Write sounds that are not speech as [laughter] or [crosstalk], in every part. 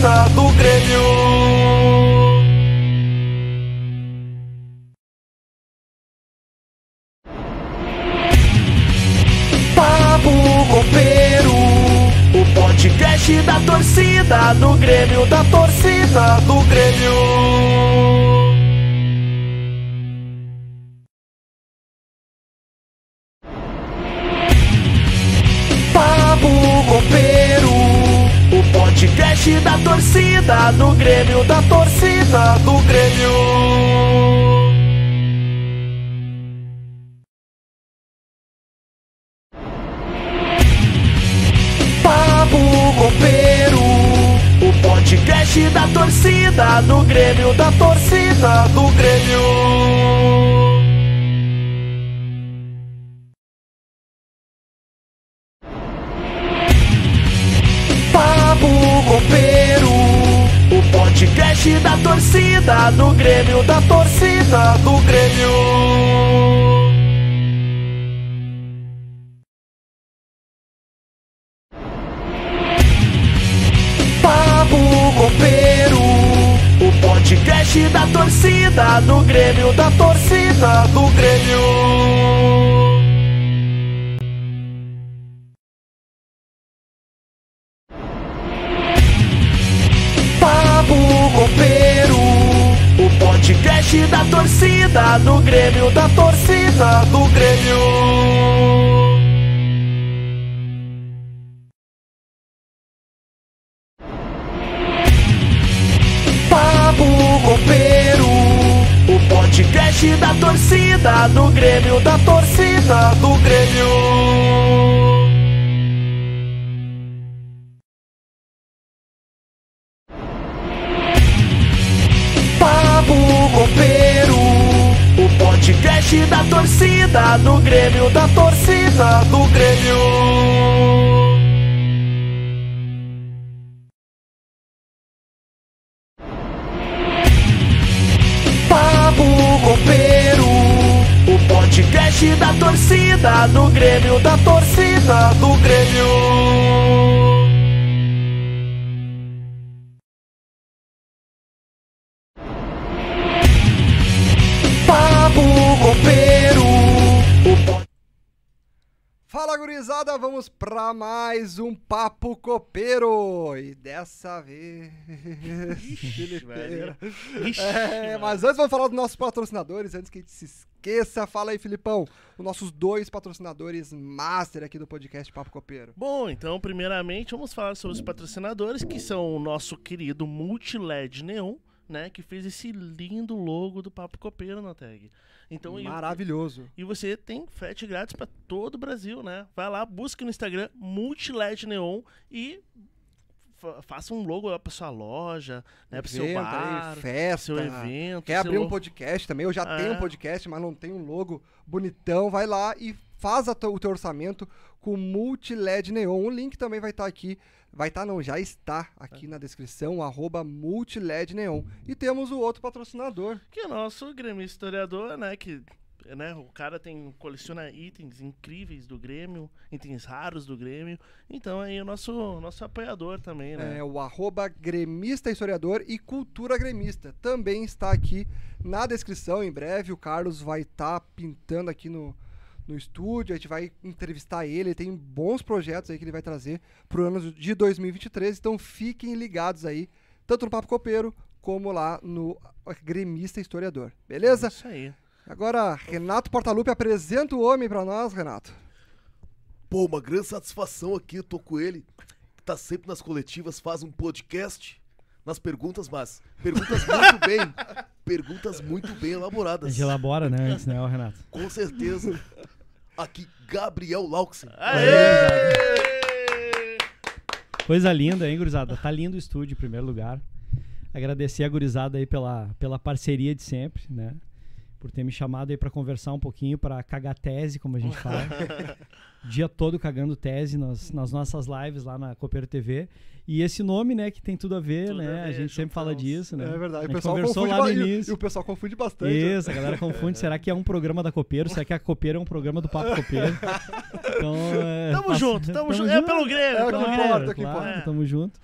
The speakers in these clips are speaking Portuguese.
do Grêmio. Papo Copeiro, o podcast da torcida do Grêmio, da torcida do Grêmio. Podcast da torcida do Grêmio, da torcida do Grêmio. Podcast da torcida do Grêmio, da torcida do Grêmio. Podcast da torcida do Grêmio, da torcida do Grêmio. Podcast da torcida do Grêmio, da torcida do Grêmio. Podcast da torcida do Grêmio, da torcida do Grêmio. Podcast da torcida do Grêmio, da torcida do Grêmio. Podcast da torcida do Grêmio, da torcida do Grêmio. Podcast da torcida do Grêmio, da torcida do Grêmio. Fala gurizada, vamos pra mais um Papo Copeiro! E dessa vez. [laughs] Filipeira. É, mas antes vamos falar dos nossos patrocinadores, antes que a gente se esqueça. Fala aí, Filipão, os nossos dois patrocinadores master aqui do podcast Papo Copeiro. Bom, então, primeiramente, vamos falar sobre os patrocinadores, que são o nosso querido Multiled Neon, né? Que fez esse lindo logo do Papo Copeiro na tag. Então, e- Maravilhoso. E você tem frete grátis pra todo o Brasil, né? Vai lá, busque no Instagram Multiled Neon e fa- faça um logo pra sua loja, né? Pro seu Evento aí, bar, festa. seu evento. Quer seu abrir um logo. podcast também? Eu já É. tenho um podcast, mas não tenho um logo bonitão. Vai lá e faz o teu orçamento com Multiled Neon. O link também vai estar aqui. Vai estar, não, já está aqui na descrição, arroba Multiled Neon. E temos o outro patrocinador. Que é o nosso Grêmio historiador, né? Que né, o cara tem coleciona itens incríveis do Grêmio, itens raros do Grêmio. Então aí o nosso nosso apoiador também, né? É, o arroba gremista historiador e cultura gremista. Também está aqui na descrição. Em breve o Carlos vai estar pintando aqui no, no estúdio. A gente vai entrevistar ele. Ele tem bons projetos aí que ele vai trazer pro ano de 2023. Então fiquem ligados aí, tanto no Papo Copeiro como lá no Gremista Historiador. Beleza? Isso aí. Agora, Renato Portaluppi apresenta o homem pra nós, Renato. Pô, uma grande satisfação aqui, eu tô com ele, que tá sempre nas coletivas, faz um podcast nas perguntas, mas perguntas muito [laughs] bem, perguntas muito bem A elaboradas. gente elabora, né, antes, né, Renato? Com certeza. Aqui, Gabriel Lauxen. Coisa linda, hein, gurizada? Tá lindo o estúdio, em primeiro lugar. Agradecer a gurizada aí pela, pela parceria de sempre, né? Por ter me chamado aí pra conversar um pouquinho, pra cagar tese, como a gente [laughs] fala. Dia todo cagando tese nas, nas nossas lives lá na Copeiro TV. E esse nome, né, que tem tudo a ver, Tudo né? a A, gente sempre fala disso, né? É verdade. O pessoal conversou confunde lá no e- início. E o pessoal confunde bastante. né? Isso, a galera confunde. Será que é um programa da Copeiro? Será que a Copeiro é um programa do Papo Copeiro? Então, é, Tamo passa- junto, tamo junto. É pelo Grêmio, É o que pelo importa, Grêmio. é o que claro, importa. Tamo junto.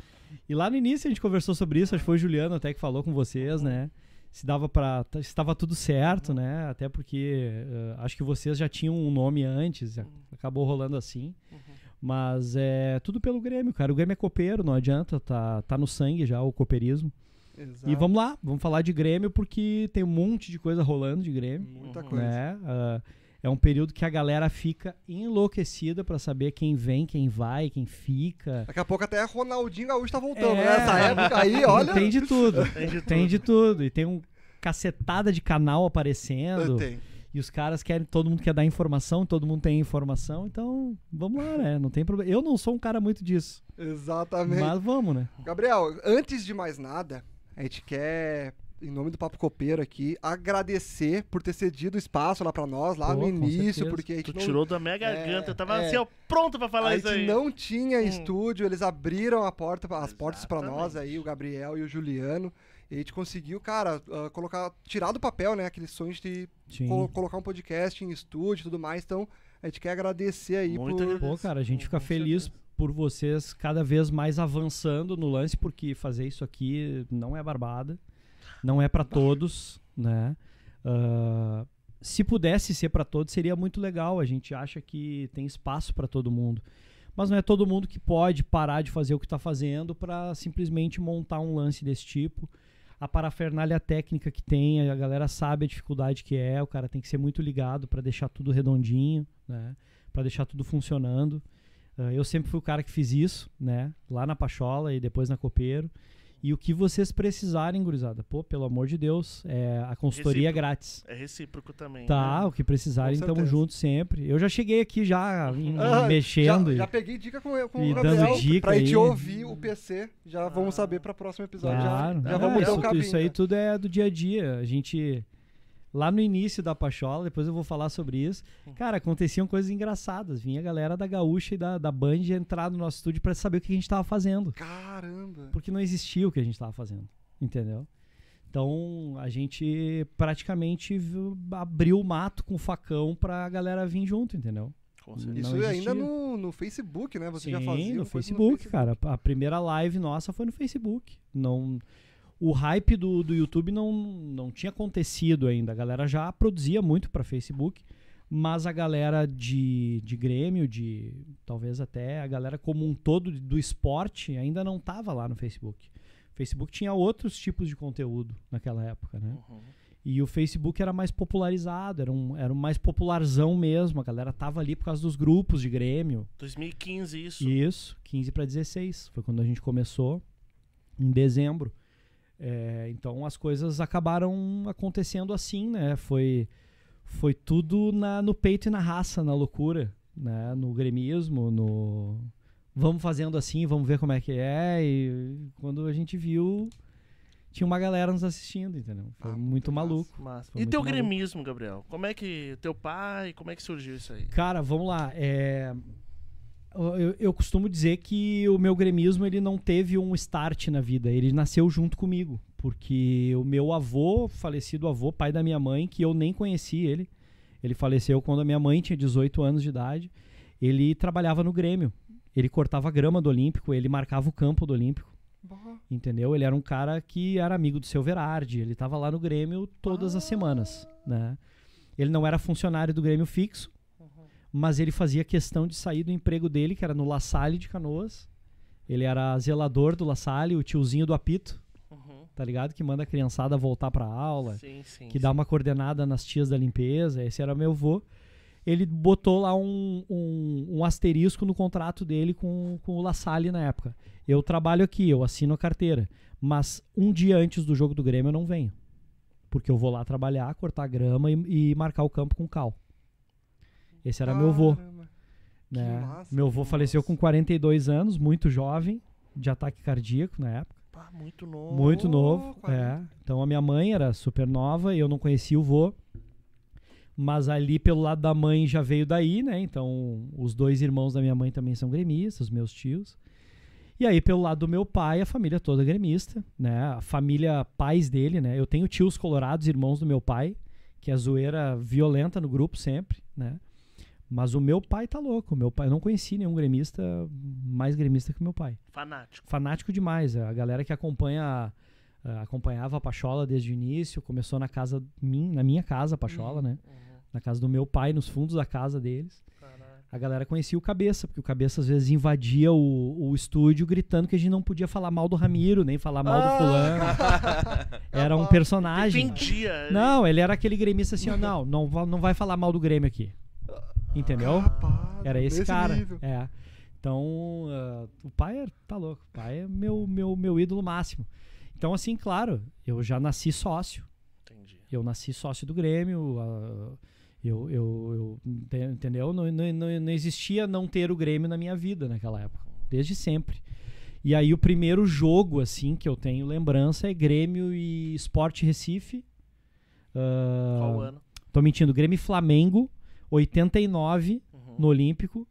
E lá no início a gente conversou sobre isso, acho que foi o Juliano até que falou com vocês, né? Se dava para estava tudo certo, né? Até porque eh, acho que vocês já tinham um nome antes, já acabou rolando assim. Mas é tudo pelo Grêmio, cara. O Grêmio é copeiro, não adianta, tá, tá no sangue já o copeirismo. Exato. E vamos lá, vamos falar de Grêmio porque tem um monte de coisa rolando de Grêmio, Muita Uhum. coisa. né? Ah, é um período que a galera fica enlouquecida pra saber quem vem, quem vai, quem fica. Daqui a pouco até Ronaldinho Gaúcho tá voltando, É. né? Nessa época aí, olha. [laughs] Tem de tudo. Tem de Tem de tudo. E tem um cacetada de canal aparecendo. Tem. E os caras querem, todo mundo quer dar informação, todo mundo tem informação, então vamos lá, né? Não tem problema. Eu não sou um cara muito disso. Exatamente. Mas vamos, né? Gabriel, antes de mais nada, a gente quer, em nome do Papo Copeiro aqui, agradecer por ter cedido espaço lá pra nós, lá Pô, no início, certeza. porque a gente Tu não, tirou da minha garganta. É, eu tava é. assim, ó, pronto pra falar a isso gente aí. não tinha Hum. estúdio, eles abriram a porta, as portas pra nós Exatamente. aí, o Gabriel e o Juliano. E a gente conseguiu, cara, ah, colocar, tirar do papel, né, aqueles sonhos de Sim. co- colocar um podcast em estúdio e tudo mais. Então, a gente quer agradecer aí Muito por. Pô, cara, a gente fica Com feliz certeza. por vocês cada vez mais avançando no lance, porque fazer isso aqui não é barbada, não é pra todos, né? Ah, se pudesse ser pra todos, seria muito legal. A gente acha que tem espaço pra todo mundo. Mas não é todo mundo que pode parar de fazer o que tá fazendo pra simplesmente montar um lance desse tipo. A parafernália técnica que tem, a galera sabe a dificuldade que é, o cara tem que ser muito ligado pra deixar tudo redondinho, né? Pra deixar tudo funcionando. Ah, eu sempre fui o cara que fiz isso, né? Lá na Pachola e depois na Copeiro. E o que vocês precisarem, gurizada, pô, pelo amor de Deus, é, a consultoria é grátis. É recíproco também. Tá, né? o que precisarem, Com tamo certeza. junto sempre. Eu já cheguei aqui já em- Ah, mexendo. Já, e- já peguei dica com, com e o dando Gabriel dica pra gente aí. ouvir o PC. Já vamos saber pra próximo episódio. Claro, já já é, vamos dar isso, isso aí né? tudo é do dia a dia. A gente. Lá no início da Pachola, depois eu vou falar sobre isso. Cara, aconteciam coisas engraçadas. Vinha a galera da Gaúcha e da, da Band entrar no nosso estúdio pra saber o que a gente tava fazendo. Caramba. Porque não existia o que a gente tava fazendo. Entendeu? Então a gente praticamente abriu o mato com facão pra galera vir junto, entendeu? Com certeza. Isso não ainda existia. no, no Facebook, né? Você Sim, já fazia no coisa Facebook, cara. A primeira live nossa foi no Facebook. Não, o hype do, do YouTube não, não tinha acontecido ainda. A galera já produzia muito para Facebook, mas a galera de, de Grêmio, de talvez até a galera como um todo do esporte ainda não tava lá no Facebook. O Facebook tinha outros tipos de conteúdo naquela época, né? Uhum. E o Facebook era mais popularizado, era um, era um mais popularzão mesmo. A galera tava ali por causa dos grupos de Grêmio. 2015 isso. Isso, 15 para 16. Foi quando a gente começou, em dezembro. É, então as coisas acabaram acontecendo assim, né? Foi, foi tudo na, no peito e na raça, na loucura, né? No gremismo, no. Vamos fazendo assim, vamos ver como é que é. E quando a gente viu, tinha uma galera nos assistindo, entendeu? Foi Ah, muito massa. maluco. Massa. Foi E muito teu maluco. gremismo, Gabriel? Como é que. Teu pai, como é que surgiu isso aí? Cara, vamos lá. é, Eu, eu costumo dizer que o meu gremismo ele não teve um start na vida, ele nasceu junto comigo. Porque o meu avô, falecido avô, pai da minha mãe, que eu nem conheci ele, ele faleceu quando a minha mãe tinha 18 anos de idade, ele trabalhava no Grêmio. Ele cortava grama do Olímpico, ele marcava o campo do Olímpico. Entendeu? Ele era um cara que era amigo do seu Verardi, ele tava lá no Grêmio todas as semanas, né? Ele não era funcionário do Grêmio fixo, mas ele fazia questão de sair do emprego dele, que era no La Salle de Canoas. Ele era zelador do La Salle, o tiozinho do apito, Uhum. tá ligado? Que manda a criançada voltar pra aula, Sim, sim. que dá uma coordenada nas tias da limpeza. Esse era meu avô. Ele botou lá um, um, um asterisco no contrato dele com, com o La Salle na época. Eu trabalho aqui, eu assino a carteira. Mas um dia antes do jogo do Grêmio eu não venho. Porque eu vou lá trabalhar, cortar grama e, e marcar o campo com cal. Esse era meu avô. caramba. Né? massa, meu avô faleceu massa. com 42 anos, muito jovem, de ataque cardíaco na época. Pá, muito novo. Muito novo. 40. É. Então a minha mãe era super nova e eu não conhecia o vô. Mas ali pelo lado da mãe já veio daí, né? Então os dois irmãos da minha mãe também são gremistas, meus tios. E aí pelo lado do meu pai, a família toda gremista, né? A família pais dele, né? Eu tenho tios colorados, irmãos do meu pai, que é zoeira violenta no grupo sempre, né? Mas o meu pai tá louco. Meu pai, eu não conheci nenhum gremista mais gremista que o meu pai. Fanático. Fanático demais. A galera que acompanha ah, acompanhava a Pachola desde o início, começou na casa min, na minha casa, a Pachola, né? Na casa do meu pai, nos fundos da casa deles. Caraca. A galera conhecia o Cabeça, porque o Cabeça às vezes invadia o, o estúdio gritando que a gente não podia falar mal do Ramiro, nem falar mal do fulano. [laughs] Era um personagem. Defendia. Não, ele era aquele gremista assim, ó, não, não, não vai falar mal do Grêmio aqui. Entendeu? Rapaz, Era esse cara. nível. É. Então, ah, o pai é, tá louco. O pai é meu, meu, meu ídolo máximo. Então, assim, claro, eu já nasci sócio. Entendi. Eu nasci sócio do Grêmio. ah, eu, eu, eu- ente- entendeu? Não, não, não, existia não ter o Grêmio na minha vida naquela época. Desde sempre. E aí, o primeiro jogo, assim, que eu tenho lembrança é Grêmio e Sport Recife. Ah, Qual ano? Tô mentindo. Grêmio e Flamengo, 89 Uhum. no Olímpico.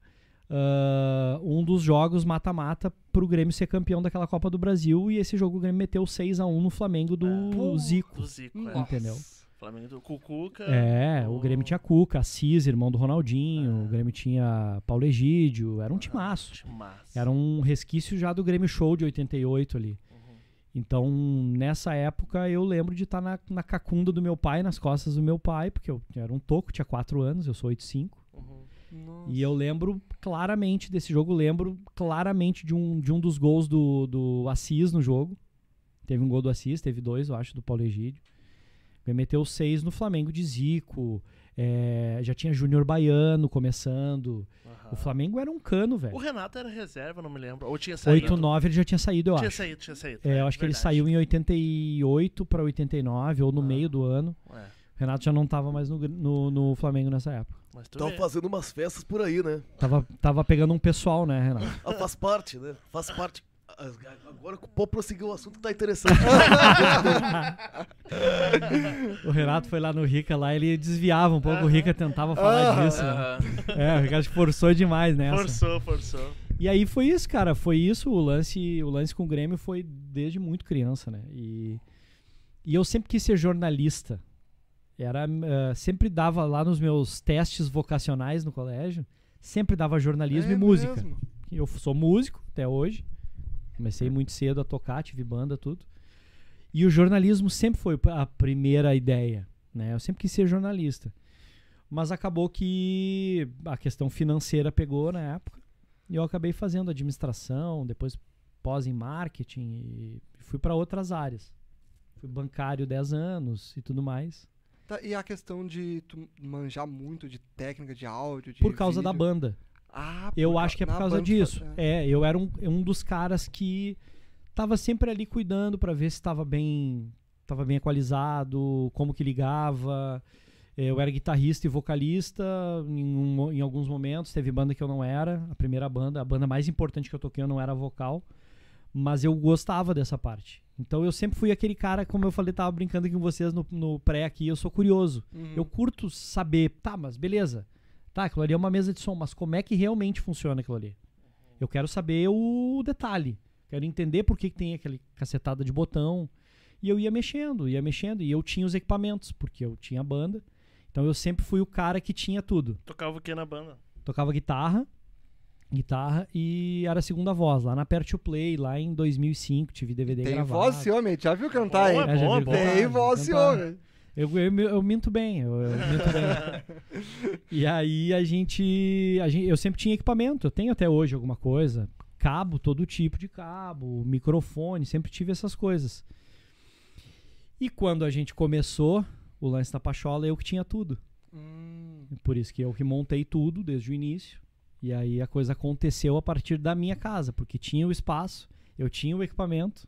ah, um dos jogos mata-mata pro Grêmio ser campeão daquela Copa do Brasil. E esse jogo o Grêmio meteu 6 a 1 no Flamengo do É. Zico. Do Zico, é. Entendeu? Flamengo do Cucuca. É, o Grêmio tinha Cuca, Assis, irmão do Ronaldinho. É. O Grêmio tinha Paulo Egídio. Era um timaço. Timaço. Era um resquício já do Grêmio Show de 88 ali. Então, nessa época, eu lembro de estar na, na cacunda do meu pai, nas costas do meu pai, porque eu era um toco, tinha 4 anos, eu sou 8'5". Uhum. Nossa. E eu lembro claramente desse jogo, lembro claramente de um, de um dos gols do, do Assis no jogo. Teve um gol do Assis, teve dois, eu acho, do Paulo Egídio. Ele meteu seis no Flamengo de Zico. É, já tinha Júnior Baiano começando. Aham. O Flamengo era um cano, O velho. Renato era reserva, não me lembro. Ou tinha saído. 8, 9 ele já tinha saído, eu Tinha acho. saído, tinha saído. É, eu acho que ele saiu em 88 para 89, ou no Ah. meio do ano. É, O Renato já não tava mais no, no, no Flamengo nessa época. mas Tava vê. fazendo umas festas por aí, né? Tava, tava pegando um pessoal, né, Renato? Ah, faz parte, né? Faz parte. Agora que o pô prosseguiu o assunto tá interessante. [laughs] O Renato foi lá no Rica, lá ele desviava um pouco, o Rica tentava falar disso. né? É, o Rica acho que forçou demais nessa. Forçou, forçou. E aí foi isso, cara, foi isso, o lance, o lance com o Grêmio foi desde muito criança, né? E, e eu sempre quis ser jornalista. Era, eh, sempre dava lá nos meus testes vocacionais no colégio, sempre dava jornalismo É e música. mesmo? Eu sou músico até hoje. Comecei muito cedo a tocar, tive banda, tudo. E o jornalismo sempre foi a primeira ideia, né? Eu sempre quis ser jornalista. Mas acabou que a questão financeira pegou na época. E eu acabei fazendo administração, depois pós em marketing e fui para outras áreas. Fui bancário 10 anos e tudo mais. Tá, e a questão de tu manjar muito de técnica de áudio, de Por causa da vídeo? banda. Ah, Eu por acho que é por causa disso. fa- É, eu era um, um dos caras que tava sempre ali cuidando pra ver se estava bem, tava bem equalizado, como que ligava. Eu era guitarrista e vocalista em, um em alguns momentos. Teve banda que eu não era. A primeira banda, a banda mais importante que eu toquei, eu não era vocal. Mas eu gostava dessa parte. Então eu sempre fui aquele cara, como eu falei, tava brincando aqui com vocês no, no pré aqui, eu sou curioso. Uhum. Eu curto saber, tá, mas beleza. Tá, aquilo ali é uma mesa de som, mas como é que realmente funciona aquilo ali? Eu quero saber o detalhe. Quero entender por que, que tem aquele cacetada de botão. E eu ia mexendo, ia mexendo. E eu tinha os equipamentos, porque eu tinha banda. Então eu sempre fui o cara que tinha tudo. Tocava o que na banda? Tocava guitarra, guitarra e era a segunda voz. Lá na Perto Play, lá em 2005, tive DVD Tem gravado. voz esse homem, já viu cantar, hein? é bom, é Tem voz esse cantar. homem. Eu, eu, eu minto bem, eu, eu minto bem. [laughs] e aí a gente, a gente. Eu sempre tinha equipamento, eu tenho até hoje alguma coisa. Cabo, todo tipo de cabo, microfone, sempre tive essas coisas. E quando a gente começou o lance da Pachola, eu que tinha tudo. Hum, Por isso que eu que montei tudo desde o início. E aí a coisa aconteceu a partir da minha casa, porque tinha o espaço, eu tinha o equipamento.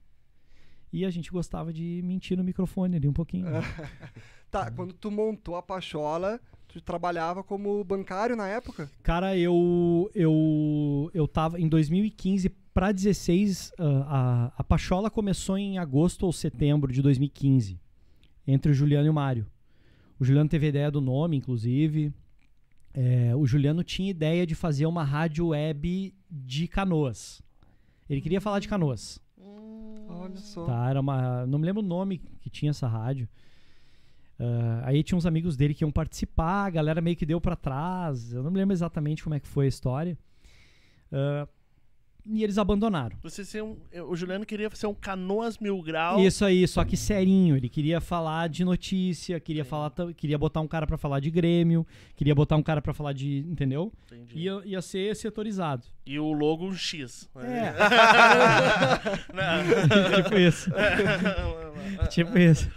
E a gente gostava de mentir no microfone ali um pouquinho. né? [laughs] Tá, quando tu montou a Pachola, tu trabalhava como bancário na época? Cara, eu eu eu tava em 2015 para 16, ah, a, a Pachola começou em agosto ou setembro de 2015, entre o Juliano e o Mário. O Juliano teve ideia do nome, inclusive. É, o Juliano tinha ideia de fazer uma rádio web de canoas. Ele queria falar de canoas. Olha só. Tá, era uma. Não me lembro o nome que tinha essa rádio. Ah, aí tinha uns amigos dele que iam participar, a galera meio que deu pra trás. Eu não me lembro exatamente como é que foi a história. Ah, e eles abandonaram. Você ser um, o Juliano queria ser um canoas mil grau. Isso aí, só que serinho. Ele queria falar de notícia, queria Sim. falar, queria botar um cara pra falar de Grêmio, queria botar um cara pra falar de, entendeu? Entendi. Ia, ia ser setorizado. E o logo um X. É. [laughs] Tipo isso. [laughs] tipo isso.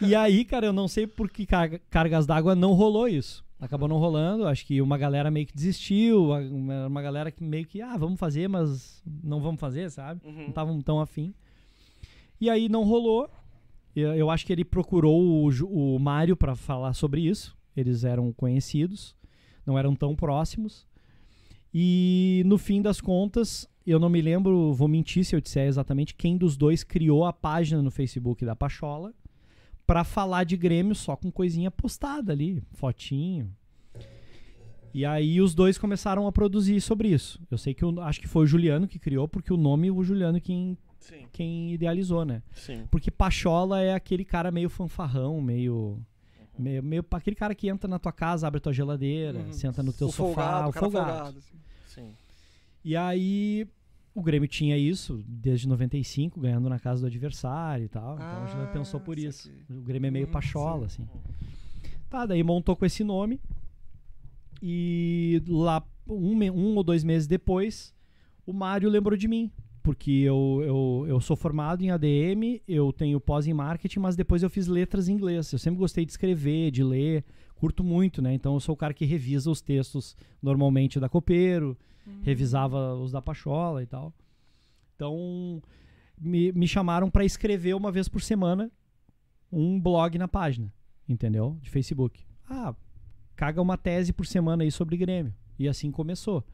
E aí, cara, eu não sei por que car- cargas d'água não rolou isso. Acabou não rolando, acho que uma galera meio que desistiu, uma, uma galera que meio que, ah, vamos fazer, mas não vamos fazer, sabe? Uhum. Não estavam tão afim. E aí não rolou. Eu, eu acho que ele procurou o, o Mário pra falar sobre isso. Eles eram conhecidos, não eram tão próximos. E no fim das contas, eu não me lembro, vou mentir se eu disser exatamente quem dos dois criou a página no Facebook da Pachola pra falar de Grêmio só com coisinha postada ali, fotinho. E aí os dois começaram a produzir sobre isso. Eu sei que eu acho que foi o Juliano que criou, porque o nome o Juliano quem, Sim, quem idealizou, né? sim. Porque Pachola é aquele cara meio fanfarrão, meio. Meio, meio aquele cara que entra na tua casa, abre tua geladeira, Uhum. senta no teu o sofá, folgado, o folgado. folgado. assim. Sim. E aí o Grêmio tinha isso desde 95, ganhando na casa do adversário e tal. então a gente Ah, pensou por isso. saquei. O Grêmio é meio Hum, pachola, assim. Tá, daí montou com esse nome. E lá, um, um ou dois meses depois, o Mário lembrou de mim. Porque eu, eu, eu sou formado em ADM, eu tenho pós em marketing, mas depois eu fiz letras em inglês. Eu sempre gostei de escrever, de ler, curto muito, né? Então eu sou o cara que revisa os textos normalmente da Copeiro, revisava os da Pachola e tal. Então me, me chamaram para escrever uma vez por semana um blog na página, entendeu? De Facebook. Ah, caga uma tese por semana aí sobre Grêmio. E assim começou.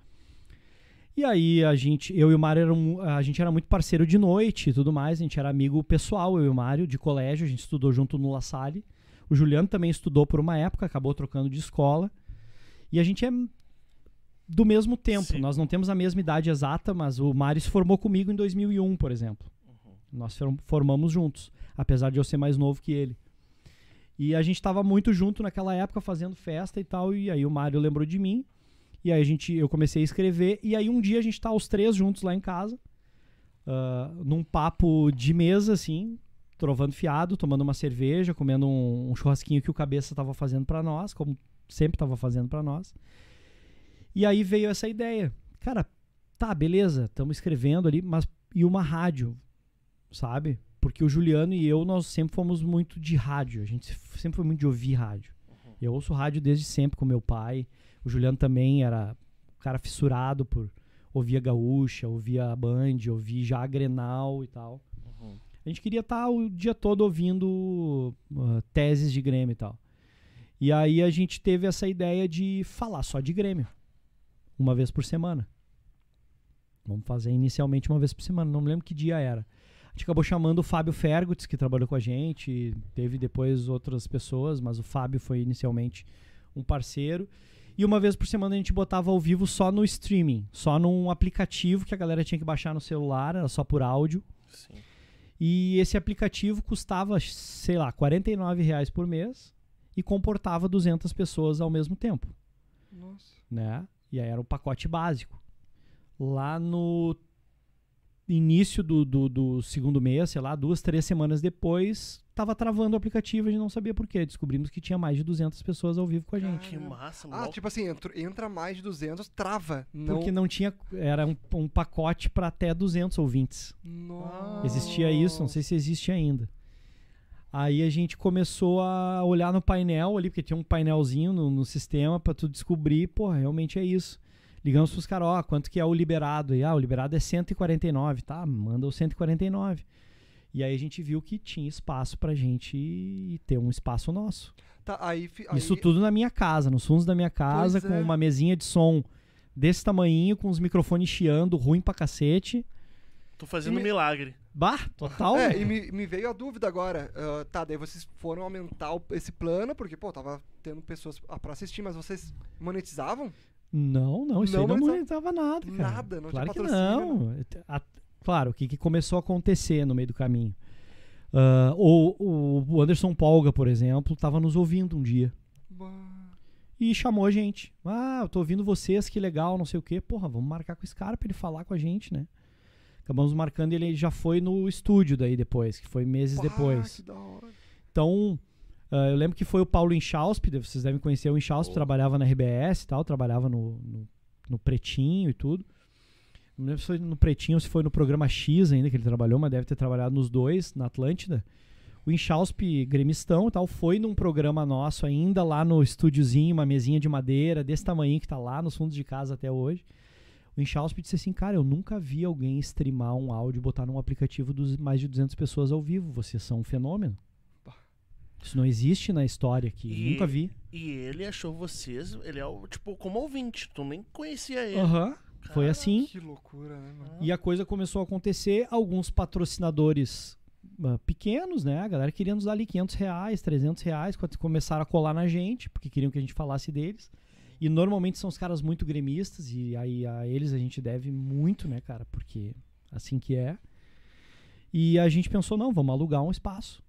E aí a gente, eu e o Mário, eram, a gente era muito parceiro de noite e tudo mais, a gente era amigo pessoal, eu e o Mário, de colégio, a gente estudou junto no La Salle. O Juliano também estudou por uma época, acabou trocando de escola. E a gente é do mesmo tempo, Sim. nós não temos a mesma idade exata, mas o Mário se formou comigo em 2001, por exemplo. Nós form- formamos juntos, apesar de eu ser mais novo que ele. E a gente estava muito junto naquela época, fazendo festa e tal, e aí o Mário lembrou de mim. E aí a gente, eu comecei a escrever, e aí um dia a gente tá os três juntos lá em casa, ah, num papo de mesa, assim, trovando fiado, tomando uma cerveja, comendo um, um churrasquinho que o Cabeça tava fazendo para nós, como sempre tava fazendo para nós. E aí veio essa ideia. Cara, tá, beleza, estamos escrevendo ali, mas e uma rádio, sabe? Porque o Juliano e eu, nós sempre fomos muito de rádio. A gente sempre foi muito de ouvir rádio. Eu ouço rádio desde sempre com meu pai. O Juliano também era um cara fissurado por ouvir a Gaúcha, ouvia a Band, ouvir já a Grenal e tal. Uhum. A gente queria estar o dia todo ouvindo uh, teses de Grêmio e tal. E aí a gente teve essa ideia de falar só de Grêmio. Uma vez por semana. Vamos fazer inicialmente uma vez por semana. Não me lembro que dia era. A gente acabou chamando o Fábio Fergutz, que trabalhou com a gente. Teve depois outras pessoas, mas o Fábio foi inicialmente um parceiro. E uma vez por semana a gente botava ao vivo só no streaming. Só num aplicativo que a galera tinha que baixar no celular, era só por áudio. Sim. E esse aplicativo custava, sei lá, 49 reais por mês e comportava 200 pessoas ao mesmo tempo, Nossa. né? E aí era o pacote básico. Lá no início do, do, do segundo mês, sei lá, duas, três semanas depois, tava travando o aplicativo, a gente não sabia por quê. Descobrimos que tinha mais de 200 pessoas ao vivo com a gente. Que massa, Ah, louco. tipo assim, entra, entra mais de 200, trava. Não. Porque não tinha. Era um, um pacote para até 200 ouvintes. Nossa. Existia isso, não sei se existe ainda. Aí a gente começou a olhar no painel ali, porque tinha um painelzinho no, no sistema pra tu descobrir, pô, realmente é isso. Ligamos pros caras, ó, quanto que é o liberado? E, ah, o liberado é 149, tá? Manda o 149. E aí a gente viu que tinha espaço pra gente ter um espaço nosso. Tá, aí, aí, Isso tudo na minha casa, nos fundos da minha casa, Pois com é. uma mesinha de som desse tamanhinho, com os microfones chiando, ruim pra cacete. Tô fazendo um milagre. Bah, total. É, e me, me veio a dúvida agora. ah, tá, daí vocês foram aumentar o- esse plano, porque, pô, tava tendo pessoas pra assistir, mas vocês monetizavam? Não, não, isso Não aí não monetizava nada, cara. Nada, não claro tinha que patrocínio. não. A- claro, o que, que começou a acontecer no meio do caminho? Ou o- o Anderson Polga, por exemplo, tava nos ouvindo um dia Bah. e chamou a gente. Ah, eu tô ouvindo vocês, que legal, não sei o quê. Porra, vamos marcar com esse cara pra ele falar com a gente, né? Acabamos marcando ele já foi no estúdio daí depois, que foi meses Bah, depois. que da hora. Então, ah, eu lembro que foi o Paulo Inchausp, vocês devem conhecer o Inchausp, Oh. trabalhava na RBS e tal, trabalhava no, no, no Pretinho e tudo. Não lembro se foi no Pretinho ou se foi no programa X ainda que ele trabalhou, mas deve ter trabalhado nos dois, na Atlântida. O Inchausp, gremistão e tal, foi num programa nosso ainda lá no estúdiozinho, uma mesinha de madeira desse tamanho que tá lá nos fundos de casa até hoje. O Inchausp disse assim, cara, eu nunca vi alguém streamar um áudio e botar num aplicativo dos mais de 200 pessoas ao vivo. Vocês são um fenômeno. Isso não existe na história aqui. E- Nunca vi. E ele achou vocês, ele é o, tipo, como ouvinte, tu nem conhecia ele. Aham. Foi Cara, assim. Que loucura, né, mano? E a coisa começou a acontecer. Alguns patrocinadores ah, pequenos, né? A galera queria nos dar ali 500 reais, 300 reais. quando Começaram a colar na gente, porque queriam que a gente falasse deles. E normalmente são os caras muito gremistas. E aí a eles a gente deve muito, né, cara? Porque assim que é. E a gente pensou, não, vamos alugar um espaço.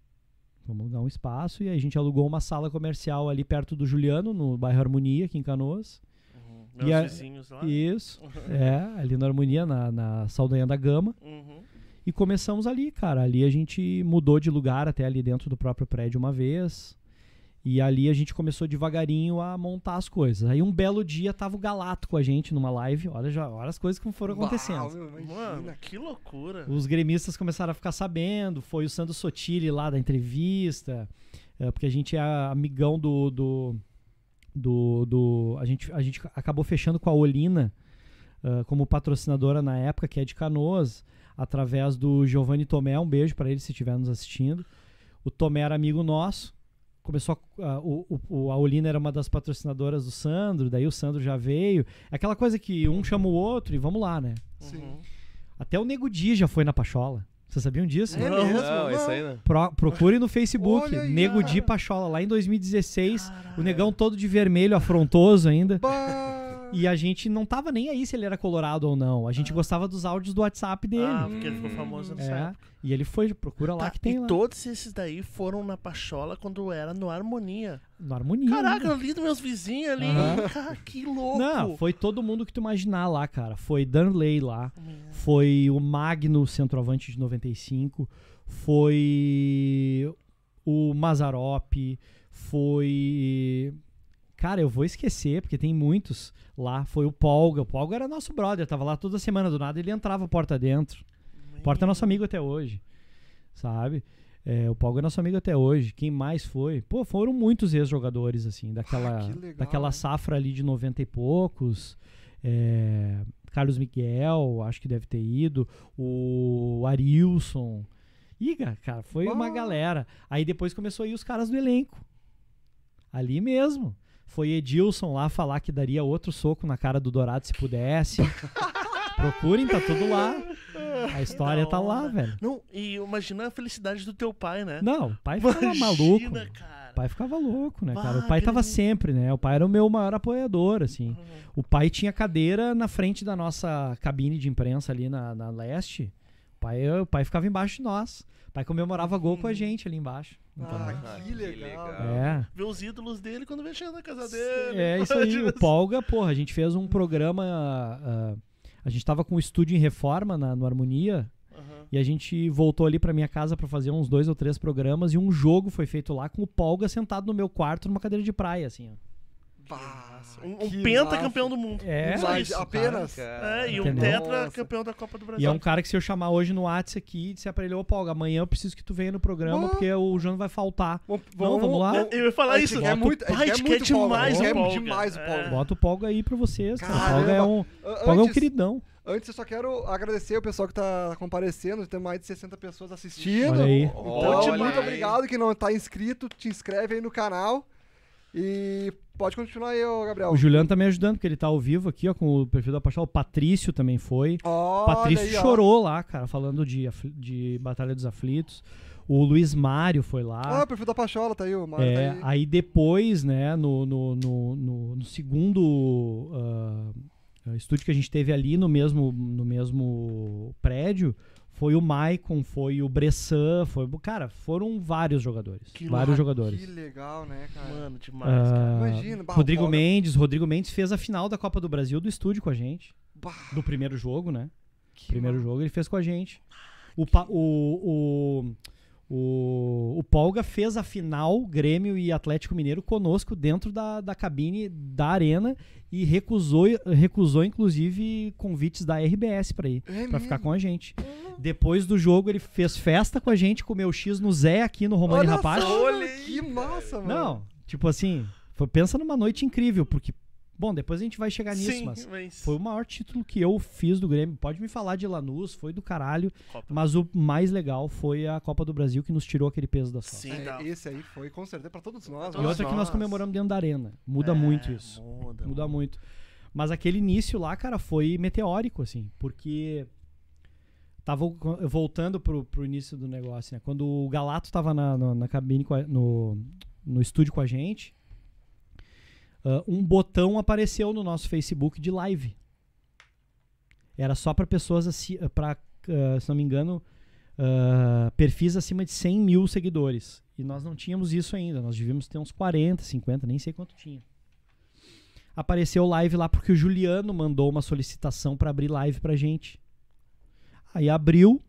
Vamos alugar um espaço. E aí a gente alugou uma sala comercial ali perto do Juliano, no bairro Harmonia, aqui em Canoas. Uhum. E Meus a- vizinhos lá. Isso. [laughs] É, ali na Harmonia, na, na Saldanha da Gama. Uhum. E começamos ali, cara. Ali a gente mudou de lugar até ali dentro do próprio prédio uma vez. E ali a gente começou devagarinho a montar as coisas. Aí um belo dia tava o Galato com a gente numa live. Olha, já, olha as coisas que foram acontecendo. meu, imagina. Mano, que loucura. Os gremistas começaram a ficar sabendo. Foi o Sandro Sotile lá da entrevista. é, porque a gente é amigão do. do, do, do- a, gente, a gente acabou fechando com a Olina ah, como patrocinadora na época, que é de Canoas, através do Giovanni Tomé. Um beijo para ele se estiver nos assistindo. O Tomé era amigo nosso. Começou a, a- o, o- a Olina era uma das patrocinadoras do Sandro, daí o Sandro já veio. É aquela coisa que um chama o outro e vamos lá, né? Sim. Uhum. Até o Nego Di já foi na Pachola. Vocês sabiam disso? É Não, mesmo? Não, Não. isso aí não. Pro- procure no Facebook, Olha aí, Nego. Di Pachola, lá em 2016. Caralho. O negão todo de vermelho, afrontoso ainda. Bah. E a gente não tava nem aí se ele era colorado ou não. A gente gostava dos áudios do WhatsApp dele. Ah, porque ele ficou famoso nessa é. época. E ele foi, procura lá Tá, que tem e lá. todos esses daí foram na Pachola quando era no Harmonia. No Harmonia. Caraca, né? ali dos meus vizinhos ali. Aham. Cara, que louco. Não, foi todo mundo que tu imaginar lá, cara. Foi Danley lá. Foi o Magno, centroavante de 95. Foi o Mazarop. Foi. Cara, eu vou esquecer, porque tem muitos lá. Foi o Polga. O Polga era nosso brother, tava lá toda semana do nada, ele entrava porta dentro. Porta é nosso amigo até hoje, sabe? É, o Polga é nosso amigo até hoje. Quem mais foi? Pô, foram muitos ex-jogadores, assim, daquela, Ah, legal, daquela safra ali de 90 e poucos. É, Carlos Miguel, acho que deve ter ido. O Arilson. Ih, cara, foi uma galera. Aí depois começou a ir os caras do elenco. Ali mesmo. Foi Edilson lá falar que daria outro soco na cara do Dourado se pudesse. [laughs] Procurem, tá tudo lá. A história tá lá, velho. Não, e imagina a felicidade do teu pai, né? Não, o pai ficava Imagina, maluco. cara. O pai ficava louco, né, cara? Bah, O pai tava sempre, né? O pai era o meu maior apoiador, assim. Uhum. O pai tinha cadeira na frente da nossa cabine de imprensa ali na, na leste. O pai, o pai ficava embaixo de nós. O pai comemorava gol com a gente ali embaixo. Ah, Ah, que legal. legal. É. Ver os ídolos dele quando vem chegando na casa dele. É isso aí, [laughs] Imagina o Polga, porra, a gente fez um programa. ah, a gente tava com o estúdio em reforma na, no Harmonia. Aham. E a gente voltou ali pra minha casa pra fazer uns dois ou três programas. E um jogo foi feito lá com o Polga sentado no meu quarto numa cadeira de praia, assim, ó. Um, um penta massa. campeão do mundo. É, Mas isso. apenas. É, e um tetra Nossa. campeão da Copa do Brasil. E é um cara que se eu chamar hoje no WhatsApp aqui e disser pra ele, ô Polga, amanhã eu preciso que tu venha no programa Ah. porque o João vai faltar. Vamos, Não, vamos lá. Eu ia falar isso. Bota muito, Pai, quer muito Paulo, demais a gente o quer Polga. demais o É. Paulo. Bota o Polga aí pra vocês, cara. O. Polga é um, Polga é um antes- queridão. Antes eu só quero agradecer o pessoal que tá comparecendo, tem mais de 60 pessoas assistindo. Então, muito obrigado que não tá inscrito, te inscreve aí no canal. E pode continuar aí, ô Gabriel. O Juliano tá me ajudando, porque ele tá ao vivo aqui, ó, com o perfil da Paixão. O Patrício também foi. O Olha Patrício aí, chorou lá, cara, falando de, de Batalha dos Aflitos. O Luiz Mário foi lá. Ah, o perfil da Pachola tá aí, o Mário É, tá aí. aí depois, né, no, no, no, no- no segundo ah, estúdio que a gente teve ali no mesmo, no mesmo prédio, Foi o Maicon, foi o Bressan, foi. Cara, foram vários jogadores. Que vários lá- jogadores. Que legal, né, cara? Mano, demais, cara. Ah, Imagina, Rodrigo o Paulo- Mendes, Rodrigo Mendes fez a final da Copa do Brasil do estúdio com a gente. Bah, Do primeiro jogo, né? que Primeiro ma- jogo ele fez com a gente. O, Pa- o, o, o, o Polga fez a final Grêmio e Atlético Mineiro conosco dentro da, da cabine da arena e recusou, recusou inclusive convites da RBS pra ir, É pra ficar com a gente. Depois do jogo ele fez festa com a gente, comeu X no Zé aqui no Romani Rapaz. Olha que massa, mano. Não, tipo assim, foi- pensa numa noite incrível, porque bom, depois a gente vai chegar nisso, Sim, mas mas... foi o maior título que eu fiz do Grêmio. Pode me falar de Lanús, foi do caralho. Copa. Mas o mais legal foi a Copa do Brasil que nos tirou aquele peso da sorte. Sim, É, tá. esse aí foi com certeza pra todos nós. E outra que nós nós. comemoramos dentro da arena. Muda É, muito isso. Muda, Muda muito. Mas aquele início lá, cara, foi meteórico, assim, porque tava voltando pro, pro início do negócio, né? Quando o Galato tava na, na, na cabine, com a- no, no estúdio com a gente, ah, um botão apareceu no nosso Facebook de live. Era só para pessoas, assim, para, se não me engano, ah, perfis acima de 100 mil seguidores. E nós não tínhamos isso ainda. Nós devíamos ter uns 40, 50, nem sei quanto tinha apareceu live lá porque o Juliano mandou uma solicitação pra abrir live pra gente. Aí abriu,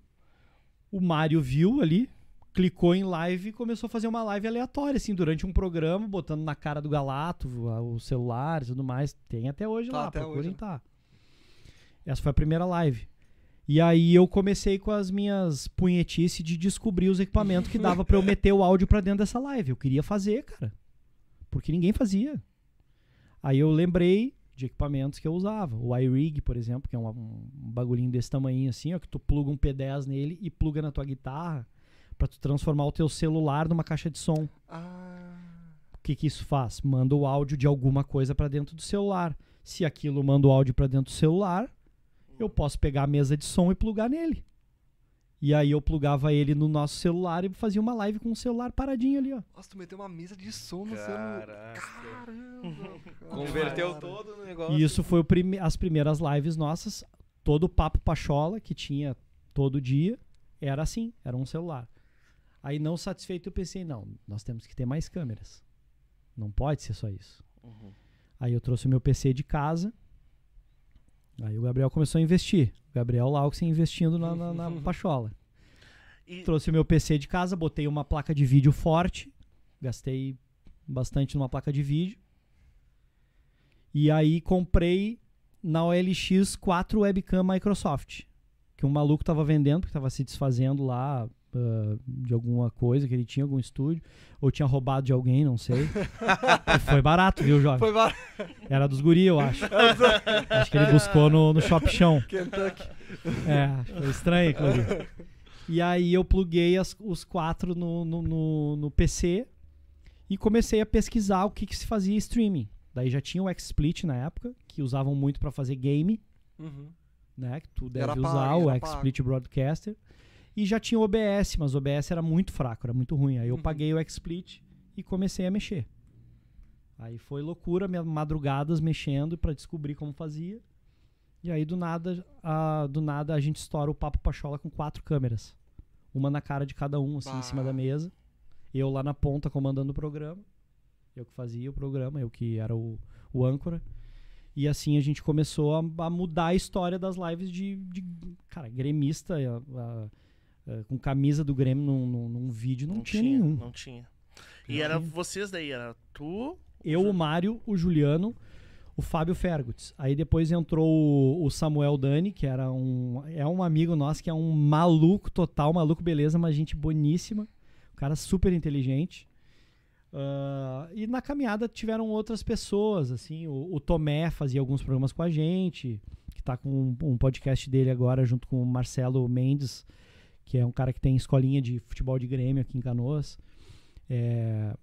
o Mário viu ali, clicou em live e começou a fazer uma live aleatória, assim, durante um programa, botando na cara do Galato o o celular e tudo mais. Tem até hoje Tá, lá, até procurem hoje. tá. Essa foi a primeira live. E aí eu comecei com as minhas punhetices de descobrir os equipamentos que dava pra eu [laughs] meter o áudio pra dentro dessa live. Eu queria fazer, cara. Porque ninguém fazia. Aí eu lembrei de equipamentos que eu usava. O iRig, por exemplo, que é um, um bagulhinho desse tamanho assim, ó, que tu pluga um P10 nele e pluga na tua guitarra pra tu transformar o teu celular numa caixa de som. Ah, O que que isso faz? Manda o áudio de alguma coisa pra dentro do celular. Se aquilo manda o áudio pra dentro do celular, eu posso pegar a mesa de som e plugar nele. E aí eu plugava ele no nosso celular e fazia uma live com o celular paradinho ali, ó. nossa, tu meteu uma mesa de som no celular. Caramba. [laughs] cara. Converteu todo o negócio. E isso foi o prime- as primeiras lives nossas. Todo o papo pachola que tinha todo dia era assim, era um celular. Aí não satisfeito eu pensei, não, nós temos que ter mais câmeras. Não pode ser só isso. Uhum. Aí eu trouxe o meu PC de casa. Aí o Gabriel começou a investir. O Gabriel Lauxen investindo na, na, na [laughs] pachola. E, Trouxe o meu PC de casa, botei uma placa de vídeo forte. Gastei bastante numa placa de vídeo. E aí comprei na OLX quatro webcam Microsoft. Que um maluco tava vendendo, porque tava se desfazendo lá ah, de alguma coisa que ele tinha, algum estúdio. Ou tinha roubado de alguém, não sei. Foi barato, viu, jovem? Foi lá, Era dos guri, eu acho. acho que ele buscou no, no Shop Chão. Kentucky. É, foi estranho ali. E aí eu pluguei as- os quatro no, no, no- no PC e comecei a pesquisar o que, que se fazia streaming. Daí já tinha o XSplit na época, que usavam muito pra fazer game, Uhum. né? Que tu deve Era usar pago, o. XSplit Broadcaster. E já tinha o OBS, mas o OBS era muito fraco, era muito ruim. Aí eu Uhum. paguei o XSplit e comecei a mexer. Aí foi loucura, minha- madrugadas mexendo pra descobrir como fazia. E aí do nada, a, do nada a gente estoura o papo pachola com quatro câmeras. Uma na cara de cada um, assim, em cima Bah. da mesa. Eu lá na ponta comandando o programa. Eu que fazia o programa, eu que era o, o âncora. E assim a gente começou a, a mudar a história das lives de, de cara, gremista a- a- a- com camisa do Grêmio num, num- num vídeo, não, tinha, nenhum. Não tinha. E era vocês daí, era tu. Eu, o Mário, o Juliano, o Fábio Fergutz. Aí depois entrou o, o Samuel Dani, que era um. É um amigo nosso que é um maluco total, maluco beleza, mas gente boníssima. Um cara super inteligente. Ah, e na caminhada tiveram outras pessoas, assim. O, o Tomé fazia alguns programas com a gente, que tá com um, um podcast dele agora, junto com o Marcelo Mendes, que é um cara que tem escolinha de futebol de Grêmio aqui em Canoas. É,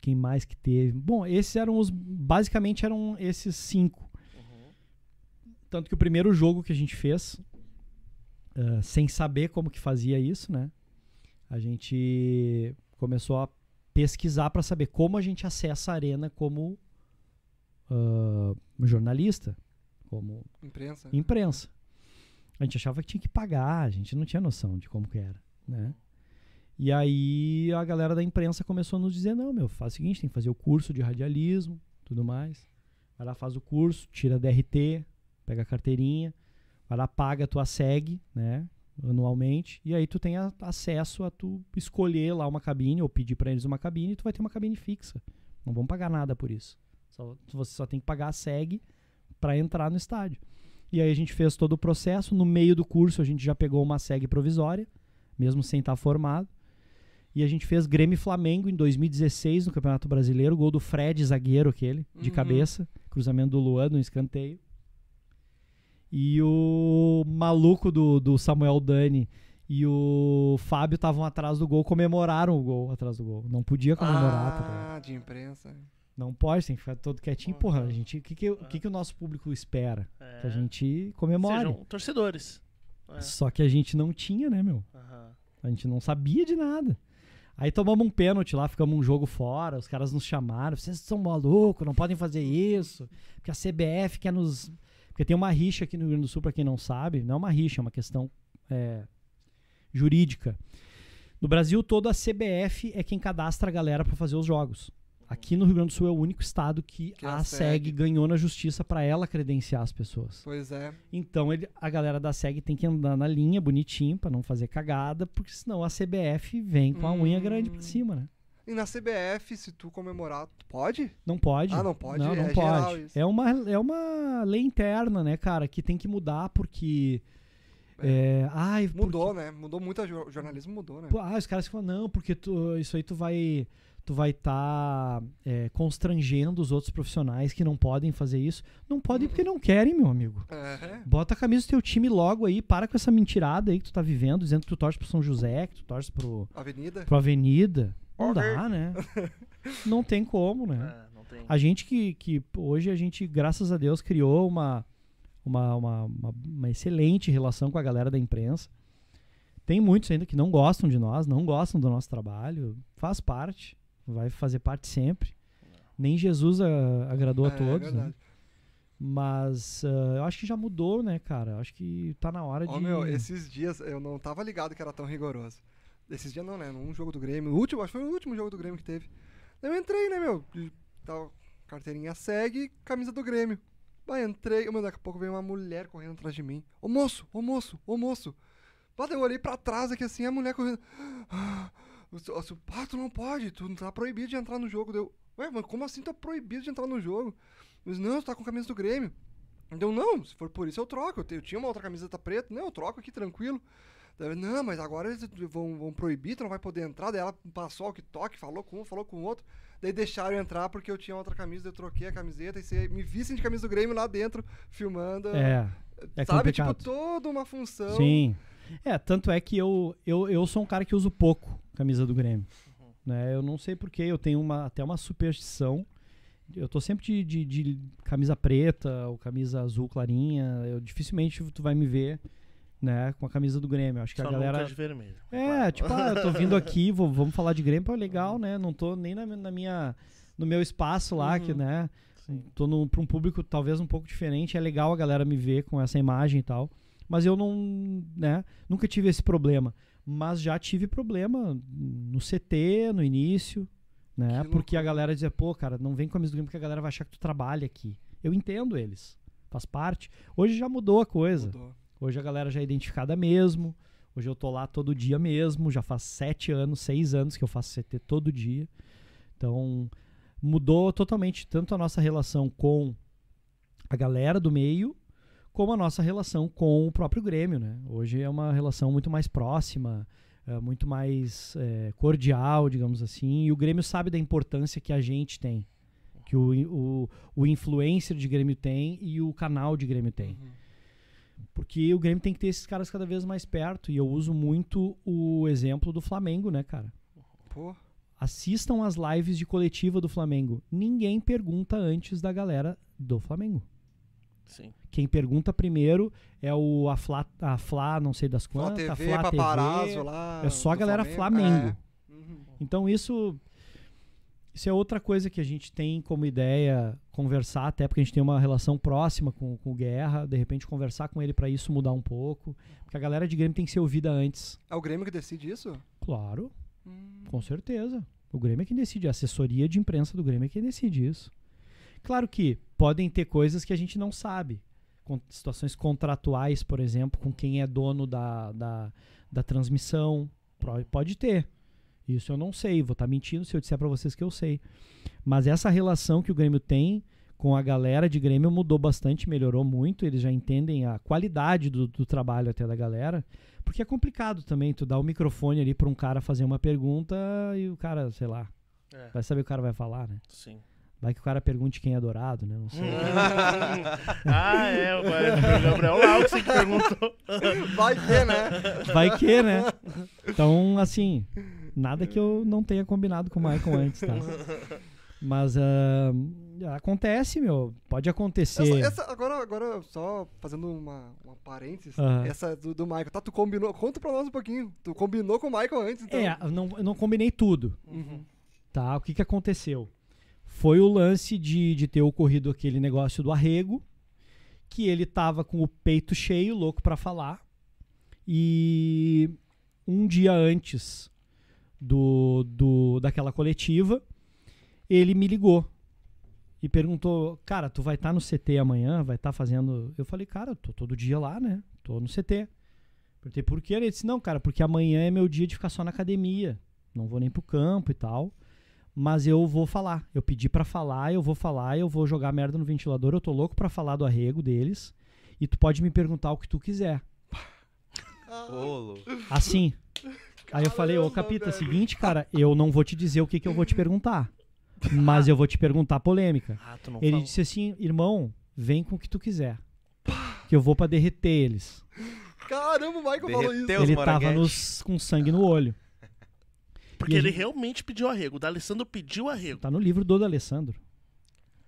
quem mais que teve? Bom, esses eram os. Basicamente eram esses cinco. Tanto que o primeiro jogo que a gente fez, ah, sem saber como que fazia isso, né? A gente começou a pesquisar para saber como a gente acessa a arena como ah, jornalista, como Imprensa. imprensa. A gente achava que tinha que pagar, a gente não tinha noção de como que era, né? E aí a galera da imprensa começou a nos dizer, não, meu, faz o seguinte, tem que fazer o curso de radialismo, tudo mais. Vai lá, faz o curso, tira a DRT, pega a carteirinha, vai lá, paga a tua SEG, né, anualmente, e aí tu tem a- acesso a tu escolher lá uma cabine, ou pedir pra eles uma cabine, e tu vai ter uma cabine fixa. Não vão pagar nada por isso. Só- você só tem que pagar a SEG para entrar no estádio. E aí a gente fez todo o processo. No meio do curso a gente já pegou uma SEG provisória, mesmo sem estar formado. E a gente fez Grêmio Flamengo em 2016 no Campeonato Brasileiro. Gol do Fred, zagueiro aquele, de Uhum. cabeça. Cruzamento do Luan no escanteio. E o maluco do, do Samuel Dani e o Fábio estavam atrás do gol, comemoraram o gol atrás do gol. Não podia comemorar, tá? Ah, de imprensa. Não pode, tem que ficar todo quietinho. Porra, a Uhum. gente, o que, que, o que, que o nosso público espera? É. Que a gente comemore. Sejam torcedores. É. Só que a gente não tinha, né, meu? Aham. A gente não sabia de nada. Aí tomamos um pênalti lá, ficamos um jogo fora, os caras nos chamaram, vocês são malucos, não podem fazer isso, porque a CBF quer nos... Porque tem uma rixa aqui no Rio Grande do Sul, pra quem não sabe, não é uma rixa, é uma questão é, jurídica. No Brasil todo, a CBF é quem cadastra a galera pra fazer os jogos. Aqui no Rio Grande do Sul é o único estado que, Que é a a SEG SEG. ganhou na justiça pra ela credenciar as pessoas. Pois é. Então ele- a galera da SEG tem que andar na linha bonitinho pra não fazer cagada, porque senão a CBF vem com a unha grande pra Hum. cima, né? E na CBF, se tu comemorar, tu pode? Não pode. Ah, não pode? Não, não É pode. É uma, é uma lei interna, né, cara, que tem que mudar porque. É, ai, Mudou, né? Mudou muito, o jornalismo mudou, né? Ah, os caras falam, não, porque tu, isso aí tu vai tu vai estar constrangendo os outros profissionais que não podem fazer isso. Não podem porque não querem, meu amigo. É. Bota a camisa do teu time logo aí, para com essa mentirada aí que tu tá vivendo, dizendo que tu torce pro São José, que tu torce pro, Avenida. pro Avenida. Não dá, né? [laughs] não tem como, né? É, não tem. A gente que, que hoje a gente, graças a Deus, criou uma, uma, uma, uma, uma excelente relação com a galera da imprensa. Tem muitos ainda que não gostam de nós, não gostam do nosso trabalho. Faz parte, vai fazer parte sempre. Nem Jesus a- agradou a É, todos, né? verdade. Mas ah, eu acho que já mudou, né, cara? Eu acho que tá na hora Ó, de. meu, esses dias eu não tava ligado que era tão rigoroso. Esses dias não, né? Num jogo do Grêmio. O último, acho que foi o último jogo do Grêmio que teve. Eu entrei, né, meu? Tal, carteirinha segue, camisa do Grêmio. Vai, entrei. Meu, daqui a pouco veio uma mulher correndo atrás de mim. Ô moço, ô moço, ô moço. Eu olhei pra trás aqui assim, a mulher correndo. Seu- ah, tu não pode, tu tá proibido de entrar no jogo. Deu, ué, mas como assim tá proibido de entrar no jogo? Eu disse, não, tu tá com a camisa do Grêmio. Então, não, se for por isso eu troco. Eu, eu tinha uma outra camiseta preta, não, eu troco aqui tranquilo. Daí, não, mas agora eles vão, vão proibir, tu não vai poder entrar. Daí ela passou o que toque, falou com um, falou com o outro. Daí deixaram eu entrar porque eu tinha outra camisa, eu troquei a camiseta e você me vissem de camisa do Grêmio lá dentro, filmando. É, é sabe, complicado. tipo, toda uma função. Sim. É, tanto é que eu, eu, eu sou um cara que uso pouco camisa do Grêmio. Né? Eu não sei porquê, eu tenho uma, até uma superstição. Eu tô sempre de, de, de camisa preta ou camisa azul clarinha. Eu dificilmente tu vai me ver, né, com a camisa do Grêmio. Acho que Só a galera. de vermelho. É, tipo, ah, eu tô vindo aqui, vou, vamos falar de Grêmio, pô, legal, né? Não tô nem na, na minha, no meu espaço lá, que, Uhum. né? Sim. Tô pra um público talvez um pouco diferente. É legal a galera me ver com essa imagem e tal. Mas eu não, né? Nunca tive esse problema. Mas já tive problema no CT, no início, né? Que Porque a galera dizia, pô, cara, não vem com a camisa do Grêmio porque a galera vai achar que tu trabalha aqui. Eu entendo eles. Faz parte. Hoje já mudou a coisa. Mudou. Hoje a galera já é identificada mesmo. Hoje eu tô lá todo dia mesmo. Já faz sete anos, seis anos que eu faço CT todo dia. Então mudou totalmente tanto a nossa relação com a galera do meio, como a nossa relação com o próprio Grêmio, né? Hoje é uma relação muito mais próxima, é, muito mais é, cordial, digamos assim. E o Grêmio sabe da importância que a gente tem, que o, o, o influencer de Grêmio tem e o canal de Grêmio tem. Uhum. Porque o Grêmio tem que ter esses caras cada vez mais perto. E eu uso muito o exemplo do Flamengo, né, cara? Pô, Assistam as lives de coletiva do Flamengo. Ninguém pergunta antes da galera do Flamengo. Sim. Quem pergunta primeiro é o a Fla, a Fla não sei das quantas, a TV, Flá paparazzo TV. lá. É só a galera Flamengo. É. Uhum. Então isso Isso é outra coisa que a gente tem como ideia conversar, até porque a gente tem uma relação próxima com, com o Guerra, de repente conversar com ele para isso mudar um pouco. Porque a galera de Grêmio tem que ser ouvida antes. É o Grêmio que decide isso? Claro, Hum. com certeza. O Grêmio é quem decide, a assessoria de imprensa do Grêmio é quem decide isso. Claro que podem ter coisas que a gente não sabe. Situações contratuais, por exemplo, com quem é dono da, da, da transmissão. Pode ter. Isso eu não sei. Vou estar mentindo se eu disser para vocês que eu sei. Mas essa relação que o Grêmio tem com a galera de Grêmio mudou bastante, melhorou muito. Eles já entendem a qualidade do, do trabalho até da galera. Porque é complicado também tu dar o microfone ali para um cara fazer uma pergunta e o cara, sei lá, É, vai saber o que o cara vai falar, né? sim. Vai que o cara pergunte quem é adorado, né? Não sei. [laughs] ah, é, o o Gabriel Laux que perguntou. [laughs] Vai ter, né? Vai que, né? Então, assim, nada que eu não tenha combinado com o Michael antes, tá? Mas ah, acontece, meu. Pode acontecer. Essa, essa- agora, agora, só fazendo uma, uma parênteses, Aham. essa do, do Michael. Tá, tu combinou. Conta pra nós um pouquinho. Tu combinou com o Michael antes, então. É, eu não, eu não combinei tudo, Uhum. tá? O que que aconteceu? Foi o lance de, de ter ocorrido aquele negócio do arrego, que ele tava com o peito cheio, louco pra falar. E um dia antes do, do daquela coletiva, ele me ligou e perguntou: Cara, tu vai estar no CT amanhã? Vai estar fazendo. Eu falei: Cara, eu tô todo dia lá, né? Tô no CT. Perguntei por quê? Ele disse: Não, cara, porque amanhã é meu dia de ficar só na academia. Não vou nem pro campo e tal. Mas eu vou falar. Eu pedi pra falar, eu vou falar, eu vou jogar merda no ventilador. Eu tô louco pra falar do arrego deles. E tu pode me perguntar o que tu quiser. Ô, Assim. Aí eu falei, ô Capita, velho. seguinte, cara, eu não vou te dizer o que, que eu vou te perguntar. Mas eu vou te perguntar polêmica. Ah, tu não Ele falou. disse assim, irmão, vem com o que tu quiser. Que eu vou pra derreter eles. Caramba, o Michael falou isso. Derreteu. Ele tava Moranguete. nos, com sangue no olho. Porque E ele gente- realmente pediu arrego. O D'Alessandro pediu arrego. Tá no livro do D'Alessandro.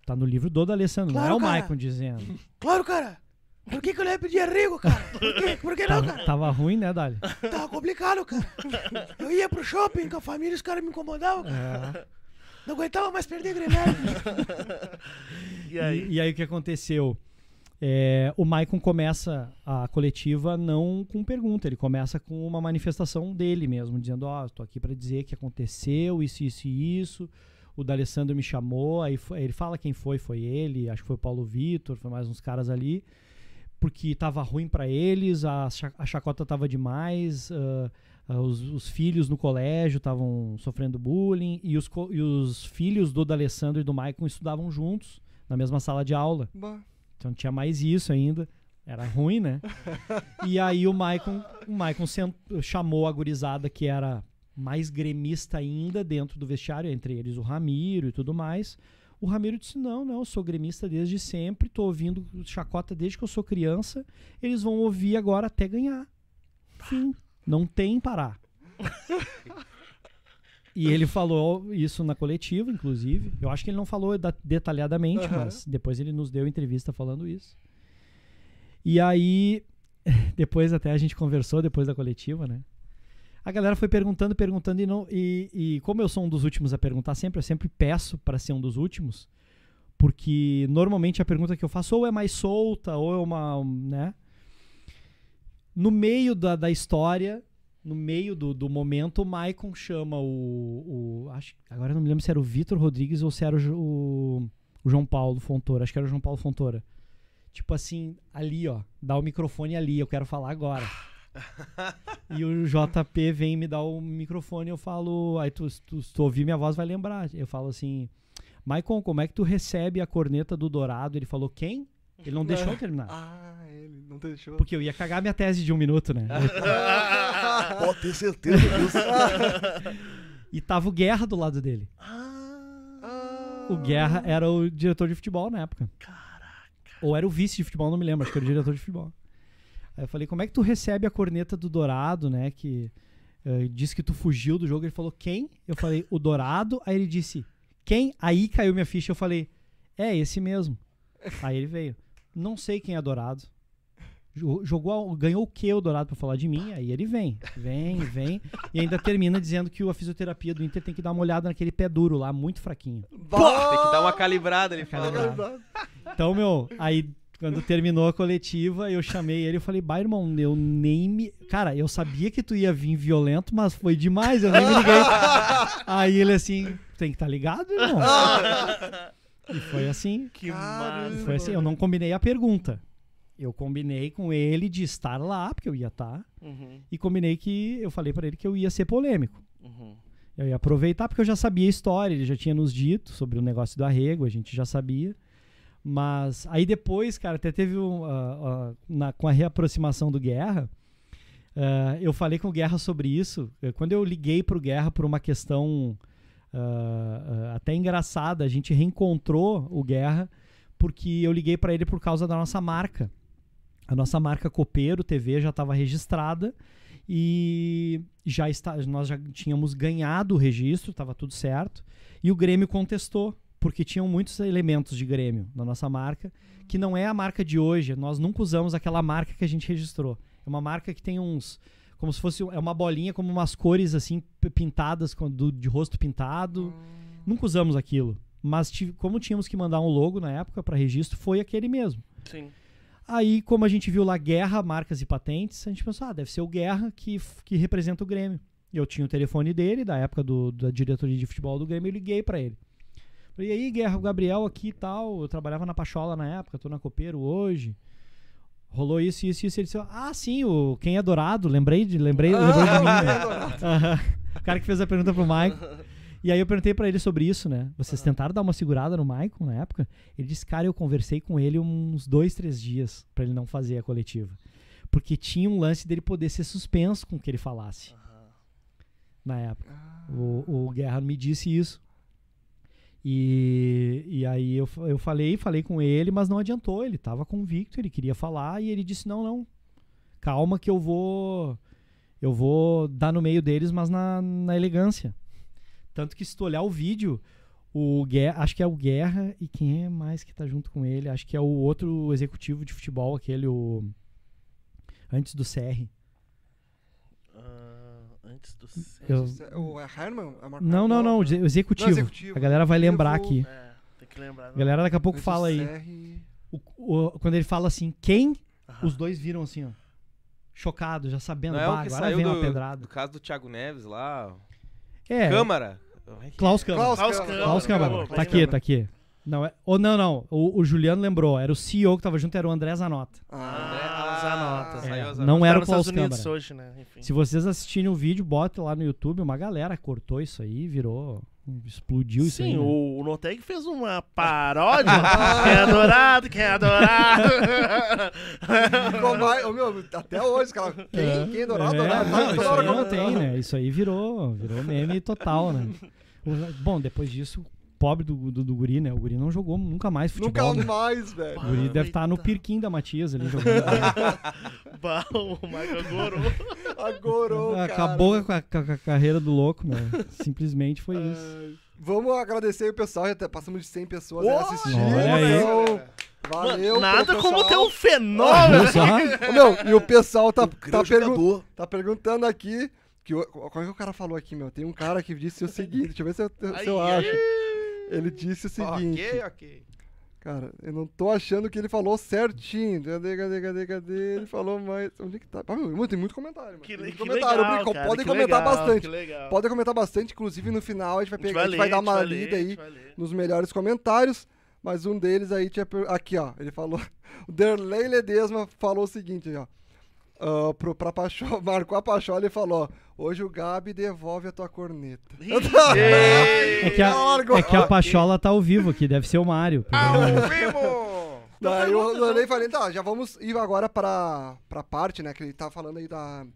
Tá no livro do D'Alessandro, não é Claro, o cara. Maicon dizendo. [laughs] Claro, cara. Por que, que eu ia pedir arrego, cara? Por quê? Por que não, Tava, cara? tava ruim, né, Dali? [laughs] Tava complicado, cara. Eu ia pro shopping com a família, os caras me incomodavam. cara. É. Não aguentava mais perder Grenal. [laughs] E aí? E, e aí o que aconteceu? É, o Maicon começa a coletiva não com pergunta, ele começa com uma manifestação dele mesmo, dizendo, ó, tô aqui pra dizer que aconteceu isso, isso e isso. O D'Alessandro me chamou, aí foi- ele fala quem foi, foi ele, acho que foi o Paulo Vitor, foi mais uns caras ali, porque tava ruim pra eles, a, a chacota tava demais, ah, ah, os, os filhos no colégio estavam sofrendo bullying, e os, e os filhos do D'Alessandro e do Maicon estudavam juntos, na mesma sala de aula. Bah. Então tinha mais isso ainda. Era ruim, né? e aí o Maicon, o Maicon chamou a gurizada que era mais gremista ainda dentro do vestiário, entre eles o Ramiro e tudo mais. O Ramiro disse: Não, não, eu sou gremista desde sempre, tô ouvindo chacota desde que eu sou criança. Eles vão ouvir agora até ganhar. Fim. Não tem parar. [laughs] E ele falou isso na coletiva, inclusive. Eu acho que ele não falou da- detalhadamente, Aham. mas depois ele nos deu entrevista falando isso. E aí, [laughs] depois até a gente conversou depois da coletiva, né? A galera foi perguntando, perguntando e não e, e como eu sou um dos últimos a perguntar sempre, eu sempre peço para ser um dos últimos, porque normalmente a pergunta que eu faço ou é mais solta ou é uma, né? No meio da, da história, no meio do, do momento, o Maicon chama o, o acho, agora não me lembro se era o Vitor Rodrigues ou se era o, o, João Paulo Fontoura, acho que era o João Paulo Fontoura. Tipo assim, ali, ó, dá o microfone ali, eu quero falar agora. [laughs] e o JP vem me dar o microfone eu falo, aí tu, tu, tu ouvir minha voz vai lembrar. Eu falo assim, Maicon, como é que tu recebe a corneta do Dourado? Ele falou, quem? Ele não deixou eu terminar. Ah, ele não deixou. Porque eu ia cagar minha tese de um minuto, né? [laughs] Pode ter certeza disso. E tava o Guerra do lado dele. Ah. O Guerra era o diretor de futebol na época. Ou era o vice de futebol, não me lembro, acho que era o diretor de futebol. Aí eu falei, como é que tu recebe a corneta do Dourado, né? Que eh, disse que tu fugiu do jogo. Ele falou, quem? Eu falei, o Dourado. Aí ele disse, quem? Aí caiu minha ficha. Eu falei, é esse mesmo. Aí ele veio. Não sei quem é Dourado. Jo- Jogou, ganhou o que o Dourado pra falar de mim? Aí ele vem, vem, vem. e ainda termina dizendo que a fisioterapia do Inter tem que dar uma olhada naquele pé duro lá, muito fraquinho. Tem que dar uma calibrada, ele fala. Calibrada. Então, meu, aí quando terminou a coletiva, eu chamei ele e falei, bah, irmão, eu nem me. Cara, eu sabia que tu ia vir violento, mas foi demais, eu nem me liguei. aí ele assim, tem que estar ligado, irmão. [laughs] e foi assim. Que massa. Foi assim, eu não combinei a pergunta. Eu combinei com ele de estar lá, porque eu ia estar, Uhum, e combinei que eu falei pra ele que eu ia ser polêmico. uhum. Eu ia aproveitar porque eu já sabia a história, ele já tinha nos dito sobre o negócio do arrego, a gente já sabia. Mas aí depois, cara, até teve um, ah, ah, na- com a reaproximação do Guerra, ah, eu falei com o Guerra sobre isso. Quando eu liguei pro Guerra por uma questão ah, até engraçada, a gente reencontrou o Guerra porque eu liguei para ele por causa da nossa marca. A nossa marca Copeiro TV já estava registrada e já está, nós já tínhamos ganhado o registro, estava tudo certo. E o Grêmio contestou, porque tinham muitos elementos de Grêmio na nossa marca, que não é a marca de hoje. Nós nunca usamos aquela marca que a gente registrou. É uma marca que tem uns. Como se fosse. É uma bolinha, como umas cores assim, pintadas, do- de rosto pintado. Nunca usamos aquilo. Mas tive- como tínhamos que mandar um logo na época para registro, foi aquele mesmo. Sim. Aí, como a gente viu lá Guerra, Marcas e Patentes, a gente pensou, ah, deve ser o Guerra que, que representa o Grêmio. Eu tinha o telefone dele, da época do, da diretoria de futebol do Grêmio, eu liguei pra ele. Falei, e aí, Guerra, o Gabriel aqui e tal, eu trabalhava na Pachola na época, tô na Copeiro hoje. Rolou isso, isso, isso. Ele disse, ah, sim, o Quem é Dourado, lembrei de, lembrei, lembrou de mim, [laughs] né? Aham. O cara que fez a pergunta pro Maicon. [laughs] E aí eu perguntei pra ele sobre isso, né? Vocês tentaram dar uma segurada no Maicon na época? Ele disse, cara, eu conversei com ele uns dois, três dias pra ele não fazer a coletiva. Porque tinha um lance dele poder ser suspenso com o que ele falasse. Na época. O, o Guerra me disse isso. E, e aí eu, eu falei, falei com ele, mas não adiantou. Ele tava convicto, ele queria falar e ele disse: não, não. Calma que eu vou. Eu vou dar no meio deles, mas na, na elegância. Tanto que se tu olhar o vídeo, o Guerra, acho que é o Guerra e quem é mais que tá junto com ele? Acho que é o outro executivo de futebol, aquele, o. Antes do CR. Antes do. Eu- O é Herman? É Não, não, não, o exe- o executivo. Não, executivo. A galera vai lembrar aqui. É, tem que lembrar. A galera daqui a pouco fala aí. O- o- quando ele fala assim, quem? Aham. Os dois viram assim, ó. Chocados, já sabendo. Não é bah, o que agora saiu vem uma do, pedrada. do caso do Thiago Neves lá. É, Câmara. Klaus Câmara. Klaus Klaus Câmara. Câmara. Klaus Câmara. Klaus Tá aqui, Câmara. tá aqui. Não, é, ou não, não. O, o Juliano lembrou. Era o CEO que tava junto, era o André Zanota. Ah, as anotas. É, saiu as não era o Klaus Câmara. hoje, né? Enfim. Se vocês assistirem o vídeo, bota lá no YouTube. Uma galera cortou isso aí, virou. Explodiu isso aí. Sim, né? o, o Noteg fez uma paródia. [laughs] quem é adorado, quem é adorado. [laughs] Ficou mais- ô, meu, até hoje, cara. Quem, quem é dourado, É, dourado, não, tá isso toda hora aí não tem, né? Isso aí virou, virou meme total, né? [laughs] Bom, depois disso, pobre do, do, do Guri, né? O Guri não jogou nunca mais futebol. Nunca né? mais, velho. O Guri deve estar no Eita. Pirquim da Matias ali jogando. [laughs] Bah, o Michael Gorou. Agorou, cara. Acabou com a, com a carreira do louco, né? Simplesmente foi isso. Vamos agradecer o pessoal, já tá- passamos de 100 pessoas aí Ô, assistindo. olha aí. então, Valeu. Nada pelo como ter um fenômeno. [laughs] Meu, e o pessoal tá, O tá, pergun- tá perguntando aqui. Que, como é que o cara falou aqui, meu? Tem um cara que disse o seguinte, deixa eu ver se eu, se eu Ai, acho. Ele disse o seguinte. Ok, ok. Cara, eu não tô achando que ele falou certinho. Cadê, cadê, cadê, cadê? Ele falou mais. Onde que tá? Ah, meu, tem muito comentário, mano. Que, Tem le- muito que comentário. legal, Brinco, cara, Podem comentar legal, bastante. Que legal. Podem comentar bastante. Inclusive no final a gente vai A gente pegar, a gente ler, vai dar a gente uma ler, lida a aí vai ler. nos melhores comentários. Mas um deles aí tinha. Aqui, ó. Ele falou. O [laughs] Derlei Ledesma falou o seguinte, ó. Ah, pro, pra Pachola, [laughs] marcou a Pachola e falou: Hoje o Gabi devolve a tua corneta. [laughs] É que, a, é que a [laughs] Pachola tá ao vivo aqui, deve ser o Mário. Ao vivo! Daí eu olhei e falei, tá, já vamos ir agora pra, pra parte, né, que ele tá falando aí da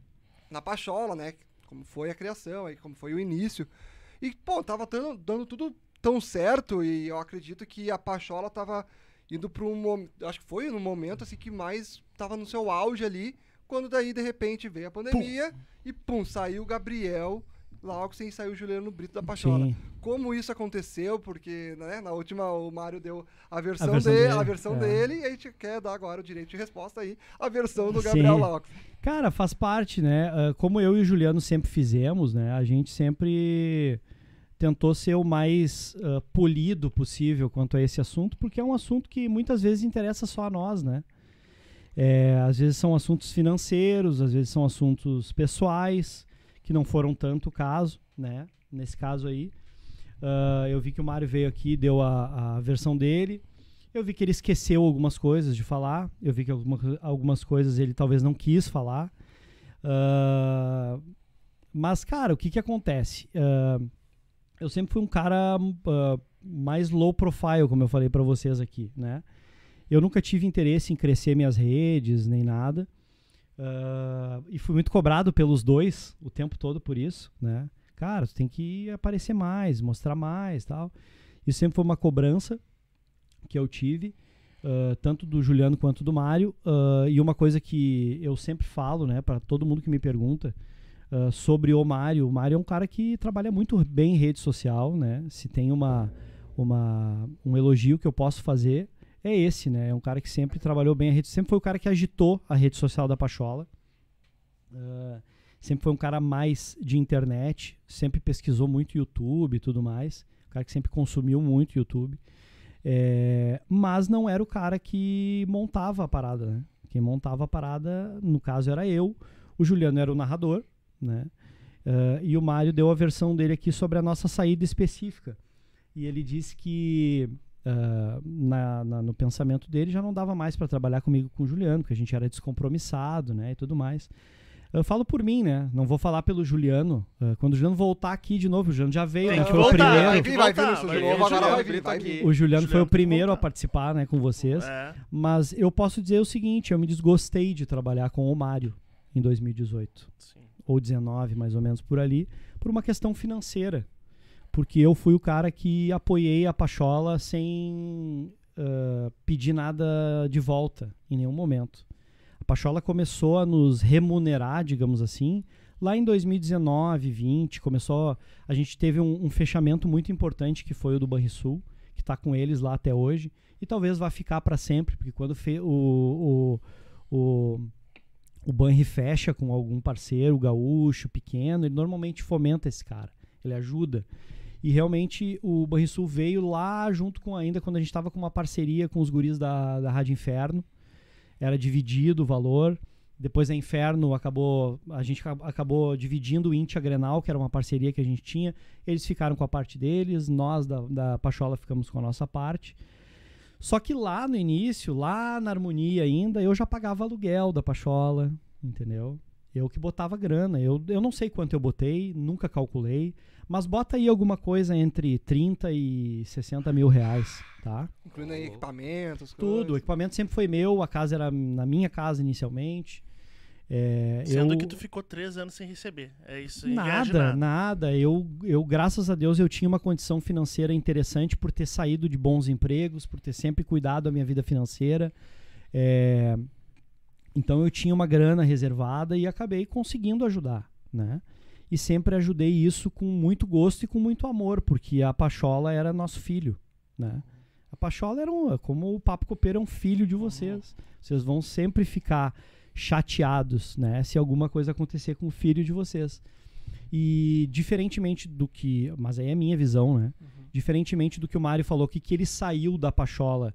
na Pachola, né, como foi a criação, aí como foi o início. E, pô, tava dando, dando tudo tão certo e eu acredito que a Pachola tava indo pra um momento, acho que foi no momento, assim, que mais tava no seu auge ali, quando daí, de repente, veio a pandemia e, pum, saiu o Gabriel Laux e saiu o Juliano Brito da Pachola. Sim. Como isso aconteceu, porque né, na última o Mário deu a versão, versão dele, dele, a versão é. dele e a gente quer dar agora o direito de resposta aí, a versão do Gabriel Sim. Cara, faz parte, né? Ah, como eu e o Juliano sempre fizemos, né? A gente sempre tentou ser o mais ah, polido possível quanto a esse assunto, porque é um assunto que muitas vezes interessa só a nós, né? É, às vezes são assuntos financeiros, às vezes são assuntos pessoais, que não foram tanto o caso, né? Nesse caso aí. Ah, eu vi que o Mário veio aqui, deu a, a versão dele. Eu vi que ele esqueceu algumas coisas de falar. Eu vi que alguma, algumas coisas ele talvez não quis falar. Ah, mas, cara, o que que acontece? Ah, eu sempre fui um cara mais low profile, como eu falei pra vocês aqui, né? Eu nunca tive interesse em crescer minhas redes, nem nada. Ah, e fui muito cobrado pelos dois o tempo todo por isso, né? Cara, tu tem que aparecer mais, mostrar mais tal. Isso sempre foi uma cobrança que eu tive, ah, tanto do Juliano quanto do Mário. Ah, e uma coisa que eu sempre falo, né, para todo mundo que me pergunta sobre o Mário. O Mário é um cara que trabalha muito bem em rede social, né? Se tem uma, uma, um elogio que eu posso fazer, é esse, né? É um cara que sempre trabalhou bem a rede, sempre foi o cara que agitou a rede social da Pachola. Ah, sempre foi um cara mais de internet, sempre pesquisou muito YouTube e tudo mais. Um cara que sempre consumiu muito YouTube. É, mas não era o cara que montava a parada, né? Quem montava a parada, no caso, era eu. O Juliano era o narrador, né? Ah, e o Mário deu a versão dele aqui sobre a nossa saída específica. E ele disse que ah, na- na- no pensamento dele já não dava mais para trabalhar comigo com o Juliano, que a gente era descompromissado, né? E tudo mais. Eu falo por mim, né? Não vou falar pelo Juliano. Ah, quando o Juliano voltar aqui de novo, o Juliano já veio, né? Foi o primeiro. Vai vir, vai vir, vai novo, agora Juliano vai vir. O Juliano foi o primeiro a participar, né, com vocês. É. Mas eu posso dizer o seguinte, eu me desgostei de trabalhar com o Mário em 2018 Sim. ou 19, mais ou menos por ali, por uma questão financeira. Porque eu fui o cara que apoiei a Pachola sem ah, pedir nada de volta em nenhum momento. A Pachola começou a nos remunerar, digamos assim, lá em 2019, 20, começou, a gente teve um, um fechamento muito importante que foi o do Banrisul, que está com eles lá até hoje, e talvez vá ficar para sempre, porque quando o, o, o, o Banri fecha com algum parceiro, gaúcho, pequeno, ele normalmente fomenta esse cara, ele ajuda. E realmente o Banrisul veio lá junto com ainda quando a gente estava com uma parceria com os guris da, da Rádio Inferno. Era dividido o valor. Depois a Inferno acabou. A gente acab- acabou dividindo o Intia Grenal, que era uma parceria que a gente tinha. Eles ficaram com a parte deles, nós da, da Pachola ficamos com a nossa parte. Só que lá no início, lá na harmonia ainda, eu já pagava aluguel da Pachola, entendeu? Eu que botava grana. Eu, eu não sei quanto eu botei, nunca calculei. Mas bota aí alguma coisa entre 30 e 60 mil reais, tá? Incluindo aí equipamentos, Tudo. O coisas. equipamento sempre foi meu, a casa era na minha casa inicialmente. É, Sendo eu... que tu ficou três anos sem receber. É isso. Nada, nada. nada. Eu, eu, graças a Deus, eu tinha uma condição financeira interessante por ter saído de bons empregos, por ter sempre cuidado da minha vida financeira. É, então eu tinha uma grana reservada e acabei conseguindo ajudar, né? E sempre ajudei isso com muito gosto e com muito amor, porque a Pachola era nosso filho, né? A Pachola era um, como o Papo Copeiro é um filho de vocês. Vocês vão sempre ficar chateados, né? Se alguma coisa acontecer com o filho de vocês. E diferentemente do que. Mas aí é minha visão, né? Diferentemente do que o Mário falou, que, que ele saiu da Pachola.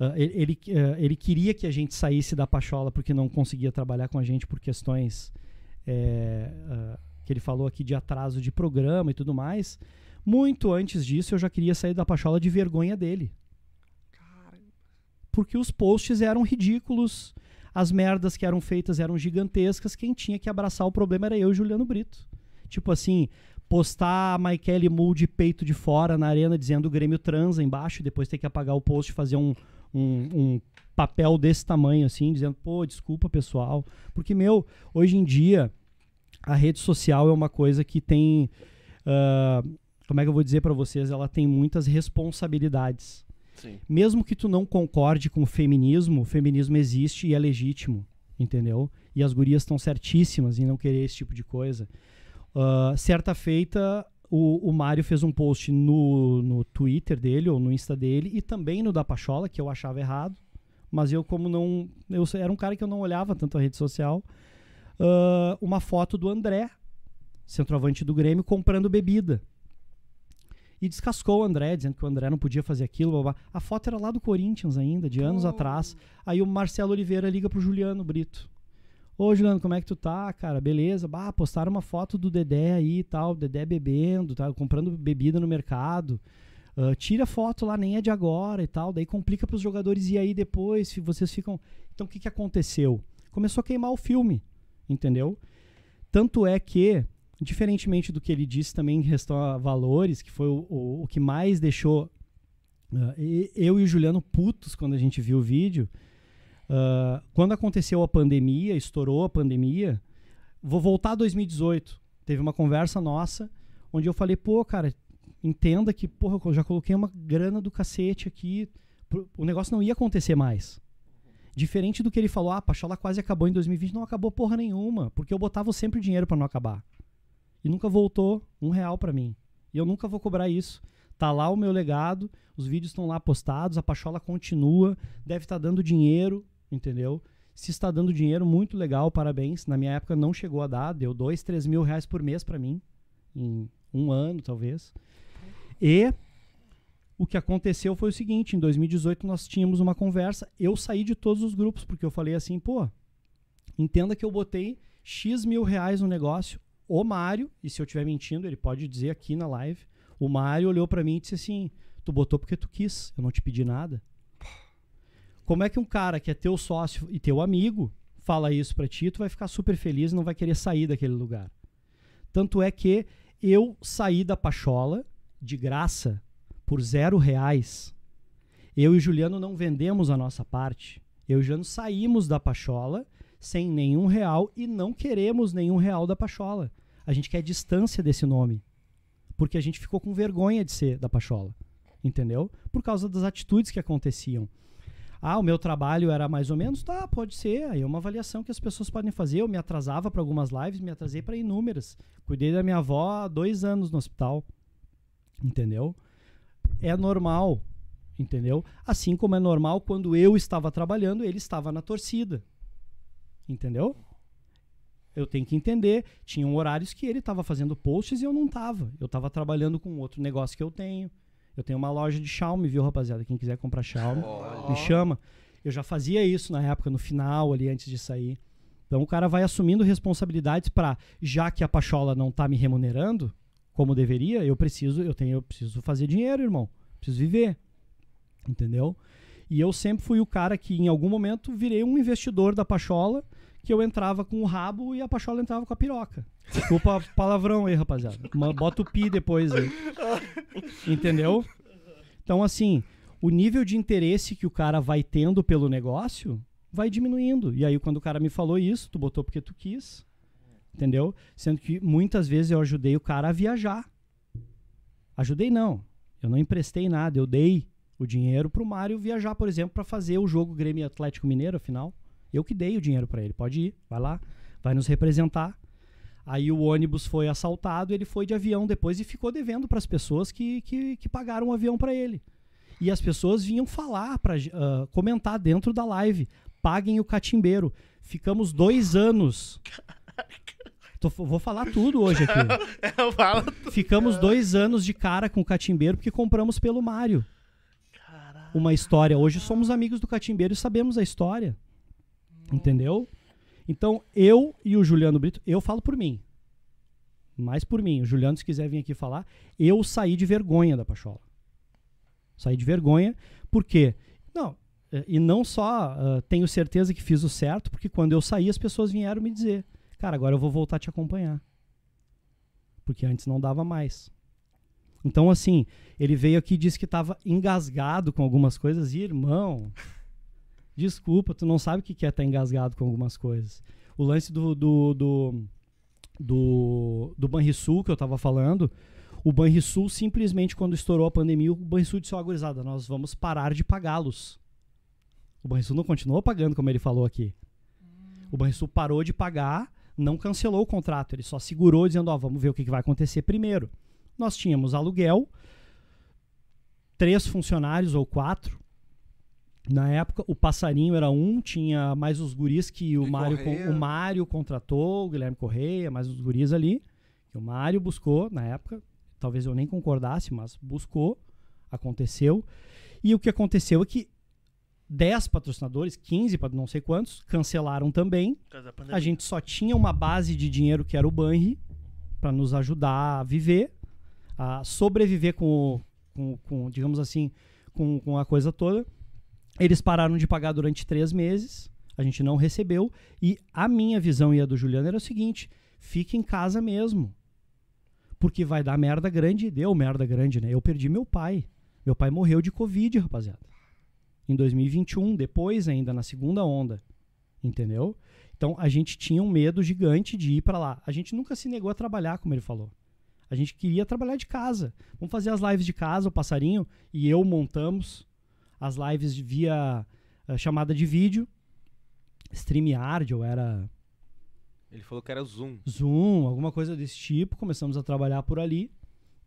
ah, ele, ah, ele queria que a gente saísse da Pachola porque não conseguia trabalhar com a gente por questões é, ah, que ele falou aqui de atraso de programa e tudo mais. Muito antes disso, eu já queria sair da Pachola de vergonha dele. Porque os posts eram ridículos, as merdas que eram feitas eram gigantescas, quem tinha que abraçar o problema era eu e Juliano Brito. Tipo assim, postar a Michele Mull de peito de fora na arena dizendo o Grêmio transa embaixo e depois ter que apagar o post e fazer um, um, um papel desse tamanho assim, dizendo, pô, desculpa pessoal. Porque, meu, hoje em dia a rede social é uma coisa que tem. ah, como é que eu vou dizer pra vocês? Ela tem muitas responsabilidades. Sim. Mesmo que tu não concorde com o feminismo, o feminismo existe e é legítimo, entendeu? E as gurias estão certíssimas em não querer esse tipo de coisa. Ah, certa feita, o, o Mário fez um post no, no Twitter dele, ou no Insta dele, e também no da Pachola, que eu achava errado. Mas eu, como não. Eu era um cara que eu não olhava tanto a rede social. Ah, uma foto do André, centroavante do Grêmio, comprando bebida. E descascou o André, dizendo que o André não podia fazer aquilo. blá, blá. A foto era lá do Corinthians ainda, de anos atrás. Aí o Marcelo Oliveira liga pro Juliano Brito. Ô, Juliano, como é que tu tá, cara? Beleza? Bah, postaram uma foto do Dedé aí e tal, Dedé bebendo, tá? comprando bebida no mercado. Ah, tira a foto lá, nem é de agora e tal. Daí complica pros jogadores e aí depois se vocês ficam. Então o que, que aconteceu? Começou a queimar o filme, entendeu? Tanto é que, diferentemente do que ele disse também em a valores, que foi o, o, o que mais deixou e- eu e o Juliano putos quando a gente viu o vídeo. ah, quando aconteceu a pandemia, estourou a pandemia, vou voltar a 2018. Teve uma conversa nossa onde eu falei, pô, cara, entenda que, porra, eu já coloquei uma grana do cacete aqui. O negócio não ia acontecer mais. Diferente do que ele falou, ah, a Pachola quase acabou em 2020. Não acabou porra nenhuma, porque eu botava sempre dinheiro pra não acabar. E nunca voltou um real pra mim. E eu nunca vou cobrar isso. Tá lá o meu legado, os vídeos estão lá postados, a Pachola continua, deve estar dando dinheiro, entendeu? Se está dando dinheiro, muito legal, parabéns. Na minha época não chegou a dar, deu dois, três mil reais por mês pra mim, em um ano talvez. E o que aconteceu foi o seguinte: em 2018 nós tínhamos uma conversa. Eu saí de todos os grupos, porque eu falei assim, pô, entenda que eu botei X mil reais no negócio. O Mário, e se eu estiver mentindo, ele pode dizer aqui na live. O Mário olhou pra mim e disse assim: Tu botou porque tu quis, eu não te pedi nada. Como é que um cara que é teu sócio e teu amigo fala isso pra ti, tu vai ficar super feliz e não vai querer sair daquele lugar. Tanto é que eu saí da Pachola de graça por zero reais. Eu e Juliano não vendemos a nossa parte. Eu e Juliano saímos da Pachola sem nenhum real e não queremos nenhum real da Pachola. A gente quer distância desse nome. Porque a gente ficou com vergonha de ser da Pachola. Entendeu? Por causa das atitudes que aconteciam. Ah, o meu trabalho era mais ou menos? Tá, pode ser. Aí é uma avaliação que as pessoas podem fazer. Eu me atrasava para algumas lives, me atrasei para inúmeras. Cuidei da minha avó há dois anos no hospital. Entendeu? É normal. Entendeu? Assim como é normal quando eu estava trabalhando, ele estava na torcida. Entendeu? Eu tenho que entender. Tinham horários que ele estava fazendo posts e eu não estava. Eu estava trabalhando com outro negócio que eu tenho. Eu tenho uma loja de Xiaomi, viu, rapaziada? Quem quiser comprar Xiaomi, me chama. Eu já fazia isso na época, no final, ali, antes de sair. Então o cara vai assumindo responsabilidades para, já que a Pachola não tá me remunerando como deveria, eu preciso, eu tenho, eu preciso fazer dinheiro, irmão. Preciso viver. Entendeu? E eu sempre fui o cara que, em algum momento, virei um investidor da Pachola, que eu entrava com o rabo e a Pachola entrava com a piroca. Desculpa palavrão aí, rapaziada. Bota o pi depois aí. Entendeu? Então, assim, o nível de interesse que o cara vai tendo pelo negócio vai diminuindo. E aí, quando o cara me falou isso, tu botou porque tu quis. Entendeu? Sendo que muitas vezes eu ajudei o cara a viajar. Ajudei não. Eu não emprestei nada, eu dei o dinheiro pro Mário viajar, por exemplo, para fazer o jogo Grêmio Atlético Mineiro, afinal. Eu que dei o dinheiro para ele. Pode ir, vai lá, vai nos representar. Aí o ônibus foi assaltado, ele foi de avião depois e ficou devendo para as pessoas que, que, que pagaram o avião para ele. E as pessoas vinham falar, para comentar dentro da live. Paguem o catimbeiro. Ficamos dois anos. Tô- vou falar tudo hoje aqui. [laughs] É, fala. Ficamos dois anos de cara com o catimbeiro porque compramos pelo Mário. Uma história. Hoje somos amigos do catimbeiro e sabemos a história. Entendeu? Então, eu e o Juliano Brito, eu falo por mim. Mais por mim. O Juliano, se quiser vir aqui falar, eu saí de vergonha da Pachola. Saí de vergonha, porque. Não, eh, e não só ah, tenho certeza que fiz o certo, porque quando eu saí, as pessoas vieram me dizer: Cara, agora eu vou voltar a te acompanhar. Porque antes não dava mais. Então, assim, ele veio aqui e disse que estava engasgado com algumas coisas. E, irmão, desculpa, tu não sabe o que é estar engasgado com algumas coisas. O lance do, do, do, do, do Banrisul que eu tava falando, o Banrisul simplesmente, quando estourou a pandemia, o Banrisul disse, ó, gurizada, nós vamos parar de pagá-los. O Banrisul não continuou pagando, como ele falou aqui. O Banrisul parou de pagar, não cancelou o contrato, ele só segurou dizendo, ó, vamos ver o que, que vai acontecer primeiro. Nós tínhamos aluguel, três funcionários ou quatro. Na época, o passarinho era um, tinha mais os guris que o Mário, o Mário contratou, o Guilherme Correia, mais os guris ali, que o Mário buscou na época. Talvez eu nem concordasse, mas buscou, aconteceu. E o que aconteceu é que 10 patrocinadores, 15, pa- não sei quantos, cancelaram também. A gente só tinha uma base de dinheiro que era o Banri para nos ajudar a viver, a sobreviver com, com, com, digamos assim, com, com a coisa toda. Eles pararam de pagar durante três meses, a gente não recebeu. E a minha visão e a do Juliano era o seguinte: fique em casa mesmo. Porque vai dar merda grande. e Deu merda grande, né? Eu perdi meu pai. Meu pai morreu de Covid, rapaziada. Em 2021, depois ainda, na segunda onda. Entendeu? Então a gente tinha um medo gigante de ir pra lá. A gente nunca se negou a trabalhar, como ele falou. A gente queria trabalhar de casa. Vamos fazer as lives de casa, o passarinho e eu montamos as lives via eh, chamada de vídeo. StreamYard ou era Ele falou que era Zoom. Zoom, alguma coisa desse tipo. Começamos a trabalhar por ali.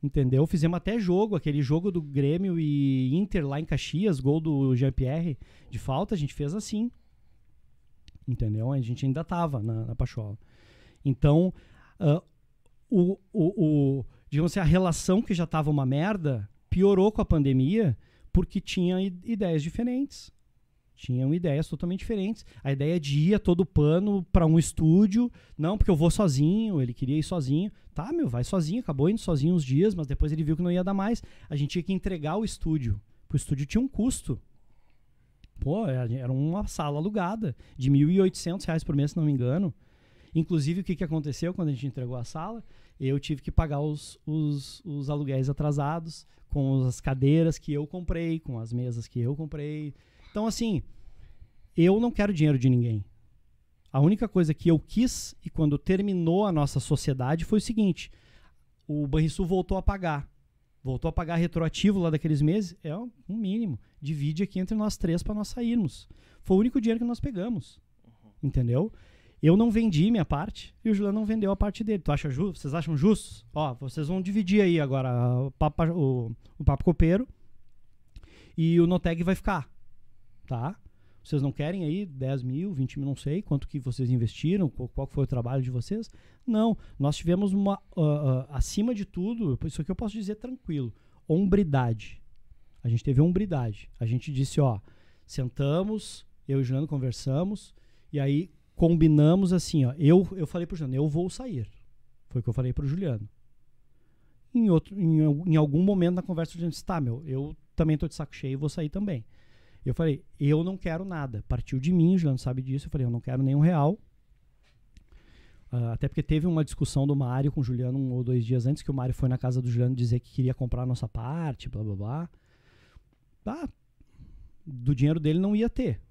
Entendeu? Fizemos até jogo, aquele jogo do Grêmio e Inter lá em Caxias, gol do Jean-Pierre de falta, a gente fez assim. Entendeu? A gente ainda tava na, na Pachola. Então, ah, o, o, o- digamos assim, a relação que já tava uma merda piorou com a pandemia porque tinha ideias diferentes. Tinham ideias totalmente diferentes. A ideia de ir a todo pano para um estúdio, não, porque eu vou sozinho, ele queria ir sozinho. Tá, meu, vai sozinho, acabou indo sozinho uns dias, mas depois ele viu que não ia dar mais. A gente tinha que entregar o estúdio. O estúdio tinha um custo. Pô, era uma sala alugada de 1.800 reais por mês, se não me engano. Inclusive, o que, que aconteceu quando a gente entregou a sala? Eu tive que pagar os, os, os aluguéis atrasados, com as cadeiras que eu comprei, com as mesas que eu comprei. Então, assim, eu não quero dinheiro de ninguém. A única coisa que eu quis, e quando terminou a nossa sociedade, foi o seguinte: o Banrisul voltou a pagar. Voltou a pagar retroativo lá daqueles meses, é um mínimo. Divide aqui entre nós três para nós sairmos. Foi o único dinheiro que nós pegamos. Entendeu? Eu não vendi minha parte e o Juliano não vendeu a parte dele. Tu acha justo? Vocês acham justos? Ó, vocês vão dividir aí agora o papo, o, o papo copeiro e o Noteg vai ficar. Tá? Vocês não querem aí 10 mil, 20 mil, não sei quanto que vocês investiram, qual, foi o trabalho de vocês? Não, nós tivemos uma, ah, ah, acima de tudo, isso aqui eu posso dizer tranquilo, hombridade. A gente teve hombridade. A gente disse, ó, sentamos, eu e o Juliano conversamos, e aí combinamos assim, ó, eu, eu falei pro Juliano, eu vou sair. Foi o que eu falei pro Juliano. Em, outro, em, em algum momento na conversa, o Juliano disse, tá, meu, eu também tô de saco cheio e vou sair também. Eu falei, eu não quero nada. Partiu de mim, o Juliano sabe disso. Eu falei, eu não quero nenhum real. Ah, até porque teve uma discussão do Mário com o Juliano um ou dois dias antes, que o Mário foi na casa do Juliano dizer que queria comprar a nossa parte, blá blá blá. Ah, do dinheiro dele não ia ter.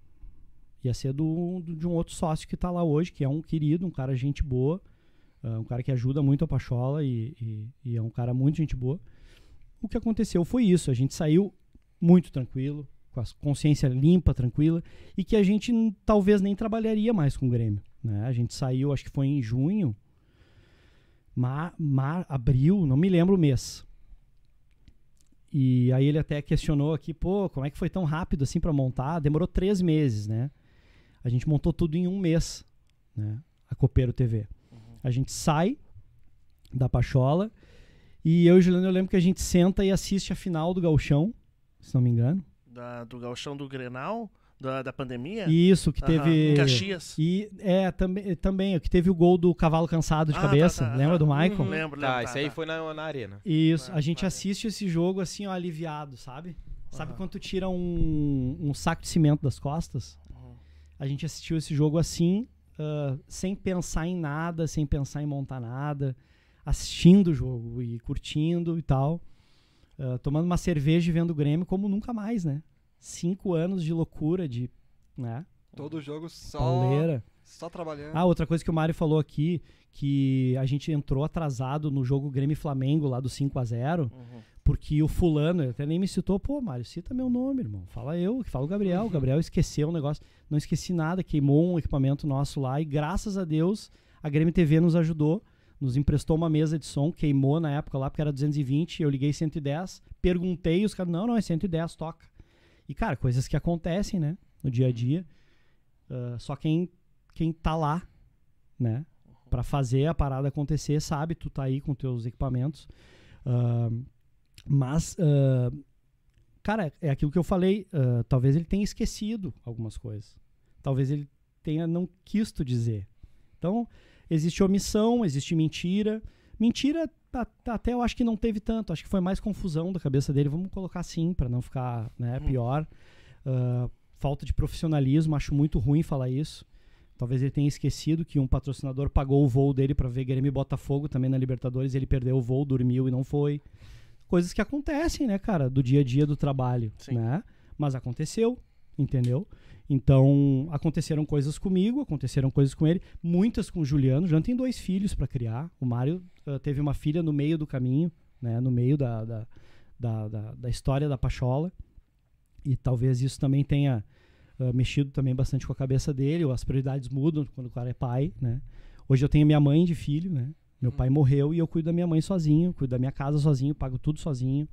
Ia ser do, do- de um outro sócio que tá lá hoje, que é um querido, um cara gente boa, ah, um cara que ajuda muito a Pachola e, e- e é um cara muito gente boa. O que aconteceu foi isso. A gente saiu muito tranquilo, com a consciência limpa, tranquila, e que a gente talvez nem trabalharia mais com o Grêmio. Né? A gente saiu, acho que foi em junho, mar, mar, abril, não me lembro o mês. E aí ele até questionou aqui, pô, como é que foi tão rápido assim para montar? Demorou três meses, né? A gente montou tudo em um mês, né? A Copeiro TV. A gente sai da Pachola e eu e o Juliano, eu lembro que a gente senta e assiste a final do Gauchão, se não me engano. Da, do galchão do Grenal, da, da pandemia. Isso, que teve. Em Caxias. E é, também, também, o que teve o gol do cavalo cansado de Ah, tá, cabeça. tá, Lembra tá. do Michael? Uhum. Lembro, lembro. Tá, tá, esse aí tá. foi na, na arena. Isso, a gente assiste esse jogo assim, ó, aliviado, sabe? Sabe Aham. quando tu tira um, um saco de cimento das costas? Uhum. A gente assistiu esse jogo assim, ah, sem pensar em nada, sem pensar em montar nada, assistindo o jogo e curtindo e tal. Ah, tomando uma cerveja e vendo o Grêmio como nunca mais, né? Cinco anos de loucura, de. Né? Todo jogo só, Pauleira. só trabalhando. Ah, outra coisa que o Mário falou aqui, que a gente entrou atrasado no jogo Grêmio Flamengo lá do 5 a 0 Uhum. porque o fulano, ele até nem me citou, pô, Mário, cita meu nome, irmão. Fala eu, que fala o Gabriel. O Gabriel esqueceu um negócio, não esqueci nada, queimou um equipamento nosso lá e graças a Deus A Grêmio TV nos ajudou, nos emprestou uma mesa de som, queimou na época lá, porque era 220, eu liguei 110, perguntei, os caras, não, não, é 110, toca. E, cara, coisas que acontecem, né, no dia a dia. Ah, só quem, quem tá lá, né, pra fazer a parada acontecer, sabe, tu tá aí com teus equipamentos. Ah, mas, ah, cara, é aquilo que eu falei, talvez ele tenha esquecido algumas coisas. Talvez ele tenha não quisto dizer. Então, existe omissão, existe mentira. Mentira, até eu acho que não teve tanto. Acho que foi mais confusão da cabeça dele. Vamos colocar assim, pra não ficar né, Hum. pior. Ah, falta de profissionalismo, acho muito ruim falar isso. Talvez ele tenha esquecido que um patrocinador pagou o voo dele pra ver Grêmio e Botafogo também na Libertadores. Ele perdeu o voo, dormiu e não foi. Coisas que acontecem, né, cara, do dia a dia do trabalho, Sim. né? Mas aconteceu, entendeu? Então, aconteceram coisas comigo, aconteceram coisas com ele, muitas com o Juliano. O Juliano tem dois filhos pra criar. O Mário ah, teve uma filha no meio do caminho, né? No meio da, da, da, da- da história da Pachola. E talvez isso também tenha ah, mexido também bastante com a cabeça dele. ou As prioridades mudam quando o cara é pai, né? Hoje eu tenho minha mãe de filho, né? Meu pai morreu e eu cuido da minha mãe sozinho, cuido da minha casa sozinho, pago tudo sozinho.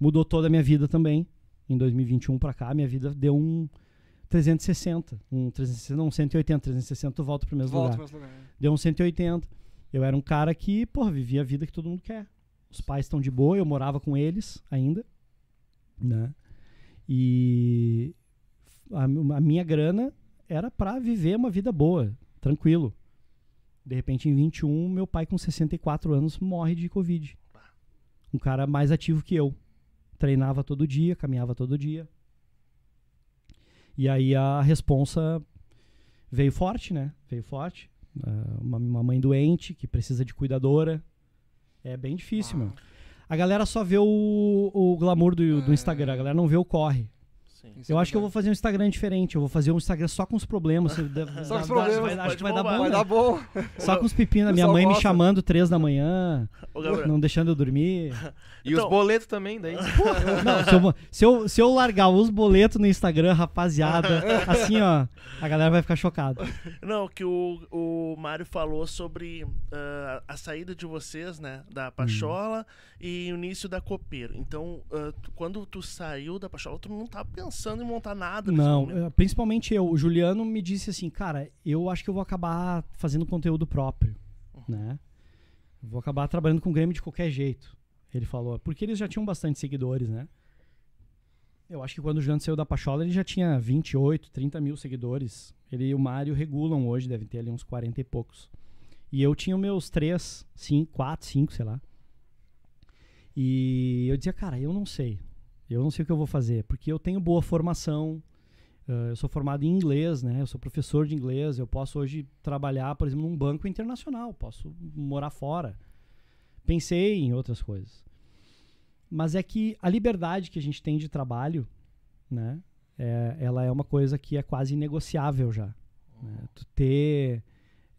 Mudou toda a minha vida também. Em 2021 pra cá, minha vida deu um 360, um 360, não, 180, 360, tu volta pro mesmo Volta lugar. pro mesmo lugar. Deu um 180. Eu era um cara que, pô, vivia a vida que todo mundo quer. Os pais estão de boa, eu morava com eles ainda, né? E a, a minha grana era pra viver uma vida boa, tranquilo. De repente, em 21, meu pai com 64 anos morre de Covid. Um cara mais ativo que eu. Treinava todo dia, caminhava todo dia. E aí a responsa veio forte, né? Veio forte. Ah, uma, uma mãe doente que precisa de cuidadora. É bem difícil, meu. A galera só vê o, o glamour do, do. Instagram, a galera não vê o corre. Sim. Eu é acho que eu vou fazer um Instagram diferente. Eu vou fazer um Instagram só com os problemas. [laughs] Só com os problemas. acho que vai dar bom. Vai né? dar bom. Só com os pepinos. Minha mãe me gosta. chamando três da manhã, não deixando eu dormir. [laughs] E Então- os boletos também, daí. [laughs] Não, se eu, se, eu, se eu largar os boletos no Instagram, rapaziada, assim, ó, a galera vai ficar chocada. Não, que o, o Mário falou sobre ah, a saída de vocês, né? Da Pachola e o início da Copeiro. Então, tu- quando tu saiu da Pachola, tu não tá pensando em montar nada Não, eh, principalmente eu. O Juliano me disse assim, cara, eu acho que eu vou acabar fazendo conteúdo próprio, né? Vou acabar trabalhando com o Grêmio de qualquer jeito. Ele falou, porque eles já tinham bastante seguidores, né? Eu acho que quando o Juliano saiu da Pachola, ele já tinha 28, 30 mil seguidores. Ele e o Mário regulam hoje, devem ter ali uns 40 e poucos. E eu tinha meus 3, 5, 4, 5, sei lá. E eu dizia, cara, eu não sei. Eu não sei o que eu vou fazer, porque eu tenho boa formação, Uh, eu sou formado em inglês, né? Eu sou professor de inglês. Eu posso hoje trabalhar, por exemplo, num banco internacional. Posso morar fora. Pensei em outras coisas. Mas é que a liberdade que a gente tem de trabalho, né? é- ela é uma coisa que é quase inegociável já. né? Tu ter,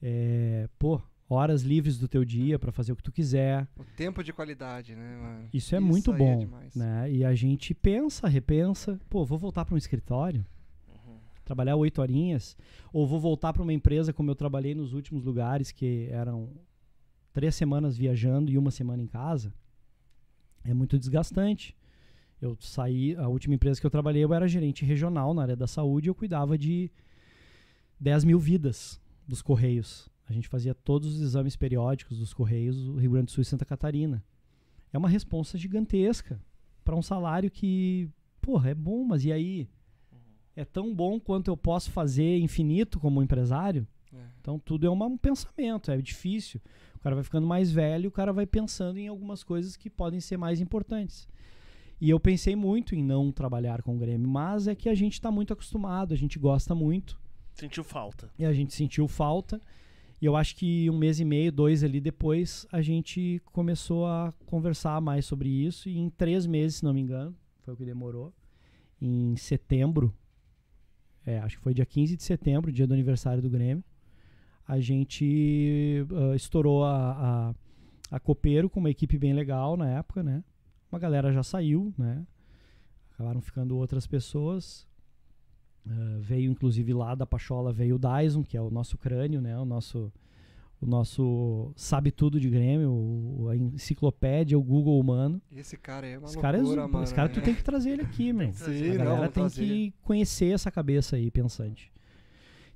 é, pô, horas livres do teu dia para fazer o que tu quiser. O tempo de qualidade, né, mano? Isso é muito aí bom, demais. né? E a gente pensa, repensa, pô, vou voltar para um escritório, trabalhar oito horinhas, ou vou voltar para uma empresa como eu trabalhei nos últimos lugares que eram três semanas viajando e uma semana em casa. É muito desgastante. Eu saí, a última empresa que eu trabalhei, eu era gerente regional na área da saúde eu cuidava de 10 mil vidas dos Correios. A gente fazia todos os exames periódicos dos Correios do Rio Grande do Sul e Santa Catarina. É uma responsa gigantesca para um salário que, porra, é bom, mas e aí? É tão bom quanto eu posso fazer infinito como empresário? É. Então tudo é uma- um pensamento, é difícil. O cara vai ficando mais velho, o cara vai pensando em algumas coisas que podem ser mais importantes. E eu pensei muito em não trabalhar com o Grêmio, mas é que a gente está muito acostumado, a gente gosta muito Sentiu falta. e a gente sentiu falta. E eu acho que um mês e meio, dois ali depois, a gente começou a conversar mais sobre isso. E em três meses, se não me engano, foi o que demorou. Em setembro, é, acho que foi dia 15 de setembro, dia do aniversário do Grêmio, a gente ah, estourou a, a, a Copeiro com uma equipe bem legal na época, né? Uma galera já saiu, né? Acabaram ficando outras pessoas. Uh, veio inclusive lá da Pachola veio o Dyson, que é o nosso crânio, né? O nosso o nosso sabe tudo de Grêmio, o- a enciclopédia, o Google humano. Esse cara é uma Esse cara, é, loucura, zo- mano. esse cara tu é. tem que trazer ele aqui, [laughs] meu. trazer. Sim, A não, galera vamos tem trazer. que conhecer essa cabeça aí pensante.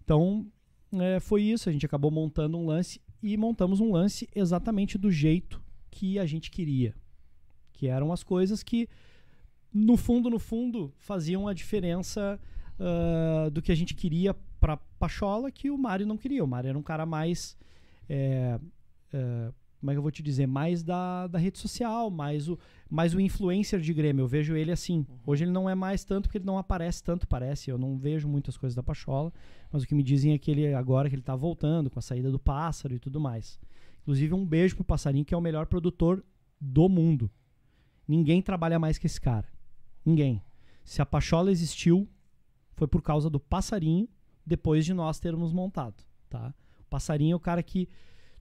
Então, é, foi isso. A gente acabou montando um lance e montamos um lance exatamente do jeito que a gente queria. Que eram as coisas que, no fundo, no fundo, faziam a diferença ah, do que a gente queria pra Pachola, que o Mário não queria. O Mário era um cara mais. é, é, como é que eu vou te dizer? Mais da, da rede social, mais o, mais o influencer de Grêmio. Eu vejo ele assim. Hoje ele não é mais tanto porque ele não aparece tanto, parece. Eu não vejo muitas coisas da Pachola. Mas o que me dizem é que ele agora que ele tá voltando com a saída do pássaro e tudo mais. Inclusive, um beijo pro Passarinho, que é o melhor produtor do mundo. Ninguém trabalha mais que esse cara. Ninguém. Se a Pachola existiu, foi por causa do Passarinho, depois de nós termos montado, tá? O Passarinho é o cara que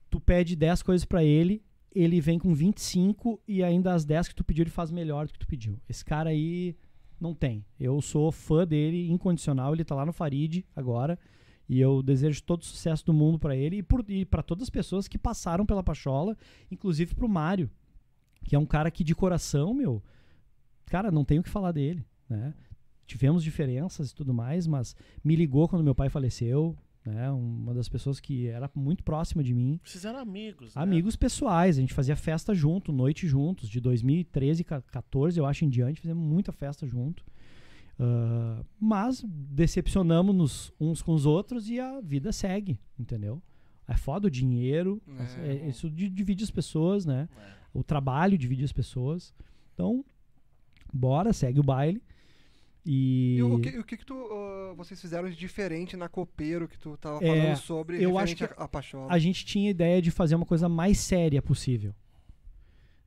tu pede 10 coisas pra ele, ele vem com 25 e ainda as 10 que tu pediu ele faz melhor do que tu pediu. Esse cara aí não tem. Eu sou fã dele incondicional, ele tá lá no Farid agora e eu desejo todo o sucesso do mundo pra ele e, e para todas as pessoas que passaram pela Pachola, inclusive pro Mário, que é um cara que de coração, meu, cara, não tenho o que falar dele, né? Tivemos diferenças e tudo mais, mas me ligou quando meu pai faleceu, né? Uma das pessoas que era muito próxima de mim. Vocês eram amigos, né? Amigos pessoais, a gente fazia festa junto, noite juntos, de 2013, 14, eu acho em diante, fizemos muita festa junto. Ah, mas decepcionamos-nos uns com os outros e a vida segue, entendeu? É foda o dinheiro, É. é- isso di- divide as pessoas, né? O trabalho divide as pessoas. Então, bora, segue o baile. E, E o que, o que, que tu, ah, vocês fizeram de diferente na Copeiro que tu tava É, falando sobre eu acho referente a, Pachola? a gente tinha ideia de fazer uma coisa mais séria possível,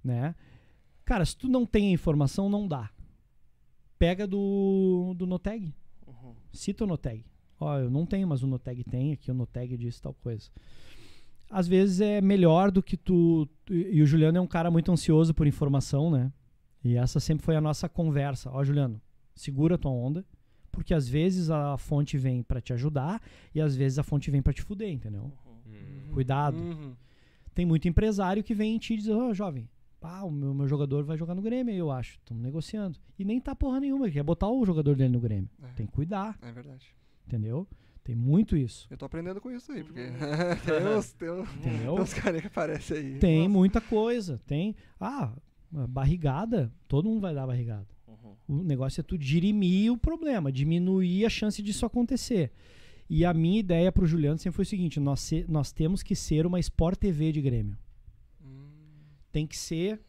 né? Cara, se tu não tem a informação, não dá. Pega do, do Noteg. Uhum. Cita o Noteg. Ó, eu não tenho, mas o Noteg tem, aqui o Noteg disse tal coisa. Às vezes é melhor do que tu. tu- E o Juliano é um cara muito ansioso por informação, né? E essa sempre foi a nossa conversa. Ó, Juliano, segura a tua onda, porque às vezes a fonte vem pra te ajudar e às vezes a fonte vem pra te fuder, entendeu? Hum. Cuidado. Uhum. Tem muito empresário que vem em ti e diz, ô jovem, pá, o meu, meu jogador vai jogar no Grêmio, aí, eu acho. Estamos negociando. E nem tá porra nenhuma, ele quer botar o jogador dele no Grêmio. É. Tem que cuidar, É verdade. entendeu? Tem muito isso. Eu tô aprendendo com isso aí, porque Uhum. [laughs] tem uns, tem uns, caras que aparecem aí. Tem Nossa. muita coisa. Tem. Ah, barrigada, todo mundo vai dar barrigada. O negócio é tu dirimir o problema, diminuir a chance disso acontecer. E a minha ideia pro Juliano sempre foi o seguinte: nós, se- nós temos que ser uma Sport TV de Grêmio. Hum. Tem que ser.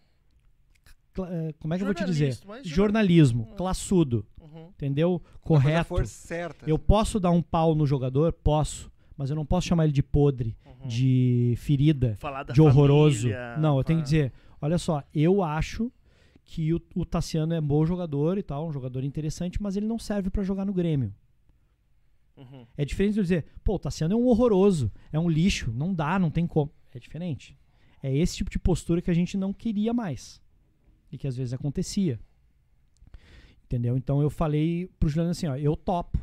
eh, Como é que eu vou te dizer? Jornalismo, Hum. classudo, Uhum. entendeu? Correto. for certa. Eu posso dar um pau no jogador? Posso. Mas eu não posso chamar ele de podre, Uhum. de ferida, Falar da de horroroso. família, não, eu tenho que dizer, olha só, eu acho que o, o Tassiano é bom jogador e tal, um jogador interessante, mas ele não serve pra jogar no Grêmio. Uhum. É diferente de eu dizer, pô, o Tassiano é um horroroso, é um lixo, não dá, não tem como. É diferente. É esse tipo de postura que a gente não queria mais. E que às vezes acontecia. Entendeu? Então eu falei pro Juliano assim, ó, eu topo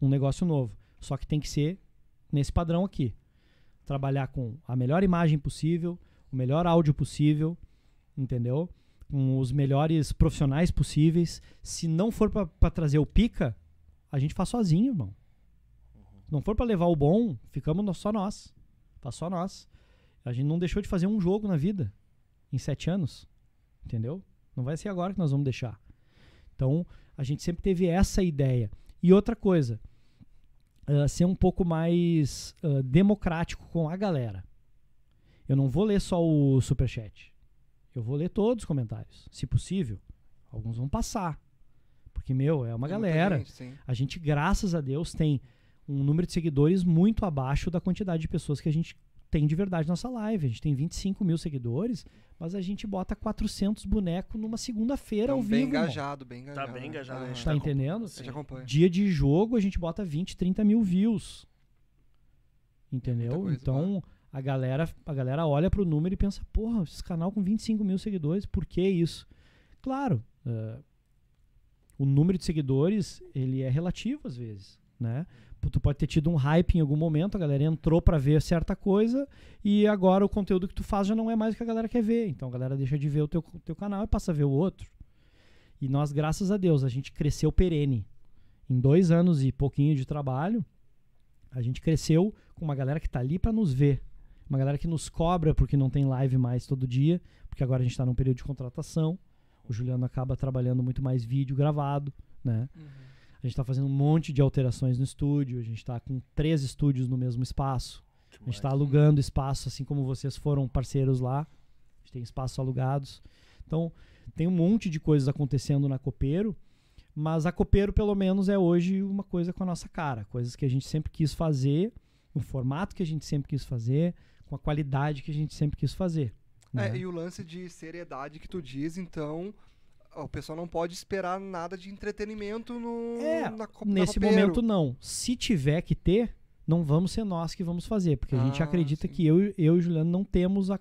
um negócio novo. Só que tem que ser nesse padrão aqui. Trabalhar com a melhor imagem possível, o melhor áudio possível, entendeu? Com os melhores profissionais possíveis. Se não for pra trazer o pica, a gente faz sozinho, irmão. Não for pra levar o bom, ficamos só nós. Faz só nós. A gente não deixou de fazer um jogo na vida em sete anos. Entendeu? Não vai ser agora que nós vamos deixar. Então, a gente sempre teve essa ideia. E outra coisa, ah, ser um pouco mais ah, democrático com a galera. Eu não vou ler só o superchat. Eu vou ler todos os comentários, se possível. Alguns vão passar. Porque, meu, é uma muita galera. gente. A gente, graças a Deus, tem um número de seguidores muito abaixo da quantidade de pessoas que a gente tem de verdade na nossa live. A gente tem 25 mil seguidores, mas a gente bota 400 bonecos numa segunda-feira ao bem vivo. engajado, bem engajado. bem engajado, Ah, gente Tá com- entendendo? Sim. Dia de jogo, a gente bota 20, 30 mil views. Entendeu? Muita coisa, então, a galera, a galera olha pro número e pensa, porra, esse canal com 25 mil seguidores, por que isso? Claro, eh, o número de seguidores, ele é relativo às vezes, né? tu pode ter tido um hype em algum momento, a galera entrou pra ver certa coisa e agora o conteúdo que tu faz já não é mais o que a galera quer ver. Então a galera deixa de ver o teu, teu canal e passa a ver o outro. E nós, graças a Deus, a gente cresceu perene. Em dois anos e pouquinho de trabalho, a gente cresceu com uma galera que tá ali pra nos ver. Uma galera que nos cobra porque não tem live mais todo dia, porque agora a gente tá num período de contratação. O Juliano acaba trabalhando muito mais vídeo gravado, né? A gente tá fazendo um monte de alterações no estúdio, a gente tá com três estúdios no mesmo espaço. A gente tá alugando espaço, assim como vocês foram parceiros lá. A gente tem espaços alugados. Então, tem um monte de coisas acontecendo na Copeiro, mas a Copeiro, pelo menos, é hoje uma coisa com a nossa cara. Coisas que a gente sempre quis fazer, no formato que a gente sempre quis fazer, com a qualidade que a gente sempre quis fazer. É, né? e o lance de seriedade que tu diz, então o pessoal não pode esperar nada de entretenimento no, É, na, na Nesse Copeiro. momento, não. Se tiver que ter, não vamos ser nós que vamos fazer, porque a gente Ah, acredita sim. que eu, eu e o Juliano não temos a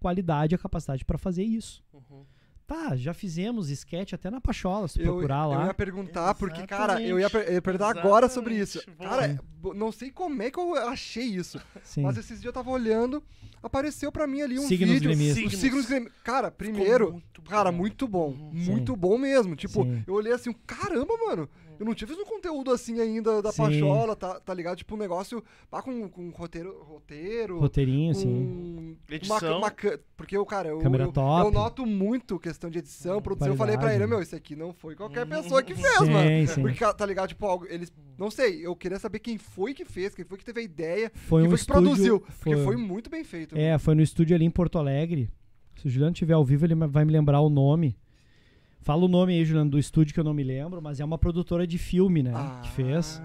qualidade, a capacidade para fazer isso. Uhum. Tá, já fizemos sketch até na Pachola, se Eu, procurar eu lá. ia perguntar, porque, cara, eu ia, Exatamente. per- eu ia perguntar agora sobre Exatamente. isso. Boa. Cara, não sei como é que eu achei isso, Sim. mas esses dias eu tava olhando, apareceu pra mim ali um Signos vídeo. Signos. signos gremi- Cara, primeiro, muito cara, muito bom. Uhum. Muito bom mesmo. Tipo, Sim. eu olhei assim, caramba, mano. Eu não tinha visto um conteúdo assim ainda da Sim. Pachola, tá, tá ligado? Tipo, um negócio pá, com, com roteiro, roteiro Roteirinho, com assim. Edição. Uma, ca- porque eu, cara, eu, Câmera eu, top. eu noto muito questão de edição, produção. Eu falei pra Qualidade. ele, meu, isso aqui não foi qualquer pessoa que fez, Sim, mano. sim. Porque, tá ligado? Tipo, algo, eles. Não sei, eu queria saber quem foi que fez, quem foi que teve a ideia, Foi quem um foi que estúdio. produziu. Porque foi- foi muito bem feito. É, foi no estúdio ali em Porto Alegre. Se o Juliano estiver ao vivo, ele vai me lembrar o nome. Fala o nome aí, Juliano, do estúdio que eu não me lembro, mas é uma produtora de filme, né? Ah. Que fez.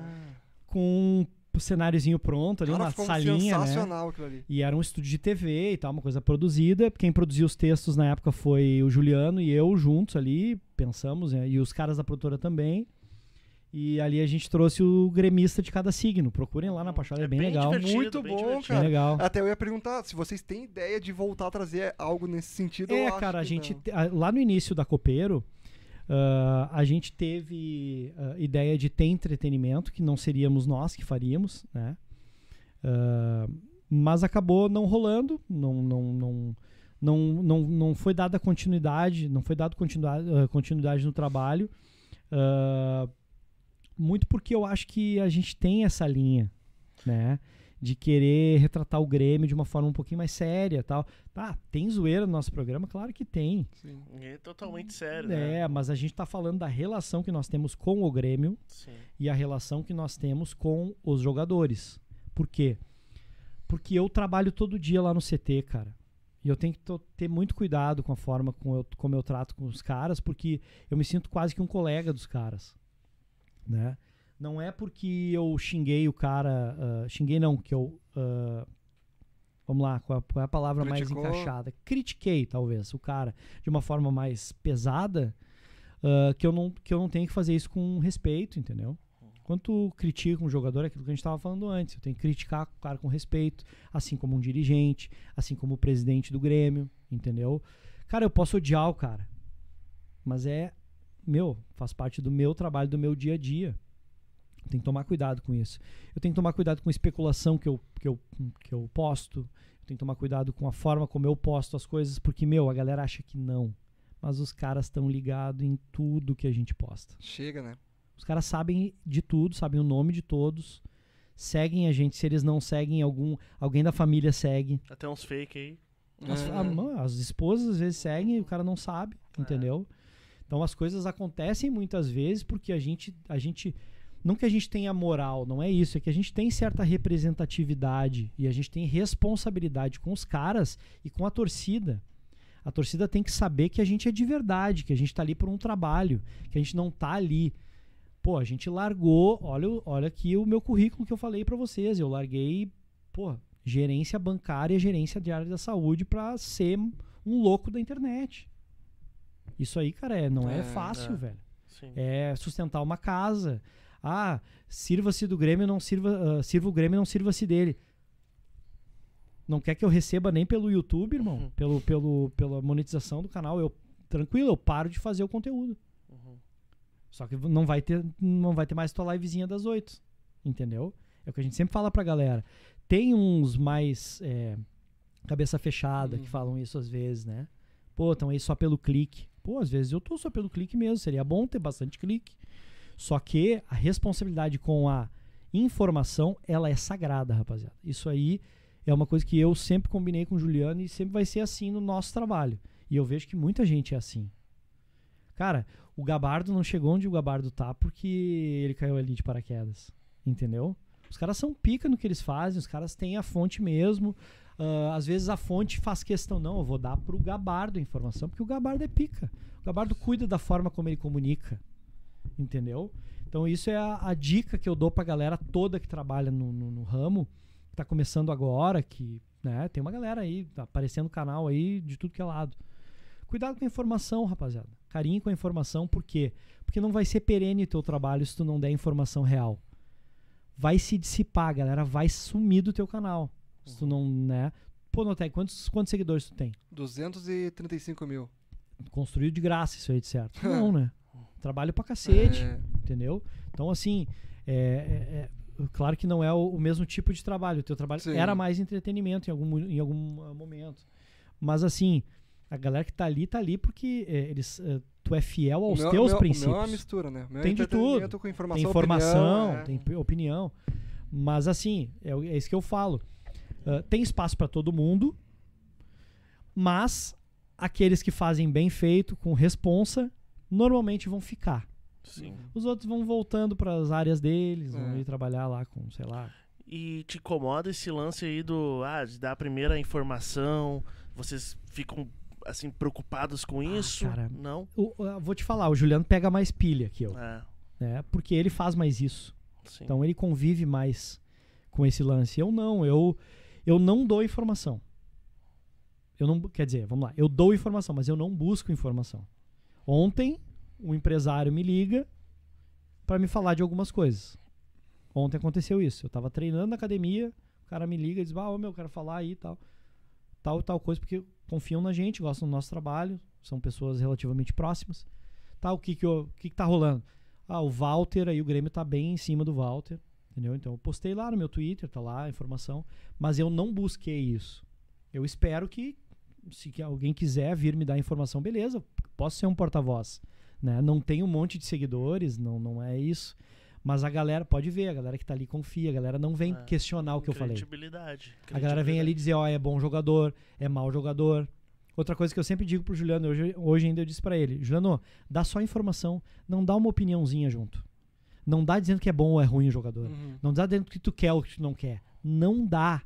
Com um cenáriozinho pronto ali, Cara, uma salinha, né? sensacional aquilo ali. E era um estúdio de TV e tal, uma coisa produzida. Quem produziu os textos na época foi o Juliano e eu juntos ali, pensamos, né? e os caras da produtora também. E ali a gente trouxe o gremista de cada signo. Procurem lá na Pachola, é, bem, legal. divertido, Muito bem bom, divertido. Bem cara. legal. Até eu ia perguntar se vocês têm ideia de voltar a trazer algo nesse sentido. É, cara, a gente te- lá no início da Copeiro, ah, a gente teve a ideia de ter entretenimento, que não seríamos nós que faríamos, né? Ah, mas acabou não rolando, não, não, não, não, não, não foi dada continuidade, não foi dado continuidade, continuidade no trabalho. ah, muito porque eu acho que a gente tem essa linha, né? De querer retratar o Grêmio de uma forma um pouquinho mais séria tal. Tá, tem zoeira no nosso programa? Claro que tem. Sim. É totalmente sério, né? É, mas a gente tá falando da relação que nós temos com o Grêmio Sim. e a relação que nós temos com os jogadores. Por quê? Porque eu trabalho todo dia lá no CT, cara. E eu tenho que ter muito cuidado com a forma como eu, como eu trato com os caras, porque eu me sinto quase que um colega dos caras. Né? Não é porque eu xinguei o cara. ah, xinguei não, que eu. ah, vamos lá, qual é, a palavra Criticou? mais encaixada? Critiquei, talvez, o cara de uma forma mais pesada, ah, que, eu não, que eu não tenho que fazer isso com respeito, entendeu? Quando tu critica um jogador, é aquilo que a gente estava falando antes. Eu tenho que criticar o cara com respeito, assim como um dirigente, assim como o presidente do Grêmio, entendeu? Cara, eu posso odiar o cara, mas é meu, faz parte do meu trabalho, do meu dia a dia. Tenho que tomar cuidado com isso. Eu tenho que tomar cuidado com a especulação que eu, que eu, que eu posto. Eu tenho que tomar cuidado com a forma como eu posto as coisas, porque, meu, a galera acha que não. Mas os caras estão ligados em tudo que a gente posta. Chega, né? Os caras sabem de tudo, sabem o nome de todos, seguem a gente. Se eles não seguem, algum, alguém da família segue. Até uns fake aí. As, É. a- mano, as esposas às vezes seguem e o cara não sabe, entendeu? Então as coisas acontecem muitas vezes porque a gente, a gente. Não que a gente tenha moral, não é isso, é que a gente tem certa representatividade e a gente tem responsabilidade com os caras e com a torcida. A torcida tem que saber que a gente é de verdade, que a gente tá ali por um trabalho, que a gente não tá ali. Pô, a gente largou, olha, olha aqui o meu currículo que eu falei pra vocês. Eu larguei, pô, gerência bancária, gerência de área da saúde pra ser um louco da internet. Isso aí, cara, é, não é, É, fácil, é. velho. Sim. É sustentar uma casa. Ah, sirva-se do Grêmio, não sirva, ah, sirva o Grêmio, não sirva-se dele. Não quer que eu receba nem pelo YouTube, irmão, Uhum. pelo, pelo, pela monetização do canal. Eu tranquilo, eu paro de fazer o conteúdo. Uhum. Só que não vai ter, não vai ter mais tua livezinha das oito. entendeu? É o que a gente sempre fala pra galera. Tem uns mais é, cabeça fechada que Uhum. falam isso às vezes, né? Pô, estão aí só pelo clique. Pô, às vezes eu tô só pelo clique mesmo. Seria bom ter bastante clique. Só que a responsabilidade com a informação, ela é sagrada, rapaziada. Isso aí é uma coisa que eu sempre combinei com o Juliano e sempre vai ser assim no nosso trabalho. E eu vejo que muita gente é assim. Cara, o Gabardo não chegou onde o Gabardo tá porque ele caiu ali de paraquedas. Entendeu? Os caras são pica no que eles fazem, os caras têm a fonte mesmo. Ah, às vezes a fonte faz questão, não, eu vou dar pro Gabardo a informação, porque o Gabardo é pica. O Gabardo cuida da forma como ele comunica. Entendeu? Então isso é a, a dica que eu dou pra galera toda que trabalha no, no- no ramo, que tá começando agora, que né, tem uma galera aí, tá aparecendo no canal aí de tudo que é lado. Cuidado com a informação, rapaziada. Carinho com a informação, por quê? Porque não vai ser perene o teu trabalho se tu não der informação real. Vai se dissipar, a galera vai sumir do teu canal. Se tu não, né? Pô, Notec, quantos, quantos seguidores tu tem? 235 mil. Construído de graça isso aí, de certo? [laughs] Não, né? Trabalho pra cacete, É, entendeu? Então, assim, é, é- é- claro que não é o, o mesmo tipo de trabalho. O teu trabalho Sim. era mais entretenimento em algum, em algum ah, momento. Mas, assim, a galera que tá ali, tá ali porque é, eles, é, tu é fiel aos meu- teus meu- princípios. Meu é uma mistura, né? Meu Tem de tudo. Com informação, tem informação, opinião, tem opinião. Mas assim, é, é isso que eu falo. Ah, tem espaço para todo mundo, mas aqueles que fazem bem feito, com responsa, normalmente vão ficar. Sim. Os outros vão voltando para as áreas deles, vão É. ir trabalhar lá com, sei lá. E te incomoda esse lance aí do. Ah, de dar a primeira informação. Vocês ficam, assim, preocupados com isso? Ah, cara. Não? O- eu vou te falar, o Juliano pega mais pilha que eu, É, né? Porque ele faz mais isso. sim. Então ele convive mais com esse lance. Eu não, eu eu não dou informação. Eu não, quer dizer, vamos lá, eu dou informação, mas eu não busco informação. Ontem um empresário me liga para me falar de algumas coisas. Ontem aconteceu isso. Eu tava treinando na academia, o cara me liga e diz: "Ah, ô, meu, eu quero falar aí e tal". Tal tal coisa porque confiam na gente, gostam do nosso trabalho, são pessoas relativamente próximas. Tá, o que que, eu- o que que tá rolando? Ah, o Walter aí, o Grêmio tá bem em cima do Walter, entendeu? Então eu postei lá no meu Twitter, tá lá a informação, mas eu não busquei isso. Eu espero que, se alguém quiser vir me dar informação, beleza, posso ser um porta-voz, né? Não tem um monte de seguidores, não, não é isso. Mas a galera, pode ver, a galera que tá ali confia, a galera não vem É. questionar o que eu falei. Credibilidade. A galera vem ali dizer, ó, é bom jogador, é mau jogador. Outra coisa que eu sempre digo pro Juliano, hoje, hoje ainda eu disse pra ele, Juliano, dá só informação, não dá uma opiniãozinha junto. Não dá dizendo que é bom ou é ruim o jogador. Uhum. Não dá dizendo que tu quer ou que tu não quer. Não dá.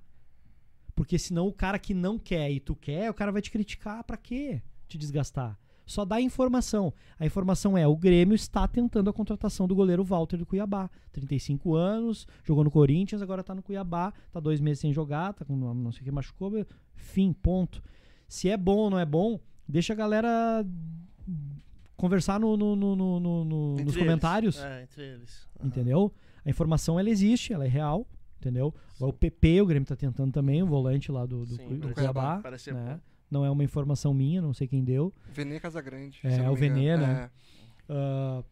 Porque senão o cara que não quer e tu quer, o cara vai te criticar pra quê? Te desgastar. Só dá informação. A informação é: o Grêmio está tentando a contratação do goleiro Walter do Cuiabá. 35 anos, jogou no Corinthians, agora tá no Cuiabá, tá dois meses sem jogar, tá com não sei o que machucou. Fim, ponto. Se é bom ou não é bom, deixa a galera conversar no, no- no- no- nos eles. comentários. É, entre eles. Aham. Entendeu? A informação ela existe, ela é real, entendeu? Agora, O PP, o Grêmio tá tentando também, o volante lá do, do, Sim, do parece- Cuiabá. parece ser né? Não é uma informação minha, não sei quem deu. Venê Casagrande. É, eu não o Venê, né? Ah,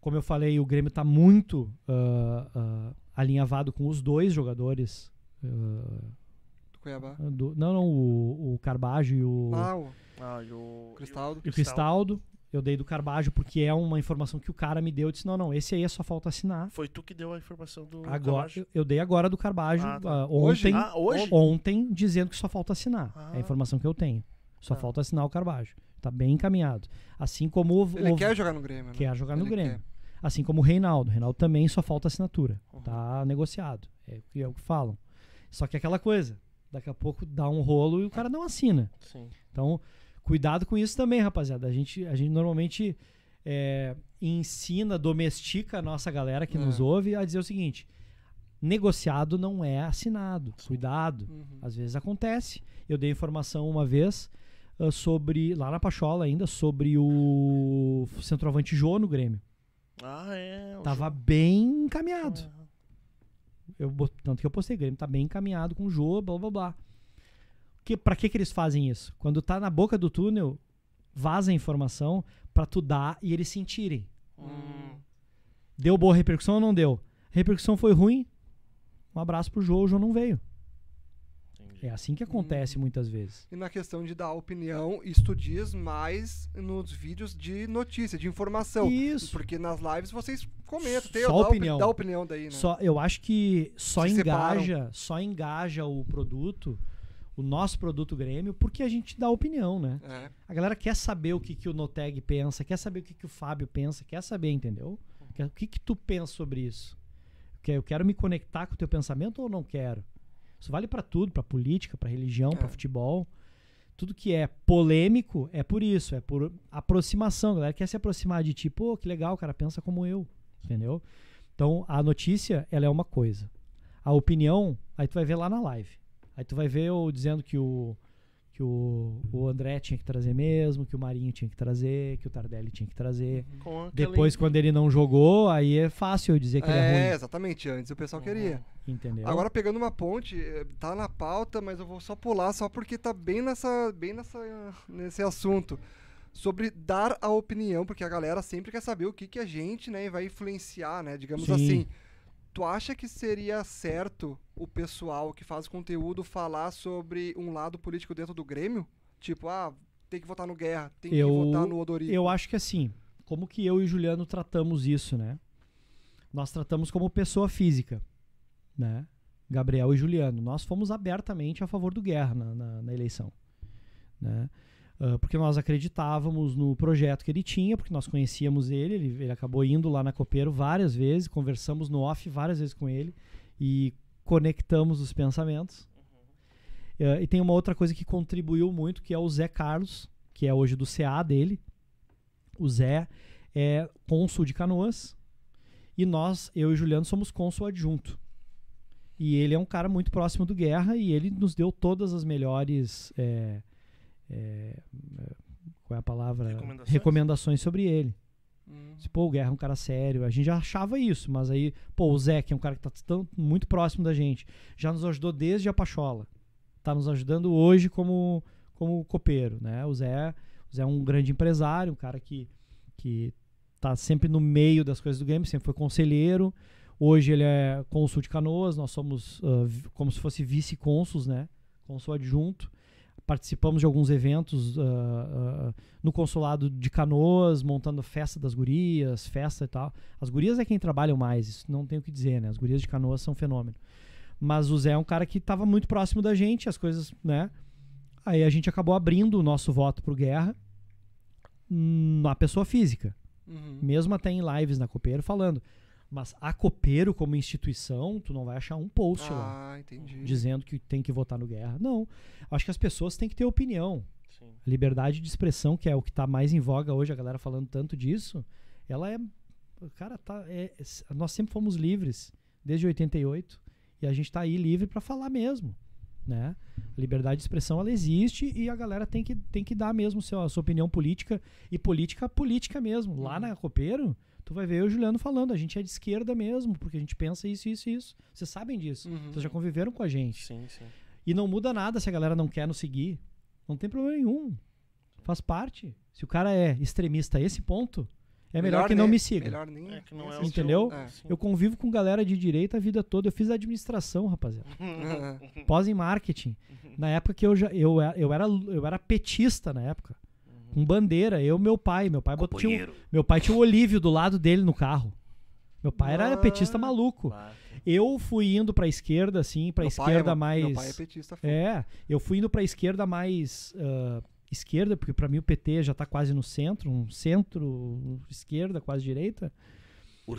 como eu falei, o Grêmio tá muito ah, ah, alinhavado com os dois jogadores. É, do Cuiabá. do- não, não, o, o Carbajo e o, Ah, o Ah, e o. Cristaldo. e o Cristaldo. Eu dei do Carbajo porque é uma informação que o cara me deu. Eu disse: não, não, esse aí é só falta assinar. Foi tu que deu a informação do. Agora, eu, eu dei agora do Carbajo Ah, tá. ah, Hoje? ontem. Ah, hoje? ontem dizendo que só falta assinar. Ah. É a informação que eu tenho. Só Tá. falta assinar o Carbajo. Tá bem encaminhado. Assim como o, Ele o- quer jogar no Grêmio, né? quer jogar no Ele Grêmio. quer. Assim como o Reinaldo. O Reinaldo também só falta assinatura. Uhum. Tá negociado. É, o que- é o que falam. Só que é aquela coisa. Daqui a pouco dá um rolo e o cara não assina. Sim. Então, cuidado com isso também, rapaziada. A gente, a gente normalmente é, ensina, domestica a nossa galera que É. nos ouve a dizer o seguinte: negociado não é assinado. Cuidado. Uhum. Às vezes acontece. Eu dei informação uma vez ah, sobre, lá na Pachola ainda, sobre o centroavante Jô no Grêmio. Ah, é. Tava bem encaminhado. Ah, Eu, tanto que eu postei, Grêmio tá bem encaminhado com o Jô, blá blá blá. Que, pra que, que eles fazem isso? Quando tá na boca do túnel, vaza a informação pra tu dar e eles sentirem. hum, Deu boa repercussão ou não deu? A repercussão foi ruim, Um abraço pro Jô, o Jô não veio. Entendi. É assim que acontece muitas vezes. E na questão de dar opinião, isso diz mais nos vídeos de notícia, de informação. Isso. Porque nas lives vocês comentam, tem Só dá opi- opinião. Dá opinião daí, né? Só, eu acho que só Se separam. engaja, só engaja o produto, o nosso produto Grêmio, porque a gente dá opinião, né? É. A galera quer saber o que, que o Noteg pensa, quer saber o que, que o Fábio pensa, quer saber, entendeu? O que, que tu pensa sobre isso? Eu quero me conectar com o teu pensamento ou não quero? Isso vale pra tudo, pra política, pra religião, pra É. futebol. Tudo que é polêmico é por isso, é por aproximação. A galera quer se aproximar de ti, pô, que legal, o cara pensa como eu, entendeu? Então, a notícia, ela é uma coisa. A opinião, aí tu vai ver lá na live. Aí tu vai ver eu dizendo que o que o, o André tinha que trazer mesmo, que o Marinho tinha que trazer, que o Tardelli tinha que trazer. Com aquela Depois, quando ele não jogou, aí é fácil eu dizer que ele é É, ruim, exatamente. Antes o pessoal queria. entendeu? Agora pegando uma ponte, eh, tá na pauta, mas eu vou só pular só porque tá bem nessa, bem nessa, nesse assunto sobre dar a opinião, porque a galera sempre quer saber o que que a gente, né, vai influenciar, né, digamos Sim. assim. Tu acha que seria certo o pessoal que faz conteúdo falar sobre um lado político dentro do Grêmio? Tipo, ah, tem que votar no Guerra, tem Eu- que votar no Odorico. Eu acho que assim, como que eu e o Juliano tratamos isso, né? Nós tratamos como pessoa física, né? Gabriel e Juliano. Nós fomos abertamente a favor do Guerra na, na- na eleição, né? Ah, porque nós acreditávamos no projeto que ele tinha, porque nós conhecíamos ele, ele, ele acabou indo lá na Copeiro várias vezes, conversamos no off várias vezes com ele e conectamos os pensamentos. Ah, e tem uma outra coisa que contribuiu muito, que é o Zé Carlos, que é hoje do CA dele. O Zé é cônsul de Canoas. E nós, eu e o Juliano, somos cônsul adjunto. E ele é um cara muito próximo do Guerra e ele nos deu todas as melhores. é, é, é, qual é a palavra? Recomendações? Recomendações sobre ele. Hum. Se, pô, o Guerra é um cara sério. A gente já achava isso, mas aí, pô, o Zé, que é um cara que tá tão, muito próximo da gente, já nos ajudou desde a Pachola. Tá nos ajudando hoje como, como copeiro, né? O Zé, o Zé é um grande empresário, um cara que, que tá sempre no meio das coisas do game, sempre foi conselheiro. Hoje ele é cônsul de Canoas, nós somos vi- como se fosse vice-cônsuls, né? Cônsul adjunto. Participamos de alguns eventos ah, ah, no consulado de Canoas, montando festa das gurias, festa e tal. As gurias é quem trabalham mais, isso não tenho o que dizer, né? As gurias de Canoas são um fenômeno. Mas o Zé é um cara que estava muito próximo da gente, as coisas, né? Aí a gente acabou abrindo o nosso voto pro Guerra hum, na pessoa física Uhum. mesmo até em lives na Copeiro falando. Mas a Copeiro como instituição, tu não vai achar um post lá Ah, entendi. dizendo que tem que votar no Guerra. Não. Acho que as pessoas têm que ter opinião. Sim. A liberdade de expressão, que é o que tá mais em voga hoje, a galera falando tanto disso, ela é. Cara, tá, é- é- nós sempre fomos livres, desde 88, e a gente tá aí livre para falar mesmo. Né? A liberdade de expressão ela existe e a galera tem que, tem que dar mesmo seu, a sua opinião política e política política mesmo. Lá na Copeiro, tu vai ver eu e o Juliano falando, a gente é de esquerda mesmo, porque a gente pensa isso, isso, isso. Vocês sabem disso. Uhum. Vocês já conviveram com a gente. Sim, sim. E não muda nada se a galera não quer nos seguir. Não tem problema nenhum. Faz parte. Se o cara é extremista a esse ponto, é melhor, que não nem- me siga. Melhor nem. É que não é. Entendeu? É. Eu convivo com galera de direita a vida toda. Eu fiz administração, rapaziada. [laughs] Pós em marketing. Na época que eu já eu, era- eu era eu era petista na época. Com bandeira, eu e meu pai, meu pai botou tinha um- meu pai tinha o Olívio do lado dele no carro. Meu pai era Ah. petista maluco. Eu fui indo pra esquerda assim, pra Meu esquerda é, mais Meu pai é petista. foda. É, eu fui indo pra esquerda mais ah, esquerda, porque pra mim o PT já tá quase no centro, um centro, um esquerda, quase direita.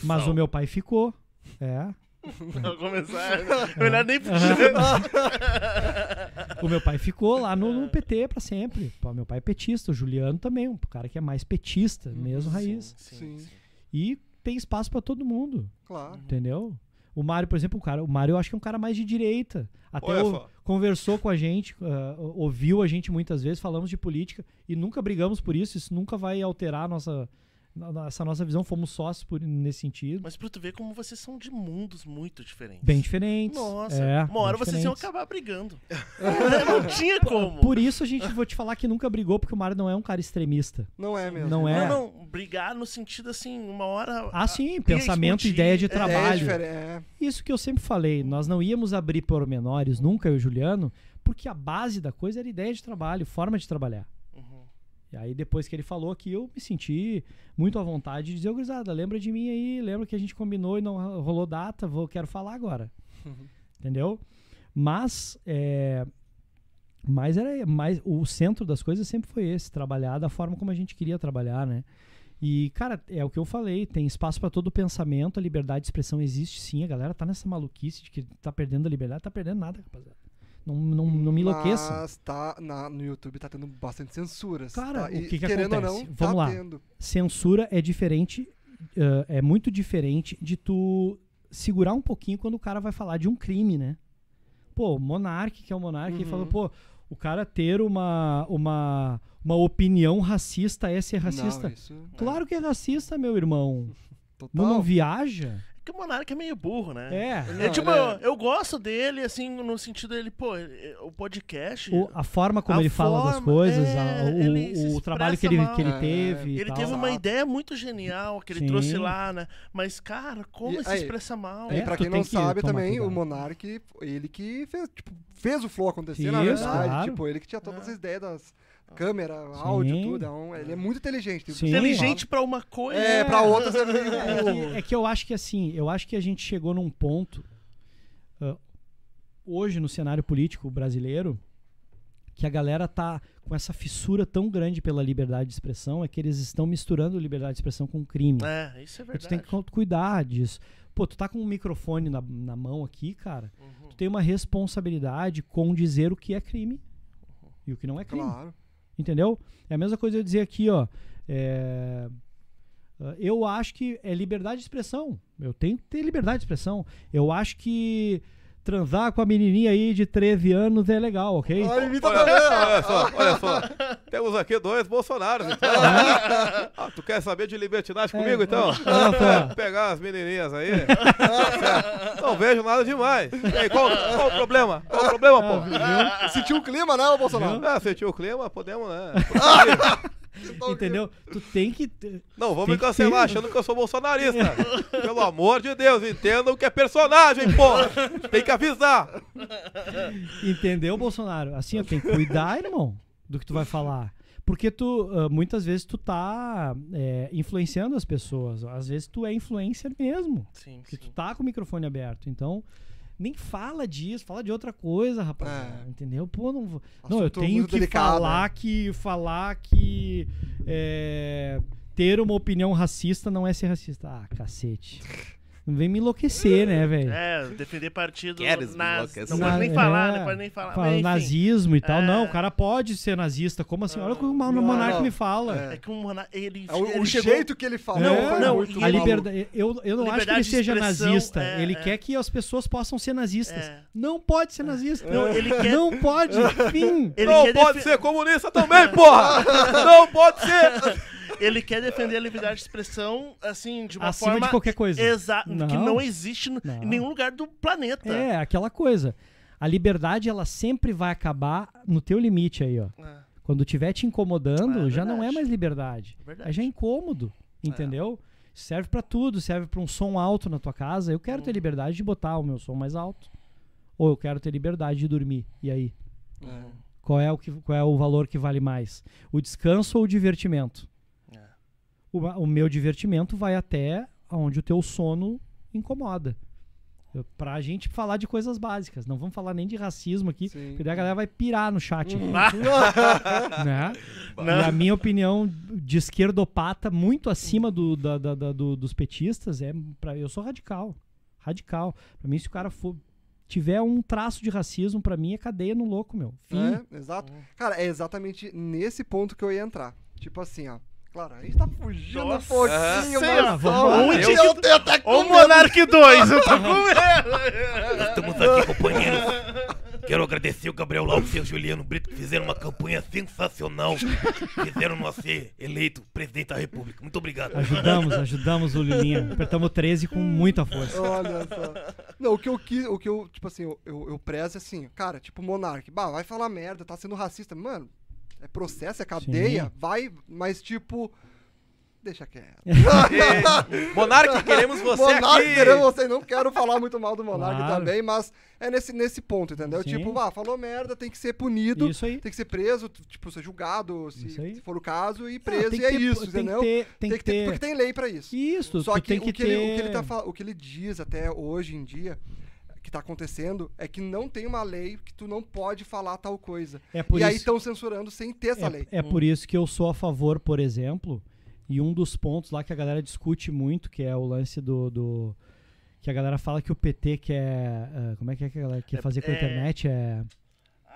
Mas o meu pai ficou. É. [laughs] Vou começar. [laughs] Melhor nem [laughs] O meu pai ficou lá no, no PT pra sempre. Pô, meu pai é petista, o Juliano também, um cara que é mais petista, mesmo raiz. Sim, Sim. E tem espaço pra todo mundo, Claro. entendeu? O Mário, por exemplo, o cara, o Mário eu acho que é um cara mais de direita. Até Olha o- conversou com a gente, ah, ouviu a gente muitas vezes, falamos de política e nunca brigamos por isso. Isso nunca vai alterar a nossa, essa nossa visão, fomos sócios por, nesse sentido. Mas pra tu ver como vocês são de mundos muito diferentes. Bem diferentes. Nossa, é, uma hora vocês iam acabar brigando. [laughs] não tinha como. Por isso a gente vou te falar que nunca brigou, porque o Mário não é um cara extremista. Não é mesmo. Não é. Não, não, brigar no sentido assim, uma hora. Ah, a- sim, pensamento, explodir, ideia de é, É, trabalho. É, Isso que eu sempre falei, nós não íamos abrir pormenores, nunca eu e o Juliano, porque a base da coisa era ideia de trabalho, forma de trabalhar. Uhum. E aí depois que ele falou aqui, eu me senti muito à vontade de dizer, ô gurizada, lembra de mim aí, lembra que a gente combinou e não rolou data, vou, quero falar agora. Entendeu? Mas, é, mas era mais o centro das coisas sempre foi esse, trabalhar da forma como a gente queria trabalhar, né? E, cara, é o que eu falei, tem espaço para todo o pensamento, a liberdade de expressão existe sim, a galera tá nessa maluquice de que tá perdendo a liberdade, tá perdendo nada, rapaziada. Não, não, não me enlouqueça. Mas tá, na, no YouTube tá tendo bastante censuras. Cara, tá? o E que que querendo acontece? ou não, Vamos tá lá. tendo. censura é diferente, eh, é muito diferente de tu segurar um pouquinho quando o cara vai falar de um crime, né? Pô, Monark, que é o Monark, ele Uhum. falou, pô, o cara ter uma, uma, uma opinião racista é ser racista. Não, isso, Claro que é racista, meu irmão. [laughs] total. Não, não viaja. É que o Monark é meio burro, né? É. Não, É tipo, ele eu, é- eu gosto dele, assim, no sentido dele, pô, ele- o podcast. O- a forma como A ele fala das forma, coisas, é, a- o, o trabalho que ele, mal. que ele É, teve. e Ele tal. teve uma ideia muito genial que ele Sim. trouxe lá, né? Mas, cara, como E ele se aí- expressa mal? É, E pra tu quem não que sabe também, cuidado. o Monark, ele que fez, tipo, fez o flow acontecer, na Isso, verdade. claro. Tipo, ele que tinha todas É. as ideias das câmeras, áudio, Sim. tudo. é um- ele é muito inteligente. Sim. Inteligente pra uma coisa. É, pra outras [laughs] é meio... É que, é que eu acho que assim, eu acho que a gente chegou num ponto ah, hoje no cenário político brasileiro que a galera tá com essa fissura tão grande pela liberdade de expressão é que eles estão misturando liberdade de expressão com crime. É, isso é E tu verdade. tem que cu- cuidar disso. Pô, tu tá com um microfone na, na mão aqui, cara. Uhum. Tu tem uma responsabilidade com dizer o que é crime e o que não é crime. Claro. Entendeu? É a mesma coisa eu dizer aqui, ó. é, Eu acho que é liberdade de expressão. Eu tenho que ter liberdade de expressão. Eu acho que transar com a menininha aí de 13 anos é legal, ok? Olha, Olha, olha só, olha só. [laughs] Temos aqui dois Bolsonaros, então. [laughs] Ah, tu quer saber de libertinagem comigo, então? Só. [laughs] Pegar as menininhas aí. Certo. Não vejo nada demais. E aí, qual, qual o problema? Qual o problema, pô? Sentiu o clima, né, Bolsonaro? Ah, sentiu o clima? Podemos, né? Entendeu? Tu tem que. Não, vamos me que cancelar ter. achando que eu sou bolsonarista. Pelo amor de Deus, entendam que é personagem, porra. Tem que avisar. Entendeu, Bolsonaro? Assim, ó, tem que cuidar, irmão, do que tu vai falar. Porque tu, ah, muitas vezes, tu tá é, influenciando as pessoas. Às vezes tu é influencer mesmo. Sim, Porque tu tá com o microfone aberto. Então, nem fala disso, fala de outra coisa, rapaz. É. Entendeu? Pô, não vou. Não, eu tenho que delicado, falar que. Falar que. é, ter uma opinião racista não é ser racista. Ah, cacete. [laughs] Vem me enlouquecer, né, velho? É, defender partido Queres naz... Não pode nem falar, é, não pode nem falar. Fala mas, nazismo e tal. É. Não, o cara pode ser nazista. Como assim? Olha o que o não. me fala. É. É que o Monark, ele, É o, ele o chegou... jeito que ele fala. Não, foi não, muito a liberdade, eu, eu não acho que ele Liberdade seja nazista. é, ele é. quer que as pessoas possam ser nazistas. É. Não pode ser nazista. Não, ele quer- Não pode. Fim. Ele não quer pode ser comunista também, porra! [laughs] Não pode ser! Ele quer defender a liberdade de expressão, assim, de uma Acima forma... de qualquer coisa. Exato, que Não. existe Não. em nenhum lugar do planeta. É, aquela coisa. A liberdade, ela sempre vai acabar no teu limite aí, ó. É, Quando tiver te incomodando, É já não é mais liberdade. Aí já é incômodo, entendeu? Serve pra tudo, serve pra um som alto na tua casa. Eu quero ter liberdade de botar o meu som mais alto. Ou eu quero ter liberdade de dormir. E aí? Uhum. Qual é o, que, qual é o valor que vale mais? O descanso ou o divertimento? O, o meu divertimento vai até onde o teu sono incomoda. Pra gente falar de coisas básicas. Não vamos falar nem de racismo aqui, Sim. porque daí a galera vai pirar no chat. Ah, [laughs] né? E a minha opinião de esquerdopata, muito acima do, da- da- da- do- dos petistas, é pra, eu sou radical. Radical. Pra mim, se o cara for, tiver um traço de racismo, pra mim é cadeia no louco, meu. Fim. É, exato. Cara, é exatamente nesse ponto que eu ia entrar. Tipo assim, ó. Claro, a gente tá fugindo Nossa, um pouquinho, sei mas vamos eu, Eu- eu com Monark 2, eu tô com medo. [laughs] Estamos aqui, companheiros. Quero agradecer o Gabriel Lopes e o Juliano Brito que fizeram uma campanha sensacional. Fizeram nós ser eleito presidente da República. Muito obrigado. Ajudamos, ajudamos o Lilinha. Apertamos 13 com muita força. Olha só. Não, o que eu quis, o que eu, tipo assim, eu, eu, eu prezo é assim, cara, tipo, Monark, bah, vai falar merda, tá sendo racista. Mano, é processo, é cadeia, Sim. vai, mas tipo. Deixa quieto. [laughs] [laughs] E, Monark, queremos você Monark, aqui. querendo você, não quero falar muito mal do Monark Claro. também, mas é nesse, nesse ponto, entendeu? Sim. Tipo, ah, falou merda, tem que ser punido, Isso aí. tem que ser preso, tipo, ser julgado, se, se for o caso, e Ah, preso, tem e que é ter- isso, tem entendeu? Que ter, tem, que ter. porque tem lei pra isso. Isso, Só que, tem o, que que ele, o, que ter- ele tá, o que ele diz até hoje em dia, que tá acontecendo, é que não tem uma lei que tu não pode falar tal coisa. É por e aí isso- estão censurando sem ter essa lei. É, é por isso que eu sou a favor, por exemplo, e um dos pontos lá que a galera discute muito, que é o lance do. do- que a galera fala que o PT quer. ah, como é que é que a galera quer É- fazer com a é- internet? É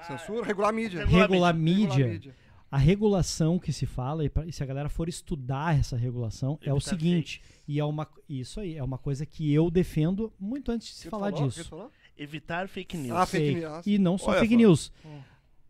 Censura, regular a mídia. Regular regular Regular mídia. a mídia. A regulação que se fala, e, pra- e se a galera for estudar essa regulação, é o seguinte. E é uma. Isso aí, é uma coisa que eu defendo muito antes de se falar falou? Que disso. Evitar fake news. Ah, fake news. Ah, E não só Olha fake só. news.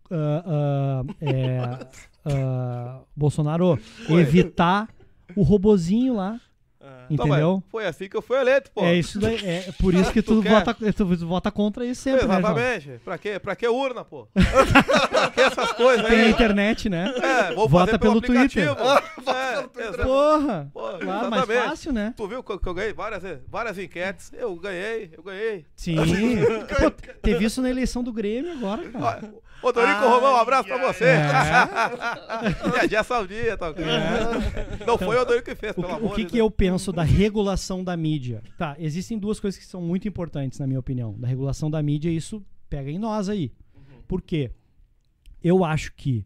Ah, ah, é, [laughs] ah, Bolsonaro, evitar o robozinho lá. Ah, mas Entendeu? foi assim que eu fui eleito, pô. É isso daí. É por isso que [laughs] Tu tu, vota, tu vota contra isso sempre, né, João? Exatamente. pra quê? Pra que urna, pô? [laughs] pra que essas coisas Tem aí? internet, né? É, vou Vota pelo, pelo Twitter. [laughs] É, Porra! Pô, Lá, mais fácil, né? Tu viu que eu que eu ganhei várias, várias enquetes? Eu ganhei, eu ganhei. Sim. Pô, teve isso na eleição do Grêmio agora, cara. Ô, Dorico Romão, um abraço pra você. É. Dia Saudia, tá ok? Não foi o Dorico que fez, O, pelo que- o amor que, de que eu penso da regulação da mídia? Tá, existem duas coisas que são muito importantes, na minha opinião. Da regulação da mídia, isso pega em nós aí. Por quê? Eu acho que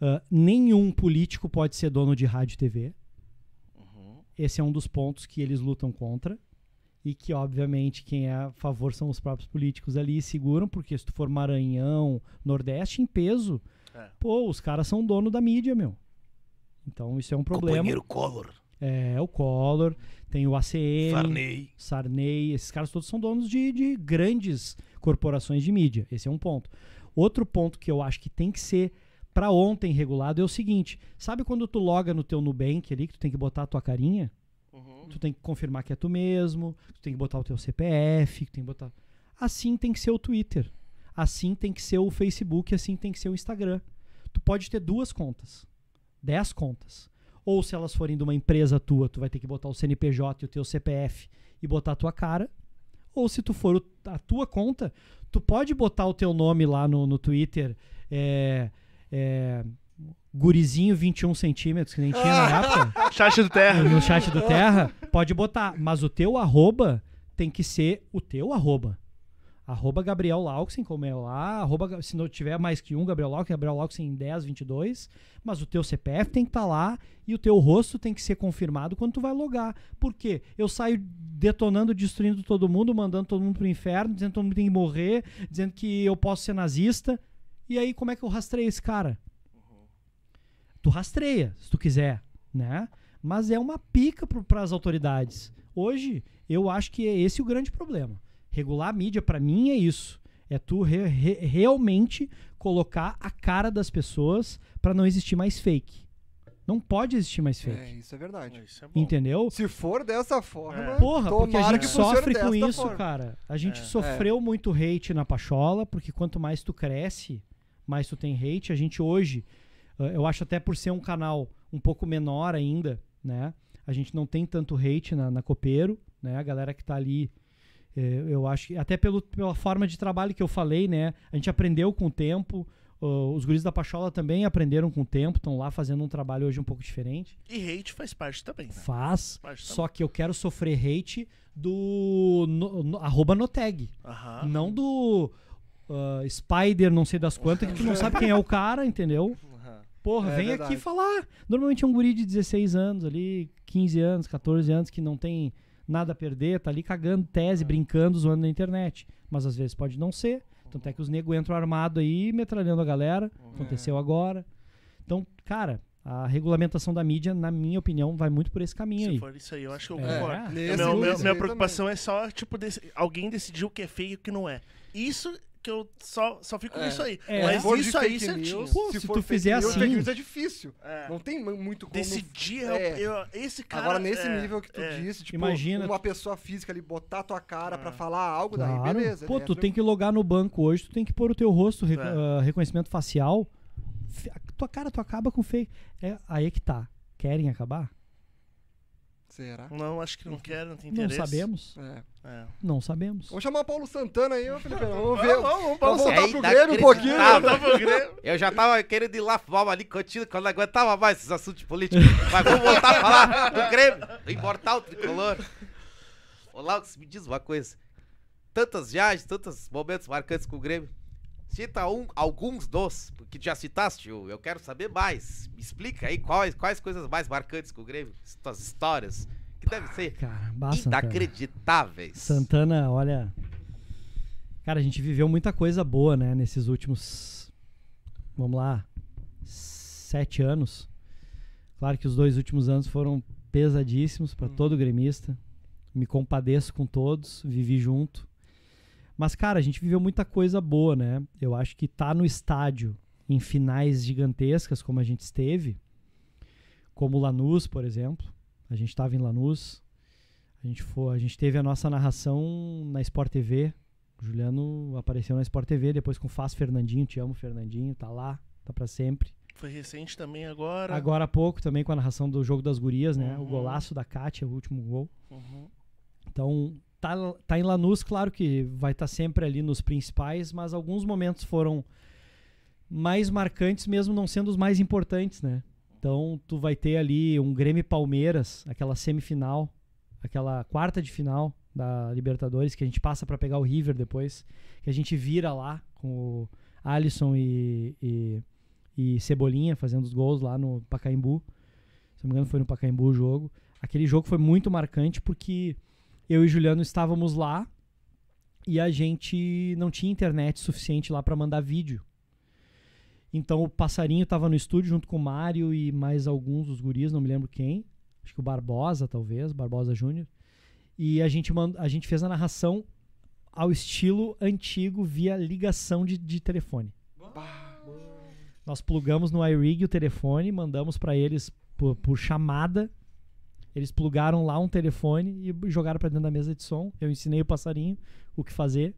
ah, nenhum político pode ser dono de rádio e TV. Esse é um dos pontos que eles lutam contra. E que, obviamente, quem é a favor são os próprios políticos ali e seguram, porque se tu for Maranhão, Nordeste, em peso, É. pô, os caras são dono da mídia, meu. Então isso é um problema. Companheiro Collor, É, o Collor, tem o ACM, Sarney. Sarney, esses caras todos são donos de, de grandes corporações de mídia. Esse é um ponto. Outro ponto que eu acho que tem que ser pra ontem regulado é o seguinte: sabe quando tu loga no teu Nubank ali, que tu tem que botar a tua carinha? Uhum. Tu tem que confirmar que é tu mesmo, tu tem que botar o teu CPF, tu tem que botar. Assim tem que ser o Twitter. Assim tem que ser o Facebook, assim tem que ser o Instagram. Tu pode ter duas contas, dez contas. Ou se elas forem de uma empresa tua, tu vai ter que botar o CNPJ e o teu CPF e botar a tua cara. Ou se tu for a tua conta, tu pode botar o teu nome lá no, no Twitter, é, é, gurizinho 21 centímetros, que nem tinha na [laughs] época Chat do Terra. no chat do Terra, pode botar. Mas o teu arroba tem que ser o teu arroba. Arroba Gabriel Lauxen, como é lá. Arroba, se não tiver mais que um Gabriel Lauxen, Gabriel Lauxen 10, 22. Mas o teu CPF tem que estar lá e o teu rosto tem que ser confirmado quando tu vai logar. Por quê? Eu saio detonando, destruindo todo mundo, mandando todo mundo pro inferno, dizendo que todo mundo tem que morrer, dizendo que eu posso ser nazista. E aí, como é que eu rastreio esse cara? Tu rastreia, se tu quiser, né? Mas é uma pica para as autoridades. Hoje, eu acho que é esse o grande problema. Regular a mídia, para mim, é isso. É tu re- re- realmente colocar a cara das pessoas para não existir mais fake. Não pode existir mais É, fake. isso é verdade. Isso é bom. Entendeu? Se for dessa forma, É. Porra, porque a gente sofre com isso, forma. cara. A gente É. sofreu muito hate na Pachola, porque quanto mais tu cresce, mais tu tem hate. A gente hoje, eu acho até por ser um canal um pouco menor ainda, né? A gente não tem tanto hate na, na Copeiro, né? A galera que tá ali, eh, eu acho que até pelo, pela forma de trabalho que eu falei, né? A gente aprendeu com o tempo. uh, os guris da Pachola também aprenderam com o tempo, estão lá fazendo um trabalho hoje um pouco diferente. E hate faz parte também, né? Faz, Parte só que eu quero sofrer hate do no, no- arroba. Aham. Não do ah, Spider, não sei das quantas, que tu não sabe quem é o cara, entendeu? [laughs] Porra, É vem verdade. aqui falar. Normalmente é um guri de 16 anos ali, 15 anos, 14 anos, que não tem nada a perder, tá ali cagando tese, brincando, zoando na internet. Mas às vezes pode não ser. Tanto é que os negros entram armado aí, metralhando a galera. Aconteceu agora. Então, cara, a regulamentação da mídia, na minha opinião, vai muito por esse caminho Se aí. for isso aí, eu acho que eu É. concordo. Nesse Meu- meu- minha preocupação é só, tipo, desse- alguém decidir o que é feio e o que não é. Isso que eu só, só fico É. nisso aí. É. Mas isso aí certinho. news, Pô, se se for tu fizer news, assim- news é difícil. É. Não tem mu- muito como... Decidir, É. eu, esse cara... Agora, nesse é, nível que tu é. disse, tipo, Imagina- uma pessoa física ali botar tua cara pra Ah. falar algo, daí Claro. beleza. Pô, né? tu tem que logar no banco hoje, tu tem que pôr o teu rosto, rec- É. ah, reconhecimento facial. Tua cara, tu acaba com fake. É, aí é que tá. Querem acabar? Será? Não, acho que não quero, não tem Não interesse. sabemos. É. É. Não sabemos. Vamos chamar o Paulo Santana aí, ô Felipe. Vamos ver. Vamos, vamos, Vamos vamos voltar pro Grêmio um pouquinho. né? Eu já tava querendo ir lá fumar uma nicotina quando não aguentava mais esses assuntos políticos. Mas vamos voltar a falar do Grêmio, do imortal tricolor. Olá, me diz uma coisa. Tantas viagens, tantos momentos marcantes com o Grêmio. Cita um, alguns dos, porque já citaste, eu, eu quero saber mais. Me explica aí quais, quais coisas mais marcantes com o Grêmio, suas histórias, que devem ser Cara, basta. Santana. inacreditáveis. Santana, olha. Cara, a gente viveu muita coisa boa, né, nesses últimos. Vamos lá. Sete anos. Claro que os dois últimos anos foram pesadíssimos para Hum. todo gremista. Me compadeço com todos, vivi junto. Mas, cara, a gente viveu muita coisa boa, né? Eu acho que tá no estádio em finais gigantescas, como a gente esteve, como Lanús, por exemplo. A gente estava em Lanús. A gente, foi, a gente teve a nossa narração na Sport TV. O Juliano apareceu na Sport TV, depois com o Faz Fernandinho. Te amo, Fernandinho. Tá lá, tá pra sempre. Foi recente também agora. Agora há pouco também com a narração do jogo das gurias, né? O Uhum. golaço da Kátia, o último gol. Uhum. Então, tá, tá em Lanús, claro que vai estar sempre ali nos principais, mas alguns momentos foram mais marcantes, mesmo não sendo os mais importantes, né? Então, tu vai ter ali um Grêmio Palmeiras, aquela semifinal, aquela quarta de final da Libertadores, que a gente passa para pegar o River depois, que a gente vira lá com o Alisson e, e, e Cebolinha fazendo os gols lá no Pacaembu. Se não me engano, foi no Pacaembu o jogo. Aquele jogo foi muito marcante porque eu e Juliano estávamos lá e a gente não tinha internet suficiente lá para mandar vídeo. Então o passarinho estava no estúdio junto com o Mário e mais alguns dos guris, não me lembro quem. Acho que o Barbosa, talvez, Barbosa Júnior. E a gente, mand... a gente fez a narração ao estilo antigo via ligação de, de telefone. Nós plugamos no iRig o telefone, mandamos para eles por, por chamada. Eles plugaram lá um telefone e jogaram para dentro da mesa de som. Eu ensinei o passarinho o que fazer.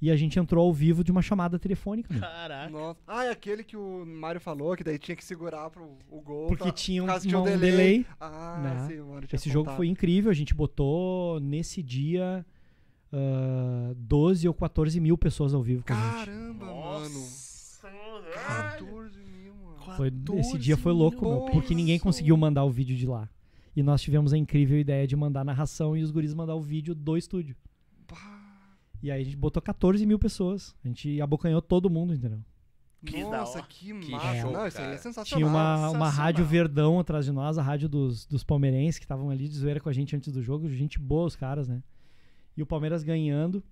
E a gente entrou ao vivo de uma chamada telefônica. mano. Caraca. Nossa. Ah, é aquele que o Mário falou, que daí tinha que segurar pro o gol. Porque pra- tinha um, por um um delay. Ah, né? sim, o Mário tinha Esse jogo contado. foi incrível. A gente botou nesse dia ah, 12 ou 14 mil pessoas ao vivo com a gente. Caramba, mano. 14 mil, mano. Foi, 14 esse dia foi louco, meu, porque ninguém conseguiu mandar o vídeo de lá. E nós tivemos a incrível ideia de mandar a narração e os guris mandar o vídeo do estúdio. E aí a gente botou 14 mil pessoas. A gente abocanhou todo mundo, entendeu? Que Nossa, que Que massa. show, Não, isso aí é sensacional. Tinha uma, uma rádio Verdão atrás de nós, a rádio dos, dos palmeirenses que estavam ali de zoeira com a gente antes do jogo. Gente boa, os caras, né? E o Palmeiras ganhando.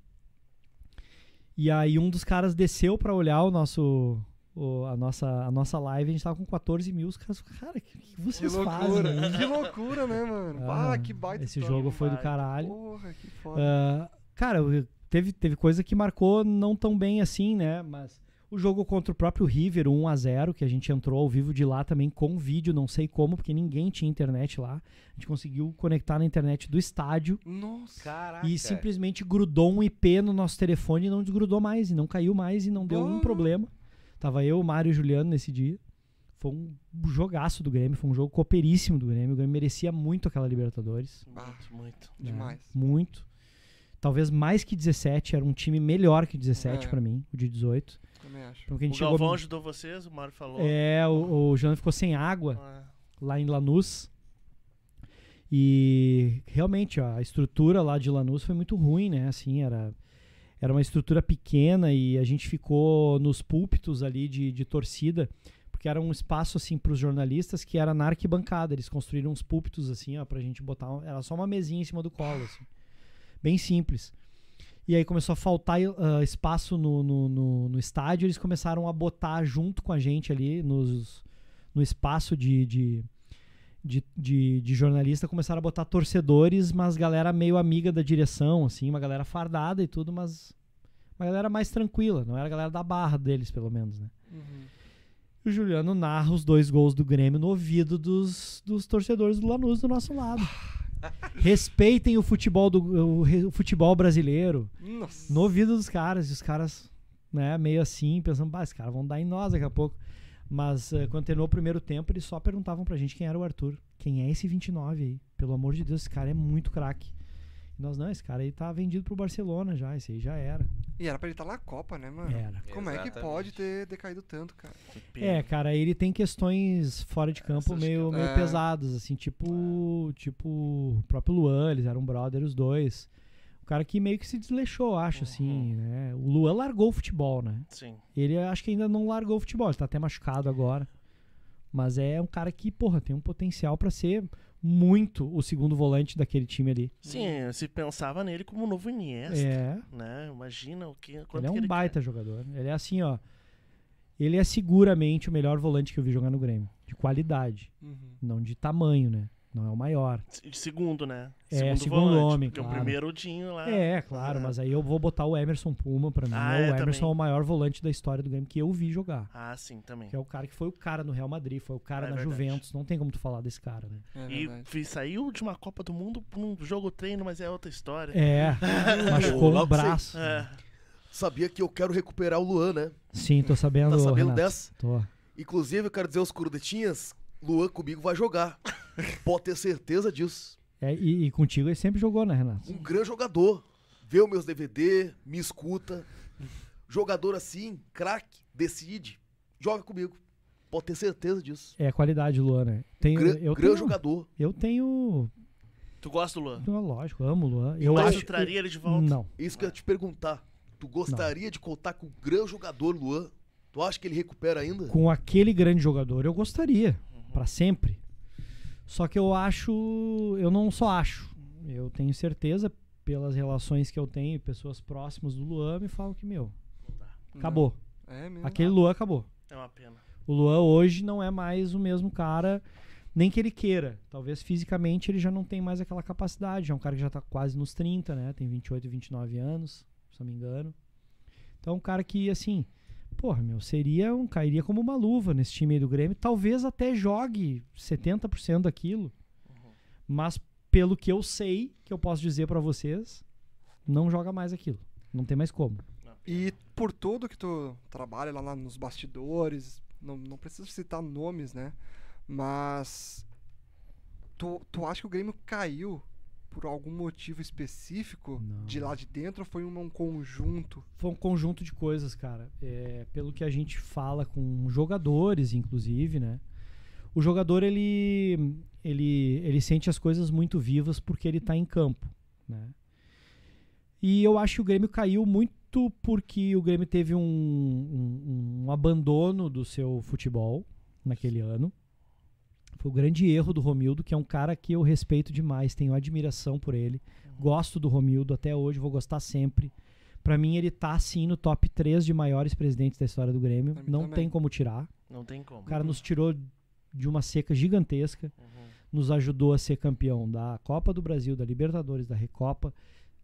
E aí um dos caras desceu pra olhar o nosso. O- a, nossa, a nossa live, a gente tava com 14 mil. Os caras, cara, o que, que Que vocês fazem? loucura. [laughs] né? Que loucura, né, mano? Ah, Ah, que baita Esse história. jogo foi do caralho. Porra, que foda. Ah, cara, eu- teve, teve coisa que marcou não tão bem assim, né? Mas o jogo contra o próprio River, 1 a 0 que a gente entrou ao vivo de lá também com vídeo, não sei como, porque ninguém tinha internet lá. A gente conseguiu conectar na internet do estádio Nossa. Caraca. e simplesmente grudou um IP no nosso telefone e não desgrudou mais, e não caiu mais, e não deu um Bah. problema. Tava eu, o Mário e o Juliano nesse dia. Foi um jogaço do Grêmio, foi um jogo cooperíssimo do Grêmio. O Grêmio merecia muito aquela Libertadores. Muito, muito. né? Demais. Muito. Talvez mais que 17, era um time melhor que 17 É. pra mim, o de 18. Também acho. Porque a O gente chegou. Galvão ajudou vocês, o Mário falou. É, o, o Juliano ficou sem água Ah, lá em Lanús. E realmente ó, a estrutura lá de Lanús foi muito ruim, né? Assim, era, era uma estrutura pequena e a gente ficou nos púlpitos ali de, de torcida, porque era um espaço assim para os jornalistas que era na arquibancada. Eles construíram uns púlpitos assim, ó, pra gente botar. Era só uma mesinha em cima do colo, assim. Bem simples. E aí começou a faltar ah, espaço no, no, no, no estádio, eles começaram a botar junto com a gente ali nos, no espaço de, de, de, de, de jornalista, começaram a botar torcedores, mas galera meio amiga da direção, assim, uma galera fardada e tudo, mas, Uma galera mais tranquila, não era a galera da barra deles, pelo menos, né? Uhum. O Juliano narra os dois gols do Grêmio no ouvido dos, dos torcedores do Lanús do nosso lado. [laughs] Respeitem o futebol, do, o, o futebol brasileiro Nossa. no ouvido dos caras. E os caras, né, meio assim, pensando, bah, esses caras vão dar em nós daqui a pouco. Mas eh, quando terminou o primeiro tempo, eles só perguntavam pra gente quem era o Arthur. Quem é esse 29 aí? Pelo amor de Deus, esse cara é muito craque. E nós, não, esse cara aí tá vendido pro Barcelona já, esse aí já era. E era pra ele estar na Copa, né, mano? Era. Como é que Exatamente. pode ter decaído tanto, cara? É, cara, ele tem questões fora de campo Essas meio, que- meio É. pesadas, assim, tipo, tipo o próprio Luan, eles eram brother os dois. Cara que meio que se desleixou, acho, assim, né? O Luan largou o futebol, né? Sim. Ele acho que ainda não largou o futebol, ele tá até machucado agora. Mas é um cara que, porra, tem um potencial pra ser muito o segundo volante daquele time ali. Sim, se pensava nele como o novo Iniesta, É, né? Imagina o que, ele é um ele baita jogador. Ele é assim, ó. Ele é seguramente o melhor volante que eu vi jogar no Grêmio. De qualidade. Uhum. Não de tamanho, né? Não é o maior. De segundo, né? É, segundo homem, Porque claro. o primeiro o Dinho lá. É, claro, É. mas aí eu vou botar o Emerson Puma pra mim. Ah, o é, Emerson também. é o maior volante da história do Grêmio que eu vi jogar. Ah, sim, também. Que é o cara que foi o cara no Real Madrid, foi o cara É na verdade. Juventus. Não tem como tu falar desse cara, né? É E saiu de uma Copa do Mundo por um jogo treino, mas é outra história. É, [laughs] machucou um braço. É. Sabia que eu quero recuperar o Luan, né? Sim, tô sabendo, Tá sabendo Renato. dessa? Tô. Inclusive, eu quero dizer aos cordetinhas, Luan comigo vai jogar. [laughs] Pode ter certeza disso. É, e, e contigo ele sempre jogou, né, Renato? Um grande jogador. Vê os meus DVD, me escuta. Jogador assim, craque, decide, joga comigo. Pode ter certeza disso. É a qualidade, Luan, né? Tenho, Gran- eu, grande tenho, jogador. eu tenho. Tu gosta do Luan? não, Lógico, amo o Luan. Eu Mas acho. tu traria que, ele de volta? Não. Isso que eu ia te perguntar. Tu gostaria de contar com o grande jogador Luan? Tu acha que ele recupera ainda? Com aquele grande jogador, eu gostaria. Pra sempre. Só que eu acho. Eu não só acho. Eu tenho certeza, pelas relações que eu tenho, pessoas próximas do Luan, me falam que, meu, acabou. É mesmo. Aquele Luan acabou. É uma pena. O Luan hoje não é mais o mesmo cara, nem que ele queira. Talvez fisicamente ele já não tem mais aquela capacidade. É um cara que já tá quase nos 30, né? Tem 28, 29 anos, se não me engano. Então, um cara que, assim, porra, meu, seria um. cairia como uma luva nesse time aí do Grêmio. Talvez até jogue 70% daquilo. Mas, pelo que eu sei, que eu posso dizer pra vocês, não joga mais aquilo. Não tem mais como. E por tudo que tu trabalha lá nos bastidores, não, não precisa citar nomes, né? Mas tu, tu acha que o Grêmio caiu por algum motivo específico Não. de lá de dentro ou foi um, um conjunto? Foi um conjunto de coisas, cara. É, pelo que a gente fala com jogadores, inclusive, né? O jogador, ele, ele, ele sente as coisas muito vivas porque ele tá em campo, né? E eu acho que o Grêmio caiu muito porque o Grêmio teve um, um, um abandono do seu futebol naquele ano. Foi o grande erro do Romildo, que é um cara que eu respeito demais, tenho admiração por ele. Gosto do Romildo até hoje, vou gostar sempre. Pra mim, ele tá sim no top 3 de maiores presidentes da história do Grêmio. Não também. tem como tirar. Não tem como. O cara nos tirou de uma seca gigantesca, Uhum. nos ajudou a ser campeão da Copa do Brasil, da Libertadores, da Recopa.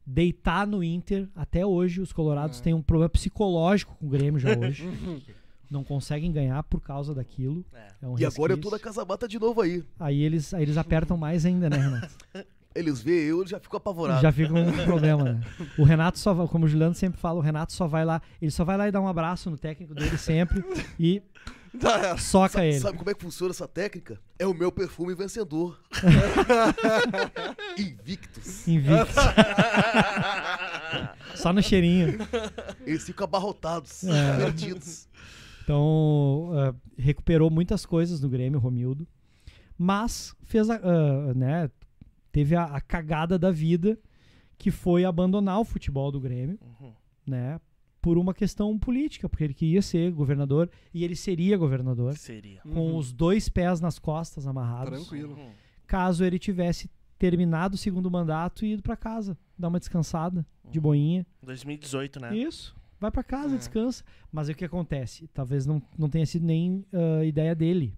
Deitar no Inter, até hoje, os Colorados É. têm um problema psicológico com o Grêmio já hoje. [laughs] Não conseguem ganhar por causa daquilo. É. É um E agora eu tô na casa bata de novo aí. Aí eles, aí eles apertam mais ainda, né, Renato? [laughs] Eles veem eu, já ficam apavorados. Já fica um problema, né? O Renato só vai, como o Juliano sempre fala, o Renato só vai lá, ele só vai lá e dá um abraço no técnico dele sempre e [laughs] soca Sa- ele. Sabe como é que funciona essa técnica? É o meu perfume vencedor. [laughs] Invictus. Invicto. Só no cheirinho. Eles ficam abarrotados, É. perdidos. Então, ah, recuperou muitas coisas no Grêmio, Romildo. Mas fez a, ah, né, teve a, a cagada da vida, que foi abandonar o futebol do Grêmio, Uhum. né? Por uma questão política, porque ele queria ser governador e ele seria governador. Seria. Com Uhum. os dois pés nas costas amarrados. Tranquilo. Uhum. Caso ele tivesse terminado o segundo mandato e ido pra casa, dar uma descansada de boinha. 2018, né? Isso. Vai pra casa, É. descansa. Mas aí o que acontece? Talvez não, não tenha sido nem ah, ideia dele.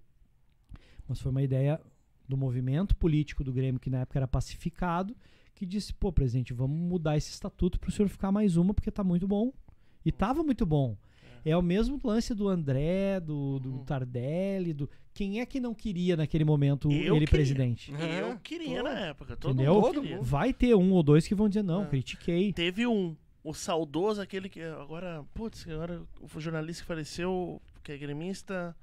Mas foi uma ideia do movimento político do Grêmio, que na época era pacificado, que disse, pô, presidente, vamos mudar esse estatuto pro senhor ficar mais uma, porque tá muito bom. E tava muito bom. É o mesmo lance do André, do, do Uhum. Tardelli, do. Quem é que não queria naquele momento Eu ele queria. presidente? É, Eu queria todo. na época. Todo Entendeu? mundo Todo queria. mundo. Vai ter um ou dois que vão dizer, não, É. critiquei. Teve um, o saudoso, aquele que agora, putz, agora o jornalista que faleceu, que é gremista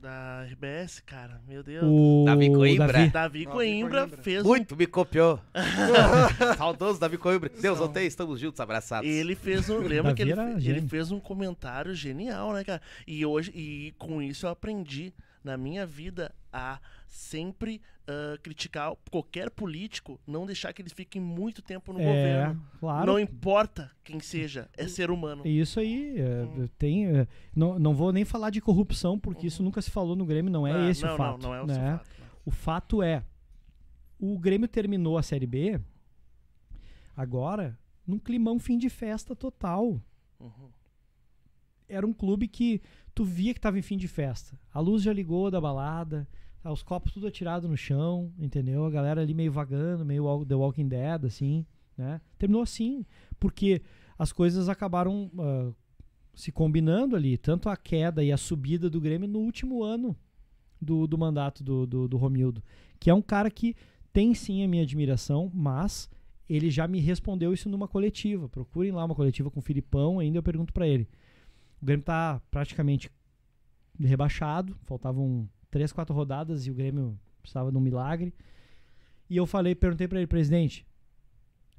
da RBS, cara, meu Deus. O Davi Coimbra. Davi. Davi Coimbra Coimbra. fez Muito me copiou. [laughs] Saudoso Davi Coimbra. Deus não tem, estamos juntos, abraçados. ele fez um, lembra que ele, ele fez um comentário genial, né, cara? E hoje e com isso eu aprendi na minha vida a sempre ah, criticar qualquer político, não deixar que eles fiquem muito tempo no É, governo. claro. Não importa quem seja, é ser humano. Isso aí, é, tem. é, não, não vou nem falar de corrupção, porque isso nunca se falou no Grêmio, não é Ah, esse não, o fato. Não, não é o né? seu fato. não. O fato é, o Grêmio terminou a Série B agora num climão fim de festa total. Uhum. Era um clube que tu via que tava em fim de festa. A luz já ligou da balada, tá, os copos tudo atirado no chão, entendeu? A galera ali meio vagando, meio The Walking Dead, assim, né? Terminou assim, porque as coisas acabaram ah, se combinando ali, tanto a queda e a subida do Grêmio no último ano do, do mandato do, do, do Romildo, que é um cara que tem sim a minha admiração, mas ele já me respondeu isso numa coletiva. Procurem lá uma coletiva com o Filipão, ainda eu pergunto pra ele. O Grêmio tá praticamente rebaixado, faltavam três, quatro rodadas e o Grêmio precisava de um milagre. E eu falei, perguntei pra ele, presidente,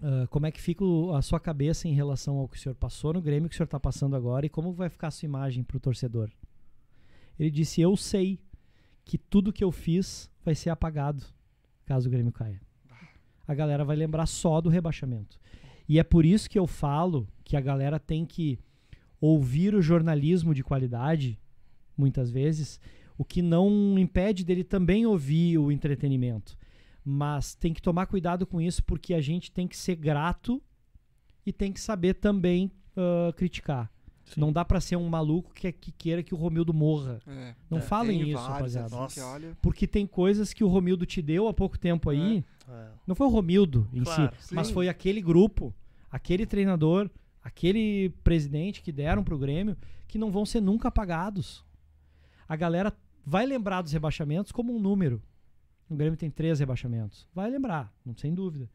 ah, como é que fica o- a sua cabeça em relação ao que o senhor passou no Grêmio, que o senhor tá passando agora e como vai ficar a sua imagem pro torcedor? Ele disse, eu sei que tudo que eu fiz vai ser apagado caso o Grêmio caia. A galera vai lembrar só do rebaixamento. E é por isso que eu falo que a galera tem que ouvir o jornalismo de qualidade, muitas vezes, o que não impede dele também ouvir o entretenimento. Mas tem que tomar cuidado com isso, porque a gente tem que ser grato e tem que saber também ah, criticar. Sim. Não dá pra ser um maluco que, que queira que o Romildo morra. É. Não É, falem isso, vários, rapaziada. assim, olha- Porque tem coisas que o Romildo te deu há pouco tempo aí. É. Não foi o Romildo em Claro, si, mas sim. foi aquele grupo, aquele treinador, aquele presidente que deram pro Grêmio, que não vão ser nunca apagados. A galera vai lembrar dos rebaixamentos como um número. O Grêmio tem três rebaixamentos. Vai lembrar, não sem dúvida.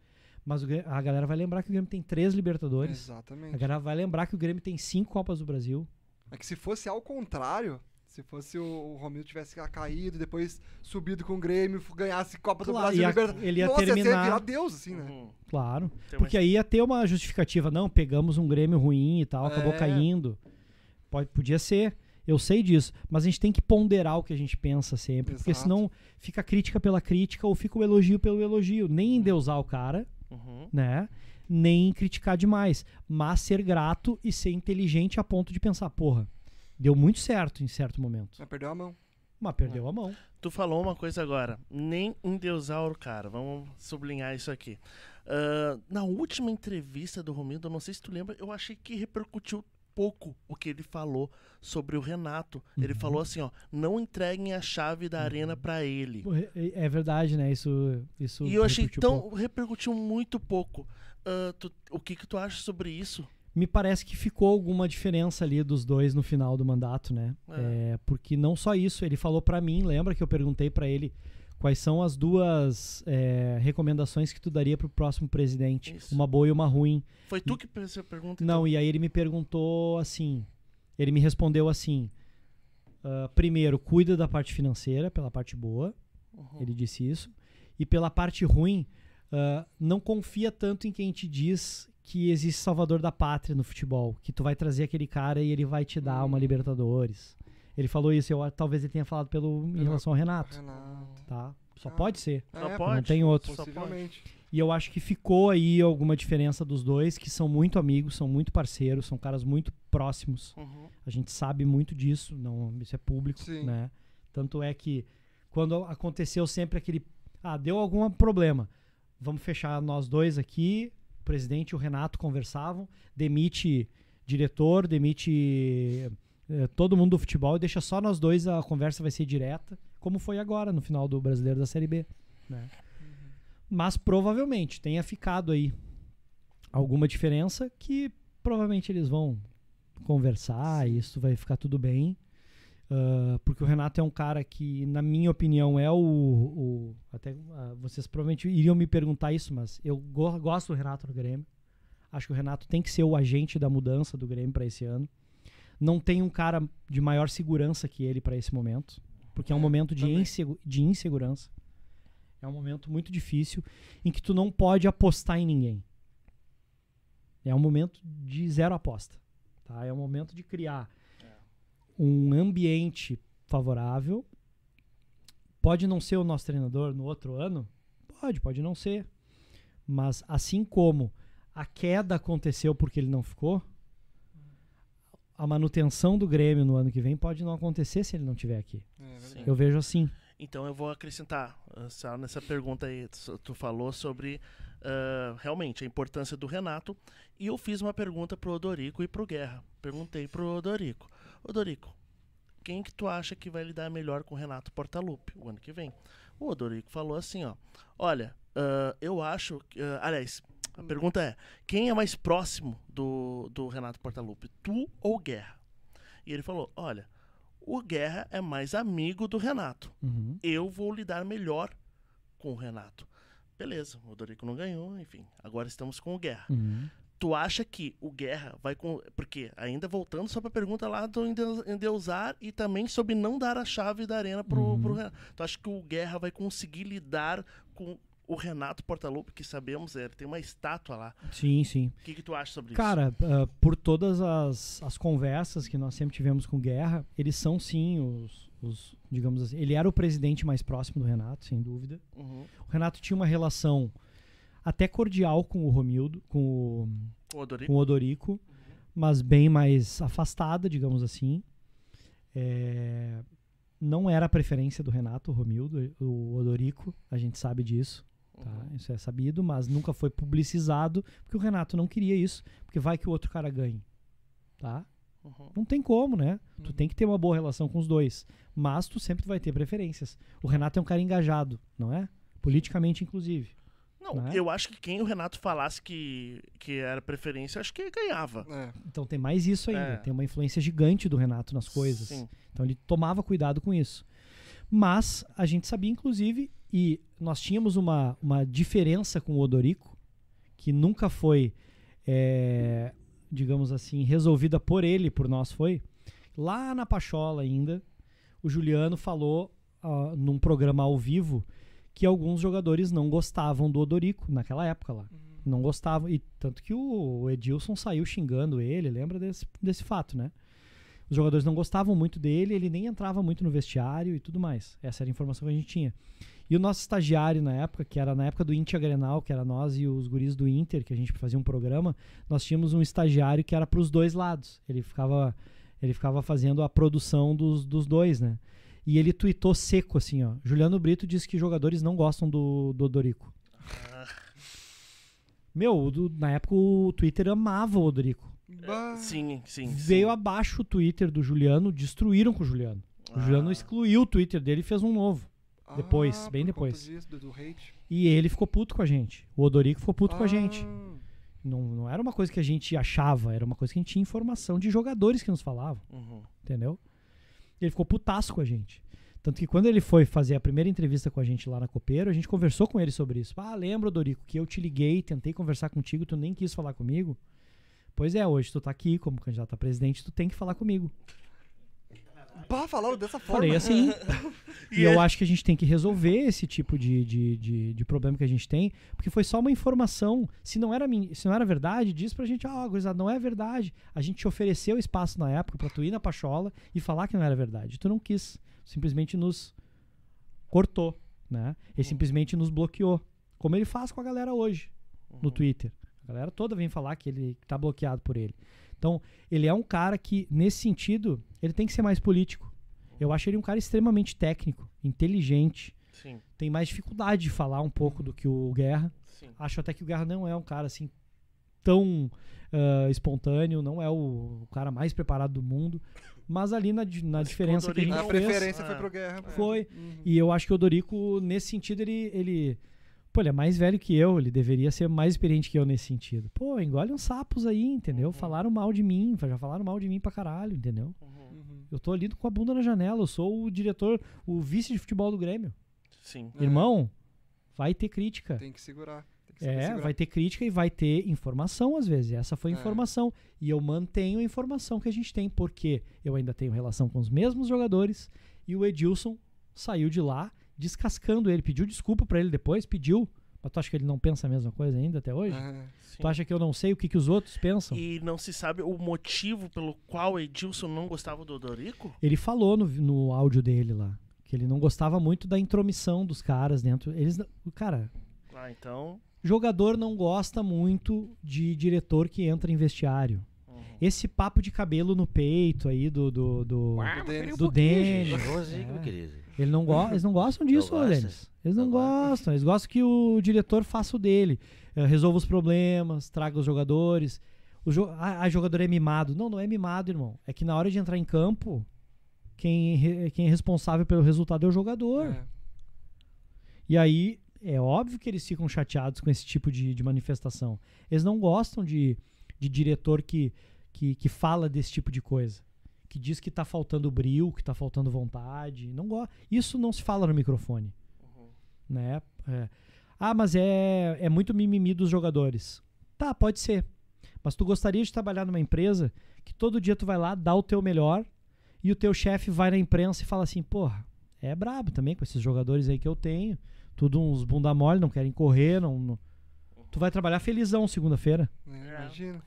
Mas o Grê- a galera vai lembrar que o Grêmio tem três Libertadores. A Exatamente. galera vai lembrar que o Grêmio tem cinco Copas do Brasil. É que se fosse ao contrário, se fosse o, o Romildo tivesse caído, depois subido com o Grêmio, ganhasse Copa do Claro, Brasil, ia- Libertadores. ele ia Nossa, ia ser terminar- virar Deus, assim, né? Uhum. Claro. Tem Porque aí ia ter uma justificativa. Não, pegamos um Grêmio ruim e tal, acabou É. caindo. Pode, podia ser. Eu sei disso. Mas a gente tem que ponderar o que a gente pensa sempre. Porque Exato. senão fica crítica pela crítica ou fica o elogio pelo elogio. Nem endeusar o cara, Uhum. né? Nem criticar demais. Mas ser grato e ser inteligente a ponto de pensar, porra, deu muito certo em certo momento. Mas perdeu a mão. Mas perdeu a mão. Tu falou uma coisa agora, nem endeusar o cara, vamos sublinhar isso aqui. Ah, na última entrevista do Romildo, eu não sei se tu lembra, eu achei que repercutiu pouco o que ele falou sobre o Renato. Ele Uhum. falou assim, ó, não entreguem a chave da arena pra ele. É, é verdade, né? Isso, isso E eu achei repercutiu tão. pouco. repercutiu muito pouco. Ah, tu- o que que tu acha sobre isso? Me parece que ficou alguma diferença ali dos dois no final do mandato, né? É. É, porque não só isso, ele falou pra mim, lembra que eu perguntei pra ele quais são as duas é, recomendações que tu daria pro próximo presidente, Isso. uma boa e uma ruim. Foi tu que fez essa pergunta? Não, e aí ele me perguntou assim, ele me respondeu assim, ah, primeiro, cuida da parte financeira, pela parte boa, então? ele disse isso, e pela parte ruim, ah, não confia tanto em quem te diz que existe salvador da pátria no futebol, que tu vai trazer aquele cara e ele vai te dar Hum. uma Libertadores. Ele falou isso, eu, talvez ele tenha falado pelo, em relação ao Renato, Renato. tá? Só Ah. pode ser. Só É, pode? não tem outro. Só. Possivelmente. E eu acho que ficou aí alguma diferença dos dois, que são muito amigos, são muito parceiros, são caras muito próximos. Uhum. A gente sabe muito disso, não, isso é público, Sim. né? Tanto é que quando aconteceu sempre aquele, ah, deu algum problema, vamos fechar nós dois aqui, o presidente e o Renato conversavam, demite diretor, demite eh, todo mundo do futebol e deixa só nós dois, a conversa vai ser direta, como foi agora no final do Brasileiro da Série B, né? Mas provavelmente tenha ficado aí alguma diferença que provavelmente eles vão conversar isso vai ficar tudo bem. Ah, porque o Renato é um cara que, na minha opinião, é o. o- até ah, vocês provavelmente iriam me perguntar isso, mas eu go- gosto do Renato no Grêmio. Acho que o Renato tem que ser o agente da mudança do Grêmio para esse ano. Não tem um cara de maior segurança que ele para esse momento, porque é um momento de, insegu- de insegurança. É um momento muito difícil em que tu não pode apostar em ninguém. É um momento de zero aposta. Tá? É um momento de criar um ambiente favorável. Pode não ser o nosso treinador no outro ano? Pode, pode não ser. Mas assim como a queda aconteceu porque ele não ficou, a manutenção do Grêmio no ano que vem pode não acontecer se ele não estiver aqui. É. Eu vejo assim. Então eu vou acrescentar ah, nessa pergunta aí. Tu, falou sobre ah, realmente a importância do Renato. E eu fiz uma pergunta pro Odorico e pro Guerra. Perguntei pro Odorico. Odorico, quem que tu acha que vai lidar melhor com o Renato Portaluppi o ano que vem? O Odorico falou assim, ó. Olha, ah, eu acho. que- ah, aliás, a pergunta é: quem é mais próximo do, do Renato Portaluppi, tu ou Guerra? E ele falou: olha, o Guerra é mais amigo do Renato Uhum. eu vou lidar melhor com o Renato. Beleza, o Dorico não ganhou, enfim. Agora estamos com o Guerra. Uhum. Tu acha que o Guerra vai com. Porque, ainda voltando só pra pergunta lá do endeu- endeusar e também sobre não dar a chave da arena pro, Uhum. pro Renato. Tu acha que o Guerra vai conseguir lidar com o Renato Portaluppi, que sabemos, é, ele tem uma estátua lá. Sim, sim. O que, que tu acha sobre isso? Cara, ah, por todas as, as conversas que nós sempre tivemos com Guerra, eles são sim os, os, digamos assim, ele era o presidente mais próximo do Renato, sem dúvida. Uhum. O Renato tinha uma relação até cordial com o Romildo, com o, Odorico? com o Odorico, mas bem mais afastada, digamos assim. É, não era a preferência do Renato, o Romildo, o Odorico, a gente sabe disso. Tá? Uhum. Isso é sabido, mas nunca foi publicizado, porque o Renato não queria isso, porque vai que o outro cara ganhe. Tá? Uhum. Não tem como, né? Tu tem que ter uma boa relação com os dois. Mas tu sempre vai ter preferências. O Renato é um cara engajado, não é? Politicamente, inclusive. Não, Né? eu acho que quem o Renato falasse que, que era preferência, acho que ganhava. É. Então tem mais isso ainda. É. Tem uma influência gigante do Renato nas coisas. Sim. Então ele tomava cuidado com isso. Mas a gente sabia, inclusive, e nós tínhamos uma, uma diferença com o Odorico, que nunca foi, é, digamos assim, resolvida por ele, por nós foi. Lá na Pachola ainda, o Juliano falou ah, num programa ao vivo que alguns jogadores não gostavam do Odorico naquela época lá. Não gostavam. E tanto que o Edilson saiu xingando ele, lembra desse, desse fato, né? Os jogadores não gostavam muito dele, ele nem entrava muito no vestiário e tudo mais. Essa era a informação que a gente tinha. E o nosso estagiário na época, que era na época do Inter Grenal, que era nós e os guris do Inter, que a gente fazia um programa, nós tínhamos um estagiário que era para os dois lados. Ele ficava, ele ficava fazendo a produção dos, dos dois, né? E ele tweetou seco assim, ó. Juliano Brito disse que jogadores não gostam do, do Odorico. Meu, o do- na época o Twitter amava o Odorico. Bah. Sim, sim. Veio sim. abaixo o Twitter do Juliano, destruíram com o Juliano. O Juliano Ah. excluiu o Twitter dele e fez um novo. Depois, bem Ah, por conta depois. disso, do. E ele ficou puto com a gente. O Odorico ficou puto com a Ah, gente. Não, não era uma coisa que a gente achava, era uma coisa que a gente tinha informação de jogadores que nos falavam, Uhum. entendeu? Ele ficou putaço com a gente. Tanto que quando ele foi fazer a primeira entrevista com a gente lá na Copeiro, a gente conversou com ele sobre isso. Ah, lembra, Dorico, que eu te liguei, tentei conversar contigo, tu nem quis falar comigo? Pois é, hoje tu tá aqui como candidato a presidente, tu tem que falar comigo. Bah, falaram dessa forma. Falei assim. [laughs] e eu acho que a gente tem que resolver esse tipo de, de, de, de problema que a gente tem, porque foi só uma informação. Se não era, se não era verdade, diz pra gente, ah, gurizada, não é verdade. A gente te ofereceu espaço na época pra tu ir na Pachola e falar que não era verdade. Tu não quis. Simplesmente nos cortou, né? Ele simplesmente nos bloqueou. Como ele faz com a galera hoje no Twitter. A galera toda vem falar que ele tá bloqueado por ele. Então, ele é um cara que, nesse sentido, ele tem que ser mais político. Eu acho ele um cara extremamente técnico, inteligente, Sim, tem mais dificuldade de falar um pouco do que o Guerra. sim. Acho até que o Guerra não é um cara assim tão ah, espontâneo, não é o, o cara mais preparado do mundo, mas ali na, na Mas diferença que a gente A fez, preferência Ah. foi pro Guerra. Foi. Uhum. e eu acho que o Dorico, nesse sentido, ele, ele Pô, ele é mais velho que eu, ele deveria ser mais experiente que eu nesse sentido. Pô, engole uns sapos aí, entendeu? Falaram mal de mim, já falaram mal de mim pra caralho, entendeu? Uhum. Eu tô ali com a bunda na janela, eu sou o diretor, o vice de futebol do Grêmio. Sim. É. Irmão, vai ter crítica. Tem que segurar. Tem que saber É, segurar. vai ter crítica e vai ter informação às vezes. Essa foi a É. informação. E eu mantenho a informação que a gente tem, porque eu ainda tenho relação com os mesmos jogadores e o Edilson saiu de lá descascando ele, pediu desculpa pra ele depois, pediu. Mas tu acha que ele não pensa a mesma coisa ainda até hoje? Sim. Tu acha que eu não sei o que, que os outros pensam? E não se sabe o motivo pelo qual Edilson não gostava do Dorico? Ele falou no, no áudio dele lá que ele não gostava muito da intromissão dos caras dentro. Eles, não- cara, Ah, então. jogador não gosta muito de diretor que entra em vestiário. uhum. Esse papo de cabelo no peito aí do do, do, Do Denis. do Denis. É. Ele não go eles não gostam [laughs] disso, Não. Denis. Eles não, Não gosta. gostam. Eles gostam que o diretor faça o dele. eh, resolva os problemas, traga os jogadores. O jo ah, ah, jogador é mimado. Não, não é mimado, irmão. É que na hora de entrar em campo, quem, re- quem é responsável pelo resultado é o jogador. É. E aí, é óbvio que eles ficam chateados com esse tipo de, de manifestação. Eles não gostam de, de diretor que, que, que fala desse tipo de coisa. Que diz que tá faltando brilho, que tá faltando vontade. Não go Isso não se fala no microfone. Né? É. Ah, mas é, é muito mimimi dos jogadores. Tá, pode ser. Mas tu gostaria de trabalhar numa empresa que todo dia tu vai lá, dá o teu melhor e o teu chefe vai na imprensa e fala assim, porra, é brabo também com esses jogadores aí que eu tenho. Tudo uns bunda mole, não querem correr, não, não- Tu vai trabalhar felizão segunda-feira. É, Imagina.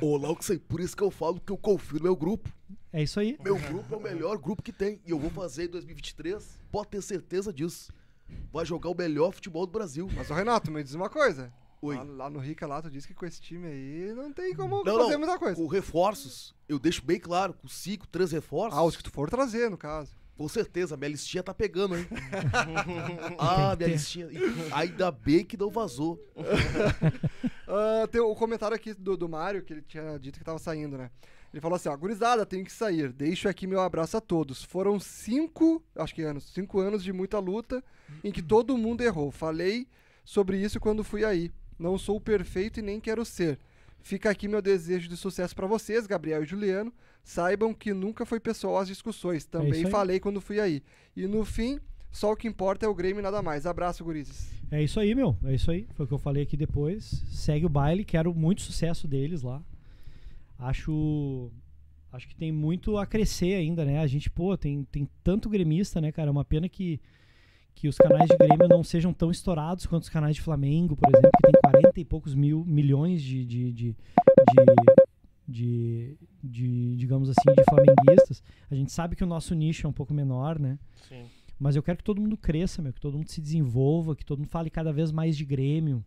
Ô, Lauxen, por isso que eu falo que eu confio no meu grupo. É isso aí. Meu grupo é o melhor grupo que tem. E eu vou fazer em 2023. Pode ter certeza disso. Vai jogar o melhor futebol do Brasil. Mas, ô Renato, me diz uma coisa. Oi. Lá, lá no Rica, lá, tu disse que com esse time aí não tem como Não, fazer não. muita coisa. Com reforços, eu deixo bem claro, com cinco, três reforços. Ah, os que tu for trazer, no caso. Com certeza, minha listinha tá pegando, hein? [laughs] ah, minha listinha. Ainda bem que não vazou. [laughs] Ah, tem o comentário aqui do, do Mário, que ele tinha dito que tava saindo, né? Ele falou assim, ó, gurizada, tenho que sair. Deixo aqui meu abraço a todos. Foram cinco, acho que anos, cinco anos de muita luta em que todo mundo errou. Falei sobre isso quando fui aí. Não sou perfeito e nem quero ser. Fica aqui meu desejo de sucesso pra vocês, Gabriel e Juliano. Saibam que nunca foi pessoal as discussões. isso Também aí. falei quando fui aí. E no fim, só o que importa é o Grêmio e nada mais. Abraço, gurizes. É isso aí, meu. É isso aí. Foi o que eu falei aqui depois. Segue o baile. Quero muito sucesso deles lá. Acho. Acho que tem muito a crescer ainda, né? A gente, pô, tem, tem tanto gremista, né, cara? É uma pena que, que os canais de Grêmio não sejam tão estourados quanto os canais de Flamengo, por exemplo, que tem 40 e poucos mil milhões de, de, de, de, de- de, digamos assim, de flamenguistas. A gente sabe que o nosso nicho é um pouco menor, né? Sim. Mas eu quero que todo mundo cresça, meu, que todo mundo se desenvolva, que todo mundo fale cada vez mais de Grêmio,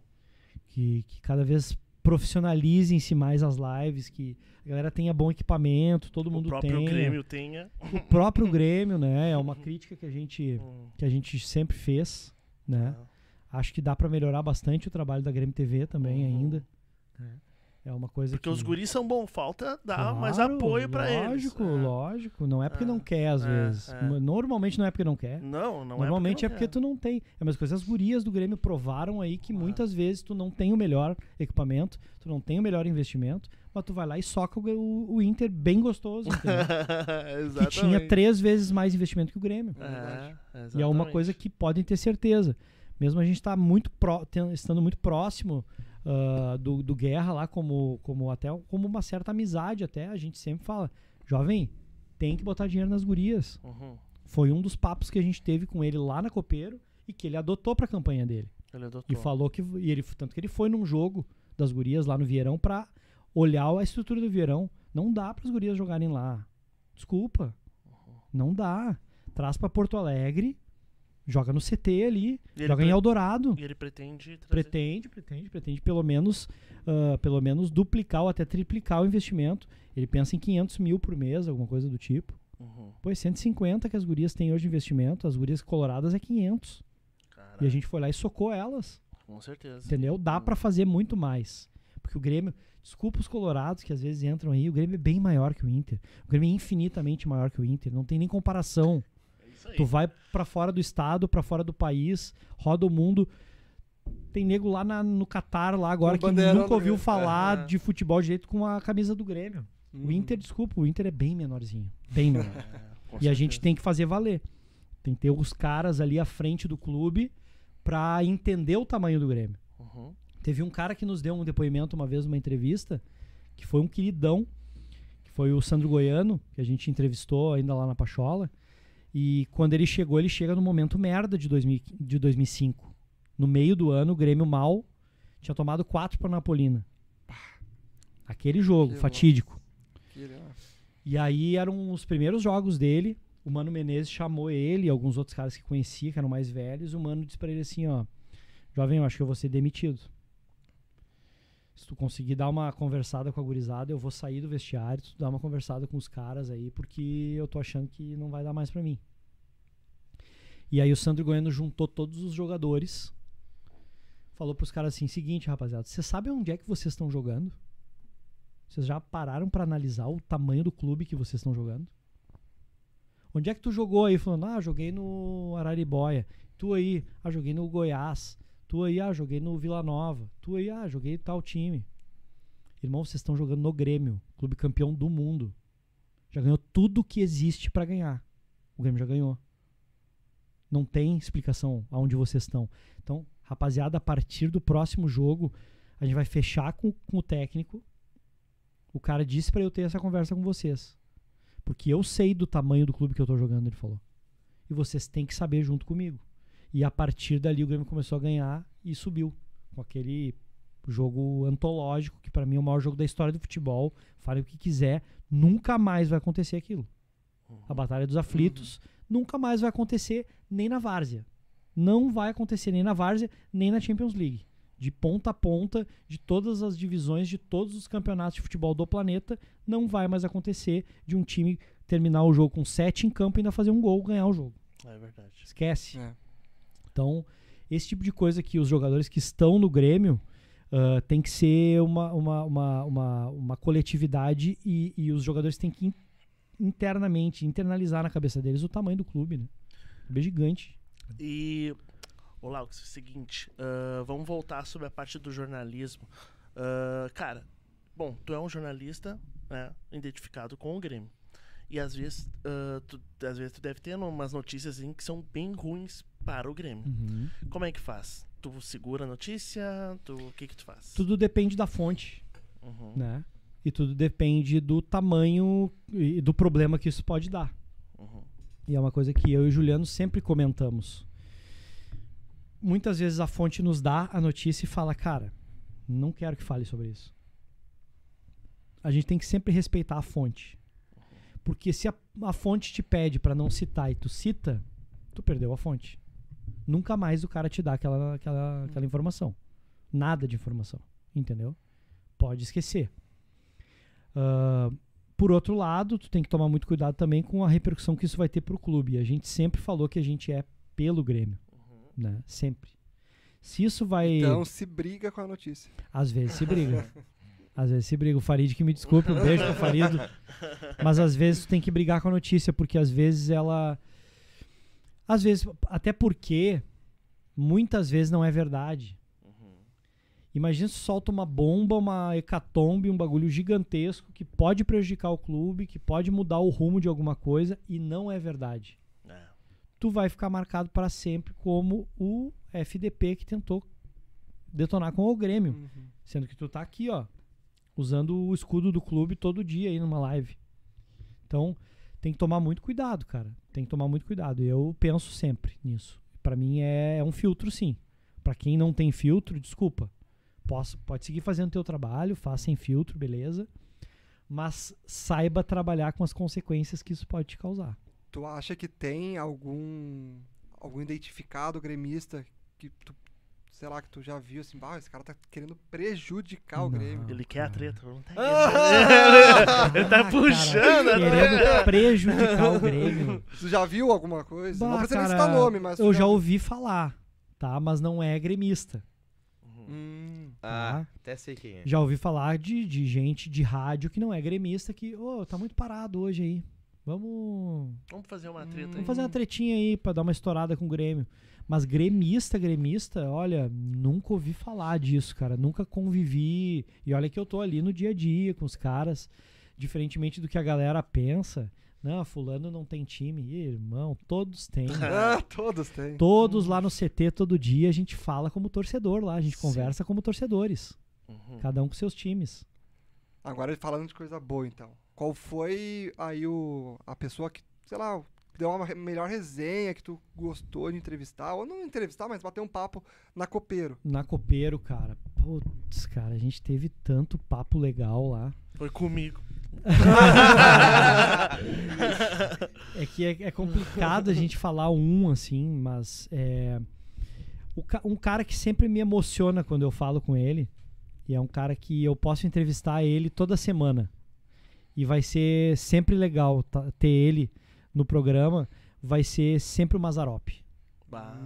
que, que cada vez profissionalizem-se mais as lives, que a galera tenha bom equipamento, todo O mundo próprio tenha. Grêmio tenha. O próprio [laughs] Grêmio, né? É uma crítica que a gente, Hum, que a gente sempre fez, né? Acho que dá pra melhorar bastante o trabalho da Grêmio TV também Uhum. ainda. né? É uma coisa Porque que... os guris são bons, falta dar Claro, mais apoio pra eles. Lógico, É. lógico. Não é porque É, não quer, às é, vezes. é. Normalmente não é porque não quer. Não, não Normalmente é é porque, porque, não tu não tem. É a mesma coisa. As gurias do Grêmio provaram aí que Claro. muitas vezes tu não tem o melhor equipamento, tu não tem o melhor investimento, mas tu vai lá e soca o, o- Inter bem gostoso, [laughs] que tinha três vezes mais investimento que o Grêmio. É, E é uma coisa que podem ter certeza. Mesmo a gente tá muito ten- estando muito próximo ah, do, do Guerra lá, como, como até como uma certa amizade até, a gente sempre fala, jovem, tem que botar dinheiro nas gurias. Uhum. Foi um dos papos que a gente teve com ele lá na Copeiro e que ele adotou pra campanha dele. Ele adotou. E falou que e ele tanto que ele foi num jogo das gurias lá no Vieirão pra olhar a estrutura do Vieirão. Não dá para as gurias jogarem lá. Desculpa. Não dá. Traz pra Porto Alegre, joga no CT ali, E joga em Eldorado. E ele pretende trazer. Pretende, pretende, pretende pelo menos, ah, pelo menos duplicar ou até triplicar o investimento. Ele pensa em 500 mil por mês, alguma coisa do tipo. Uhum. Pô, é 150 que as gurias têm hoje de investimento, as gurias coloradas é 500. Caralho, E a gente foi lá e socou elas. com certeza. Entendeu? Dá pra fazer muito mais. Porque o Grêmio, desculpa os colorados que às vezes entram aí, o Grêmio é bem maior que o Inter. O Grêmio é infinitamente maior que o Inter, não tem nem comparação. É. Tu vai pra fora do estado, pra fora do país, roda o mundo. tem nego lá na- no Catar, lá agora, que nunca ouviu Grêmio. falar Aham. de futebol direito com a camisa do Grêmio. O Uhum. Inter, desculpa, o Inter é bem menorzinho. Bem menor. [laughs] Com e a gente certeza. tem que fazer valer. Tem que ter os caras ali à frente do clube pra entender o tamanho do Grêmio. Uhum. Teve um cara que nos deu um depoimento uma vez numa entrevista, que foi um queridão, que foi o Sandro Goiano, que a gente entrevistou ainda lá na Pachola. E quando ele chegou, ele chega no momento merda de, 2000, de 2005. No meio do ano, o Grêmio mal tinha tomado quatro para Napolina. Aquele jogo Que fatídico. Que. E aí eram os primeiros jogos dele. O Mano Menezes chamou ele e alguns outros caras que conhecia, que eram mais velhos. O Mano disse pra ele assim, ó... Jovem, eu acho que eu vou ser demitido. Se tu conseguir dar uma conversada com a gurizada, eu vou sair do vestiário, tu dá uma conversada com os caras aí, porque eu tô achando que não vai dar mais pra mim. E aí o Sandro Goiano juntou todos os jogadores, falou pros caras assim, seguinte, rapaziada, vocês sabem onde é que vocês estão jogando? Vocês já pararam pra analisar o tamanho do clube que vocês estão jogando? Onde é que tu jogou aí? Falando, ah, joguei no Araribóia. Tu aí, ah, joguei no Goiás. Tu aí, ah, joguei no Vila Nova. Tu aí, ah, joguei tal time. Irmão, vocês estão jogando no Grêmio, clube campeão do mundo. Já ganhou tudo que existe pra ganhar. O Grêmio já ganhou. Não tem explicação aonde vocês estão. Então, rapaziada, a partir do próximo jogo, a gente vai fechar com, com o técnico. O cara disse pra eu ter essa conversa com vocês. Porque eu sei do tamanho do clube que eu tô jogando, ele falou. E vocês têm que saber junto comigo. E a partir dali o Grêmio começou a ganhar e subiu. Com aquele jogo antológico, que pra mim é o maior jogo da história do futebol. Fale o que quiser, nunca mais vai acontecer aquilo. A Batalha dos Aflitos nunca mais vai acontecer nem na Várzea. Não vai acontecer nem na Várzea, nem na Champions League. De ponta a ponta, de todas as divisões, de todos os campeonatos de futebol do planeta, não vai mais acontecer de um time terminar o jogo com sete em campo e ainda fazer um gol ganhar o jogo. É verdade. Esquece. É. Então, esse tipo de coisa que os jogadores que estão no Grêmio ah, tem que ser uma, uma, uma, uma, uma coletividade e, e os jogadores têm que internamente, internalizar na cabeça deles o tamanho do clube, né? O clube é gigante. E, ô Laux, é o seguinte, ah, vamos voltar sobre a parte do jornalismo. Ah, cara, bom, tu é um jornalista né, identificado com o Grêmio. E às vezes, ah, tu, às vezes tu deve ter umas notícias assim, que são bem ruins para o Grêmio. Como é que faz? Tu segura a notícia? Tu, o que que tu faz? Tudo depende da fonte, Uhum. né? E tudo depende do tamanho e do problema que isso pode dar. Uhum. E é uma coisa que eu e o Juliano sempre comentamos. Muitas vezes a fonte nos dá a notícia e fala, cara, não quero que fale sobre isso. A gente tem que sempre respeitar a fonte. Porque se a, a fonte te pede pra não citar e tu cita, tu perdeu a fonte. Nunca mais o cara te dá aquela, aquela, aquela informação. Nada de informação. Entendeu? Pode esquecer. Ah, por outro lado, tu tem que tomar muito cuidado também com a repercussão que isso vai ter pro clube. E a gente sempre falou que a gente é pelo Grêmio, né? Sempre. Se isso vai, Então se briga com a notícia. às vezes se briga. [laughs] Às vezes se briga. O Farid que me desculpe, um beijo pro Farido. [laughs] Mas às vezes tu tem que brigar com a notícia, porque às vezes ela. Às vezes, até porque muitas vezes não é verdade. Imagina se solta uma bomba, uma hecatombe, um bagulho gigantesco que pode prejudicar o clube, que pode mudar o rumo de alguma coisa e não é verdade. É. Tu vai ficar marcado para sempre como o FDP que tentou detonar com o Grêmio. Uhum. Sendo que tu tá aqui, ó, usando o escudo do clube todo dia aí numa live. Então, tem que tomar muito cuidado, cara. Tem que tomar muito cuidado. E eu penso sempre nisso. Pra mim é, é um filtro, sim. Pra quem não tem filtro, desculpa. Posso, pode seguir fazendo teu trabalho, faça sem filtro, beleza. Mas saiba trabalhar com as consequências que isso pode te causar. Tu acha que tem algum algum identificado gremista que tu, sei lá, que tu já viu assim, bah, esse cara tá querendo prejudicar o Não. Grêmio. Ele quer a treta. Não tá Ah! Ele tá Ah, puxando, cara, né? Querendo prejudicar o Grêmio. Tu já viu alguma coisa? não Bah, precisa nem cara, citar nome, mas tu Eu já ouvi falar, tá? Mas não é gremista. Hum, Ah, Tá. até sei quem é. Já ouvi falar de, de gente de rádio que não é gremista que, ô, tá muito parado hoje aí. Vamos, Vamos fazer uma treta aí. vamos fazer uma tretinha aí pra dar uma estourada com o Grêmio. Mas gremista, gremista, olha, nunca ouvi falar disso, cara. Nunca convivi. E olha que eu tô ali no dia a dia com os caras. Diferentemente do que a galera pensa. Não, fulano não tem time. Ih, irmão, todos têm. [laughs] Ah, todos têm. todos lá no CT, todo dia, a gente fala como torcedor lá. A gente Sim. conversa como torcedores. Uhum. Cada um com seus times. Agora falando de coisa boa, então. Qual foi aí o, a pessoa que, sei lá, deu uma melhor resenha que tu gostou de entrevistar? Ou não entrevistar, mas bater um papo na Copeiro. Na Copeiro, cara. Putz, cara, a gente teve tanto papo legal lá. Foi comigo. É que é, é complicado a gente falar um, assim, mas é, o um cara que sempre me emociona quando eu falo com ele, e é um cara que eu posso entrevistar ele toda semana. E vai ser sempre legal ter ele no programa, vai ser sempre o Mazarop. Bah.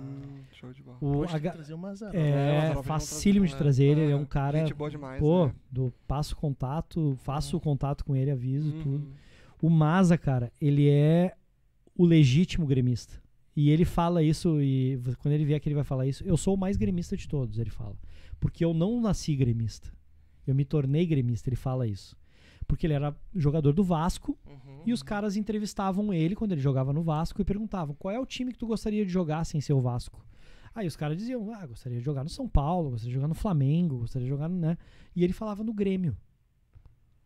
show de bola. O, ga- trazer uma. É, o é Mazarop facílimo de é, trazer ele, ele é é, um cara, Gente boa demais, pô, né? do passo contato, faço o contato com ele, aviso tudo. Uhum. O Maza, cara, ele é o legítimo gremista. E ele fala isso, e quando ele vier aqui, ele vai falar isso. Eu sou o mais gremista de todos, ele fala. Porque eu não nasci gremista. Eu me tornei gremista, ele fala isso. Porque ele era jogador do Vasco Uhum. e os caras entrevistavam ele quando ele jogava no Vasco e perguntavam: qual é o time que tu gostaria de jogar sem ser o Vasco? Aí os caras diziam: ah, gostaria de jogar no São Paulo, gostaria de jogar no Flamengo, gostaria de jogar no. Né? E ele falava no Grêmio.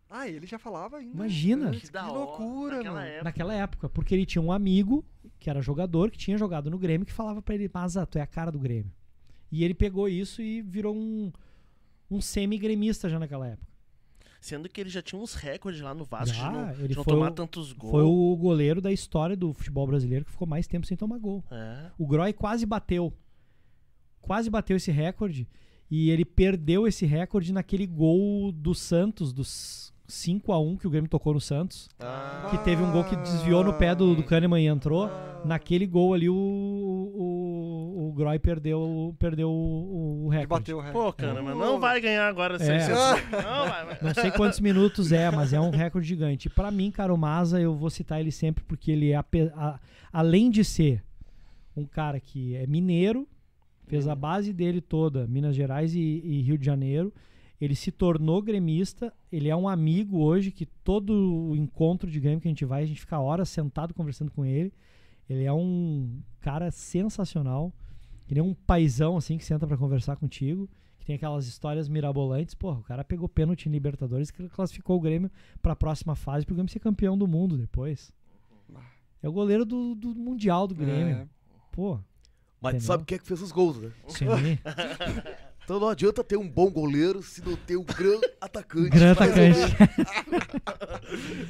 Ah, ele já falava ainda. Imagina. Que Que, loucura, naquela mano. época. naquela época, porque ele tinha um amigo que era jogador, que tinha jogado no Grêmio, que falava pra ele, mas tu é a cara do Grêmio. E ele pegou isso e virou um, um semi-gremista já naquela época. Sendo que ele já tinha uns recordes lá no Vasco Já, de não, ele de não foi tomar o- tantos gols. Foi o goleiro da história do futebol brasileiro que ficou mais tempo sem tomar gol. É. O Groy quase bateu. Quase bateu esse recorde. E ele perdeu esse recorde naquele gol do Santos, dos 5 a 1 que o Grêmio tocou no Santos. Ah, Que teve um gol que desviou no pé do, do Kahneman e entrou. Ah. Naquele gol ali, o, o, o Groy perdeu, perdeu o, o recorde. bateu o recorde. Pô, cara, mas não vai ganhar agora É. 600. Não vai, vai. Não sei quantos minutos é, mas é um recorde gigante. E pra mim, cara, o Maza, eu vou citar ele sempre porque ele é, ape- a- além de ser um cara que é mineiro, fez a base dele toda, Minas Gerais e, e Rio de Janeiro. Ele se tornou gremista, ele é um amigo hoje que todo o encontro de Grêmio que a gente vai, a gente fica horas sentado conversando com ele. Ele é um cara sensacional. Ele é um paizão assim que senta pra conversar contigo, que tem aquelas histórias mirabolantes. Porra, o cara pegou pênalti em Libertadores que classificou o Grêmio pra próxima fase pro Grêmio ser campeão do mundo depois. É o goleiro do, do Mundial do Grêmio. É. Pô, Mas tu Entendeu? sabe quem é que fez os gols, né? sim. [laughs] [laughs] Então não adianta ter um bom goleiro se não ter um grande [laughs] atacante. Grande Mas, atacante. [laughs]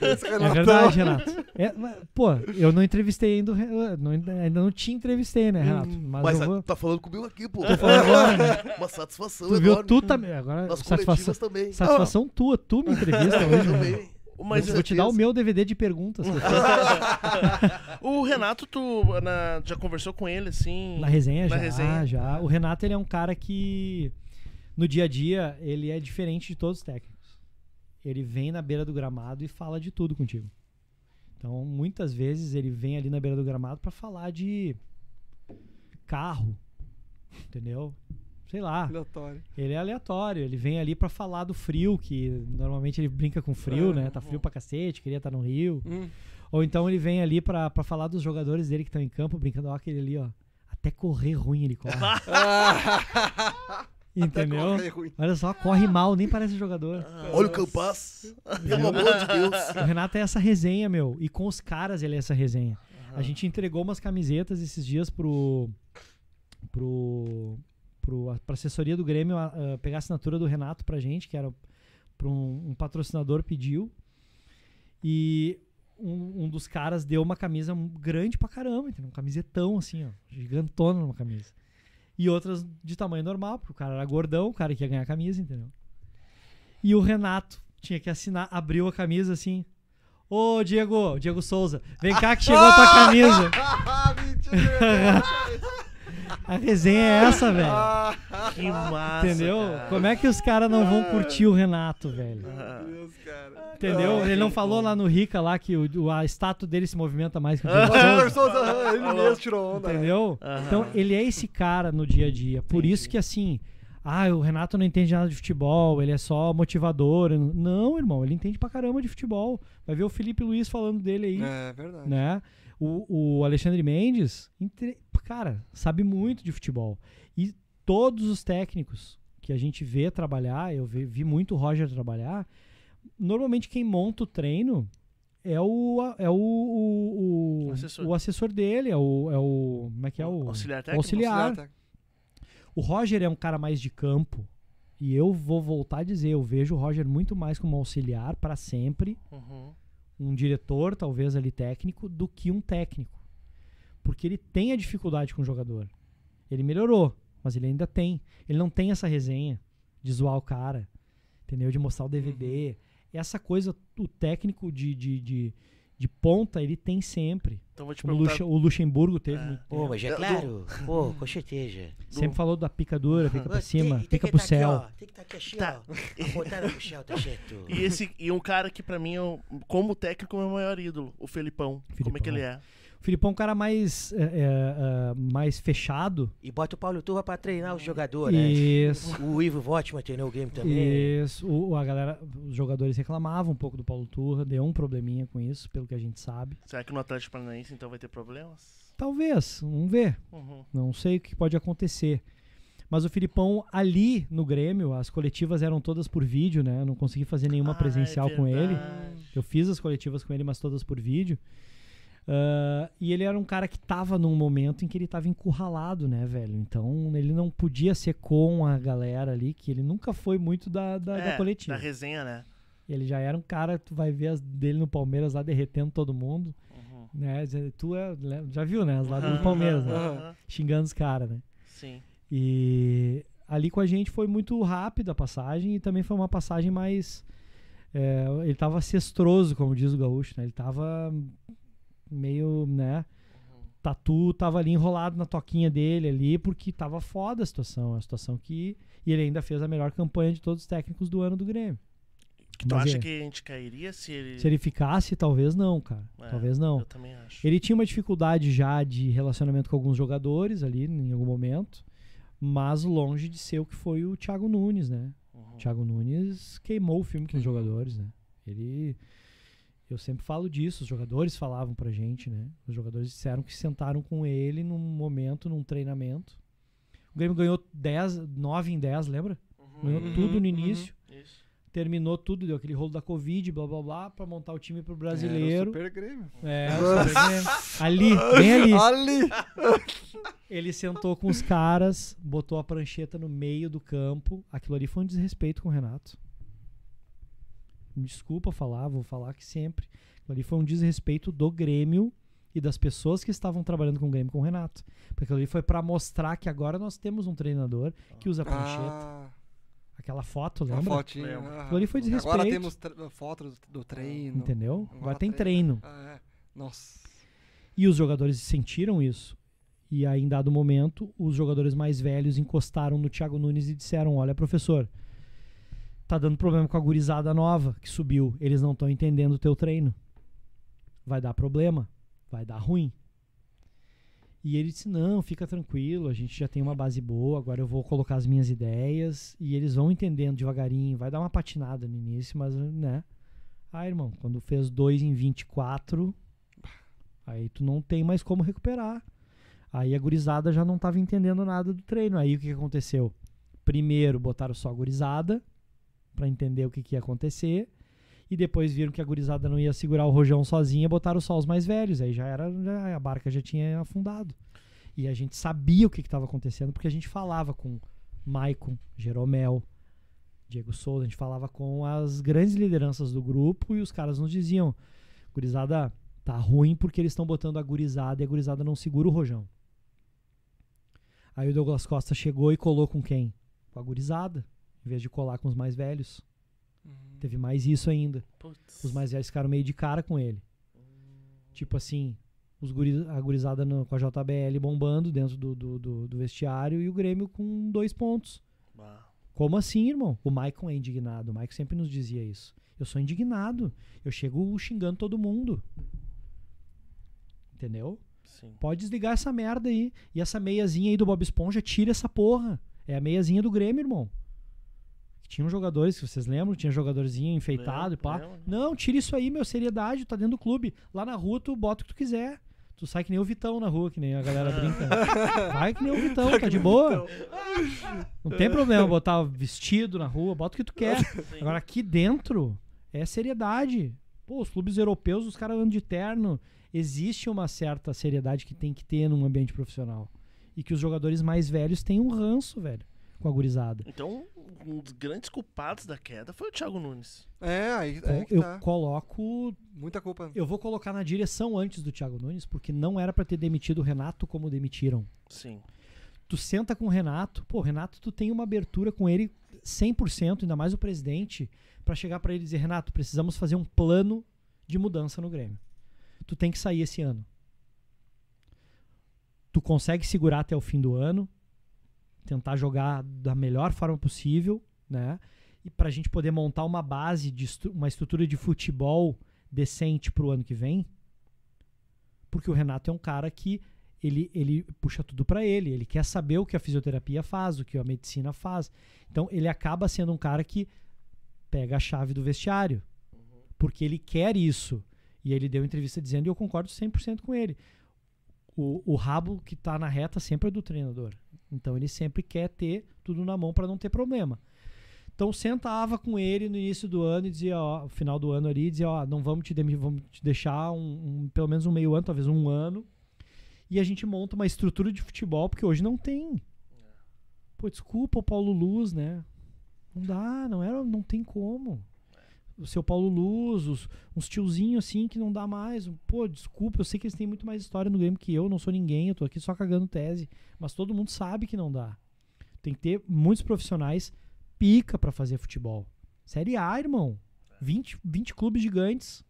É Renatão. verdade, Renato. É, mas, pô, eu não entrevistei ainda não- ainda não te entrevistei, né, Renato? Mas, Mas eu a- vou. tá falando comigo aqui, pô. Tô falando agora, né? [laughs] Uma satisfação Tu viu enorme. tu também. Agora, Nas satisfação, também. satisfação tua, tu me entrevista hoje. né? também. Mas vou te dar o meu DVD de perguntas. [laughs] o Renato, tu na- já conversou com ele, assim? Na resenha Na já, resenha. já. O Renato, ele é um cara que no dia a dia, ele é diferente de todos os técnicos. Ele vem na beira do gramado e fala de tudo contigo. Então, muitas vezes ele vem ali na beira do gramado pra falar de carro, entendeu? Sei lá. Aleatório. Ele é aleatório, ele vem ali pra falar do frio, que normalmente ele brinca com frio, né? Tá frio pra cacete, queria estar no Rio. Hum. Ou então ele vem ali pra, pra falar dos jogadores dele que estão em campo, brincando, ó, aquele ali, ó. Até correr ruim ele corre. [laughs] Entendeu? Até correr ruim. Olha só, corre mal, nem parece jogador. Olha o Campas. Pelo amor de Deus. O Renato é essa resenha, meu. E com os caras ele é essa resenha. A gente entregou umas camisetas esses dias pro. pro. Pro pra assessoria do Grêmio pegar a assinatura do Renato pra gente, que era pra um, um patrocinador pediu. E um, um dos caras deu uma camisa grande pra caramba, entendeu? Um camisetão assim, ó. Gigantona numa camisa. E outras de tamanho normal, porque o cara era gordão, o cara que ia ganhar a camisa, entendeu? E o Renato tinha que assinar, abriu a camisa assim. Ô, Diego, Diego Souza, vem cá que chegou a tua [laughs] camisa. Ah, mentira! [laughs] A resenha é essa, velho. Que massa. Entendeu? cara. Como é que os caras não vão curtir o Renato, velho? Deus, cara. Entendeu? Ele não falou lá no Rica lá que o, a estátua dele se movimenta mais que o Diego Souza. Ele mesmo tirou onda. né? Entendeu? Então, ele é esse cara no dia a dia. Por isso que, assim, ah, o Renato não entende nada de futebol, ele é só motivador. Não, irmão, ele entende pra caramba de futebol. Vai ver o Felipe Luiz falando dele aí, É verdade. né? O, o Alexandre Mendes, entre- cara, sabe muito de futebol. E todos os técnicos que a gente vê trabalhar, eu vi, vi muito o Roger trabalhar, normalmente quem monta o treino é o, é o, o, o, assessor. o assessor dele, é o, é o. Como é que é o? Auxiliar o técnico? auxiliar. Certo. O Roger é um cara mais de campo. E eu vou voltar a dizer, eu vejo o Roger muito mais como auxiliar para sempre, Uhum. Um diretor, talvez ali técnico, do que um técnico. Porque ele tem a dificuldade com o jogador. Ele melhorou, mas ele ainda tem. Ele não tem essa resenha de zoar o cara, entendeu? De mostrar o DVD. Essa coisa, o técnico de, de, de, de ponta, ele tem sempre. Então vou te perguntar. Luxa- o Luxemburgo teve É. muito Pô, mas é claro. Pô, com certeza. Sempre falou da pica dura, pica pra Tem- cima, tem pica pro tá aqui, céu. ó, Tem que estar aqui assim, Tá. ó. Apontada pro céu, tá [laughs] certo. E, esse, e um cara que pra mim, é o- como técnico, é o meu maior ídolo, o Felipão. Como é que Filipão. ele é? O Filipão é um cara mais, é, é, é, mais fechado. E bota o Paulo Turra pra treinar os jogadores, né? Isso. O Ivo Votman treinou o game também. Isso. O, a galera, os jogadores reclamavam um pouco do Paulo Turra, deu um probleminha com isso, pelo que a gente sabe. Será que no Atlético Paranaense então vai ter problemas? Talvez, vamos ver. Uhum. Não sei o que pode acontecer. Mas o Filipão ali no Grêmio, as coletivas eram todas por vídeo, né? Eu não consegui fazer nenhuma Ah, presencial é com ele. Eu fiz as coletivas com ele, mas todas por vídeo. Ah, e ele era um cara que tava num momento em que ele tava encurralado, né, velho? Então ele não podia ser com a galera ali, que ele nunca foi muito da, da, da É, coletiva. Da resenha, né? Ele já era um cara, tu vai ver as dele no Palmeiras lá derretendo todo mundo, Uhum. né? Tu é, já viu, né? As lá do Aham, Palmeiras, né? aham. Xingando os caras, né? Sim. E ali com a gente foi muito rápida a passagem e também foi uma passagem mais. é, ele tava cestroso, como diz o gaúcho, né? Ele tava meio, né? Tatu tava ali enrolado na toquinha dele ali, porque tava foda a situação. A situação que. E ele ainda fez a melhor campanha de todos os técnicos do ano do Grêmio. Tu Mas acha é, que a gente cairia se ele. Se ele ficasse, talvez não, cara. É, talvez não. Eu também acho. Ele tinha uma dificuldade já de relacionamento com alguns jogadores ali em algum momento, mas longe de ser o que foi o Thiago Nunes, né? Uhum. O Thiago Nunes queimou o filme com os jogadores, né? Ele eu sempre falo disso, os jogadores falavam pra gente, né? Os jogadores disseram que sentaram com ele num momento, num treinamento. O Grêmio ganhou 10, 9 em 10, lembra? Ganhou Uhum, tudo no uhum. início, Isso. terminou tudo, deu aquele rolo da Covid, blá blá blá, pra montar o time pro Era o brasileiro. Super Grêmio. É, o [laughs] Super Grêmio. ali, bem ali. Ali! Ele sentou com os caras, botou a prancheta no meio do campo. Aquilo ali foi um desrespeito com o Renato. Desculpa falar, vou falar que sempre. Ali foi um desrespeito do Grêmio e das pessoas que estavam trabalhando com o Grêmio com o Renato. Porque aquilo ali foi pra mostrar que agora nós temos um treinador que usa prancheta. Ah, Aquela foto, lembra? fotinha. Lembro. aham. Aquilo ali foi Agora desrespeito. temos tre- fotos do, do treino. Entendeu? Agora tem treino. Ah, é. Nossa. E os jogadores sentiram isso. E aí, em dado momento, os jogadores mais velhos encostaram no Thiago Nunes e disseram: Olha, professor, tá dando problema com a gurizada nova que subiu. Eles não estão entendendo o teu treino. Vai dar problema. Vai dar ruim. E ele disse: Não, fica tranquilo, a gente já tem uma base boa, agora eu vou colocar as minhas ideias e eles vão entendendo devagarinho. Vai dar uma patinada no início, mas, né? Ah, irmão, quando fez 2 em 24, Aí tu não tem mais como recuperar. Aí a gurizada já não tava entendendo nada do treino. Aí o que aconteceu? Primeiro botaram só a gurizada pra entender o que, que ia acontecer. E depois viram que a gurizada não ia segurar o rojão sozinha, botaram só os mais velhos. Aí já era. já- a barca já tinha afundado. E a gente sabia o que estava acontecendo, porque a gente falava com Maicon, Jeromel, Diego Souza, a gente falava com as grandes lideranças do grupo e os caras nos diziam: gurizada, tá ruim porque eles estão botando a gurizada e a gurizada não segura o rojão. Aí o Douglas Costa chegou e colou com quem? Com a gurizada, em vez de colar com os mais velhos. Teve mais isso ainda. Putz. Os mais velhos ficaram meio de cara com ele. Tipo assim, os guri, a gurizada no- com a JBL bombando dentro do, do, do- do vestiário e o Grêmio com dois pontos. Bah. Como assim, irmão? O Maicon é indignado. O Maicon sempre nos dizia isso. Eu sou indignado. Eu chego xingando todo mundo. Entendeu? Sim. Pode desligar essa merda aí. E essa meiazinha aí do Bob Esponja, tira essa porra. É a meiazinha do Grêmio, irmão. Tinham jogadores, se vocês lembram, tinha jogadorzinho enfeitado e pá. Lembro. Não, tira isso aí, meu, seriedade, tá dentro do clube. Lá na rua tu bota o que tu quiser. Tu sai que nem o Vitão na rua, que nem a galera brinca. Vai que nem o Vitão, [laughs] tá de boa. Não tem problema botar vestido na rua, bota o que tu quer. Agora aqui dentro é seriedade. Pô, os clubes europeus, os caras andam de terno. Existe uma certa seriedade que tem que ter num ambiente profissional. E que os jogadores mais velhos têm um ranço, velho, com a gurizada. Então, um dos grandes culpados da queda foi o Thiago Nunes. É, aí, Então, aí que eu tá. coloco. Muita culpa. Eu vou colocar na direção antes do Thiago Nunes, porque não era pra ter demitido o Renato como demitiram. Sim. Tu senta com o Renato, pô, Renato, tu tem uma abertura com ele 100%, ainda mais o presidente, pra chegar pra ele e dizer: Renato, precisamos fazer um plano de mudança no Grêmio. Tu tem que sair esse ano. Tu consegue segurar até o fim do ano, tentar jogar da melhor forma possível, né? E pra gente poder montar uma base, de estru- uma estrutura de futebol decente pro ano que vem. Porque o Renato é um cara que ele, ele puxa tudo pra ele, ele quer saber o que a fisioterapia faz, o que a medicina faz. Então ele acaba sendo um cara que pega a chave do vestiário, porque ele quer isso. E ele deu entrevista dizendo, e eu concordo 100% com ele. O, o rabo que tá na reta sempre é do treinador. Então ele sempre quer ter tudo na mão pra não ter problema. Então sentava com ele no início do ano e dizia, ó, no final do ano ali, dizia, ó, não vamos te, vamos te deixar um, um- pelo menos um meio ano, talvez um ano, e a gente monta uma estrutura de futebol, porque hoje não tem. Pô, desculpa o Paulo Luz, né? Não dá, não era, não tem como. O seu Paulo Luz, os, uns tiozinhos assim que não dá mais. Pô, desculpa, eu sei que eles têm muito mais história no Grêmio que eu, não sou ninguém, eu tô aqui só cagando tese. Mas todo mundo sabe que não dá. Tem que ter muitos profissionais pica pra fazer futebol. Série A, irmão. 20, 20 clubes gigantes.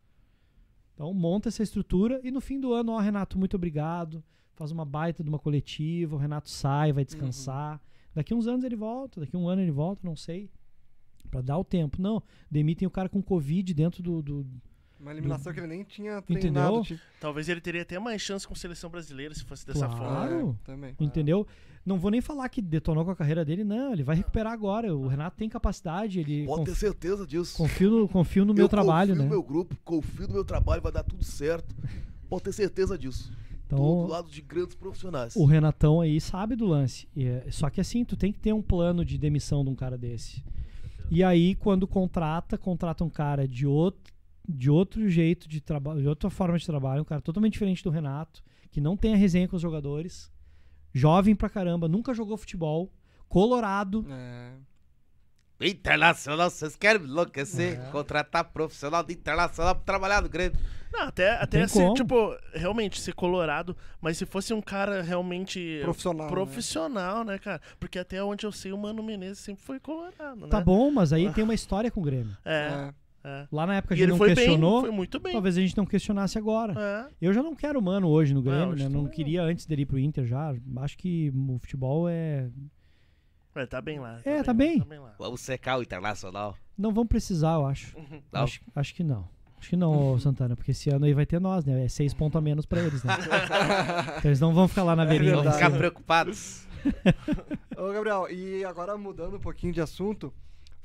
Então monta essa estrutura e no fim do ano, ó, Renato, muito obrigado. Faz uma baita de uma coletiva, o Renato sai, vai descansar. Daqui uns anos ele volta, daqui um ano ele volta, não sei. Pra dar o tempo. Não, demitem o cara com Covid dentro do. do- Uma eliminação que ele nem tinha Entendeu? treinado. tipo, Talvez ele teria até mais chance com seleção brasileira se fosse dessa Claro. forma. Claro. É, também. Entendeu? Não vou nem falar que detonou com a carreira dele, não. Ele vai recuperar agora. O Renato tem capacidade, ele. Pode ter conf- certeza disso. confio, no, confio no eu meu trabalho, confio né? no meu grupo, confio no meu trabalho, vai dar tudo certo. Pode ter certeza disso. Tô do Então, lado de grandes profissionais. o Renatão aí sabe do lance. E é- só que assim, tu tem que ter um plano de demissão de um cara desse. E aí, quando contrata, contrata um cara de outro, de outro jeito de trabalho, de outra forma de trabalho, um cara totalmente diferente do Renato, que não tem a resenha com os jogadores, jovem pra caramba, nunca jogou futebol, colorado. É. Internacional, vocês querem me enlouquecer? É. Contratar profissional do Internacional pra trabalhar no Grêmio. Não, até, até ser, como. tipo, realmente ser colorado, mas se fosse um cara realmente Profissional, né? profissional, né, cara? Porque até onde eu sei, o Mano Menezes sempre foi colorado, né? Tá bom, mas aí tem uma história com o Grêmio. É, É. é. Lá na época a gente não foi bem, questionou, foi muito bem. talvez a gente não questionasse agora. É. Eu já não quero o Mano hoje no Grêmio, hoje né? Não. queria antes dele ir pro Inter já. Acho que o futebol é. É, tá bem lá. É, tá lá, bem. Tá bem lá. Vamos secar o Internacional. Não vão precisar, eu acho. Não. Acho, acho que não. Acho que não, [laughs] Santana, porque esse ano aí vai ter nós, né? É seis pontos a menos pra eles, né? [laughs] então eles não vão ficar lá na beirinha. Lá em ficar preocupados. [laughs] Ô, Gabriel, e agora mudando um pouquinho de assunto,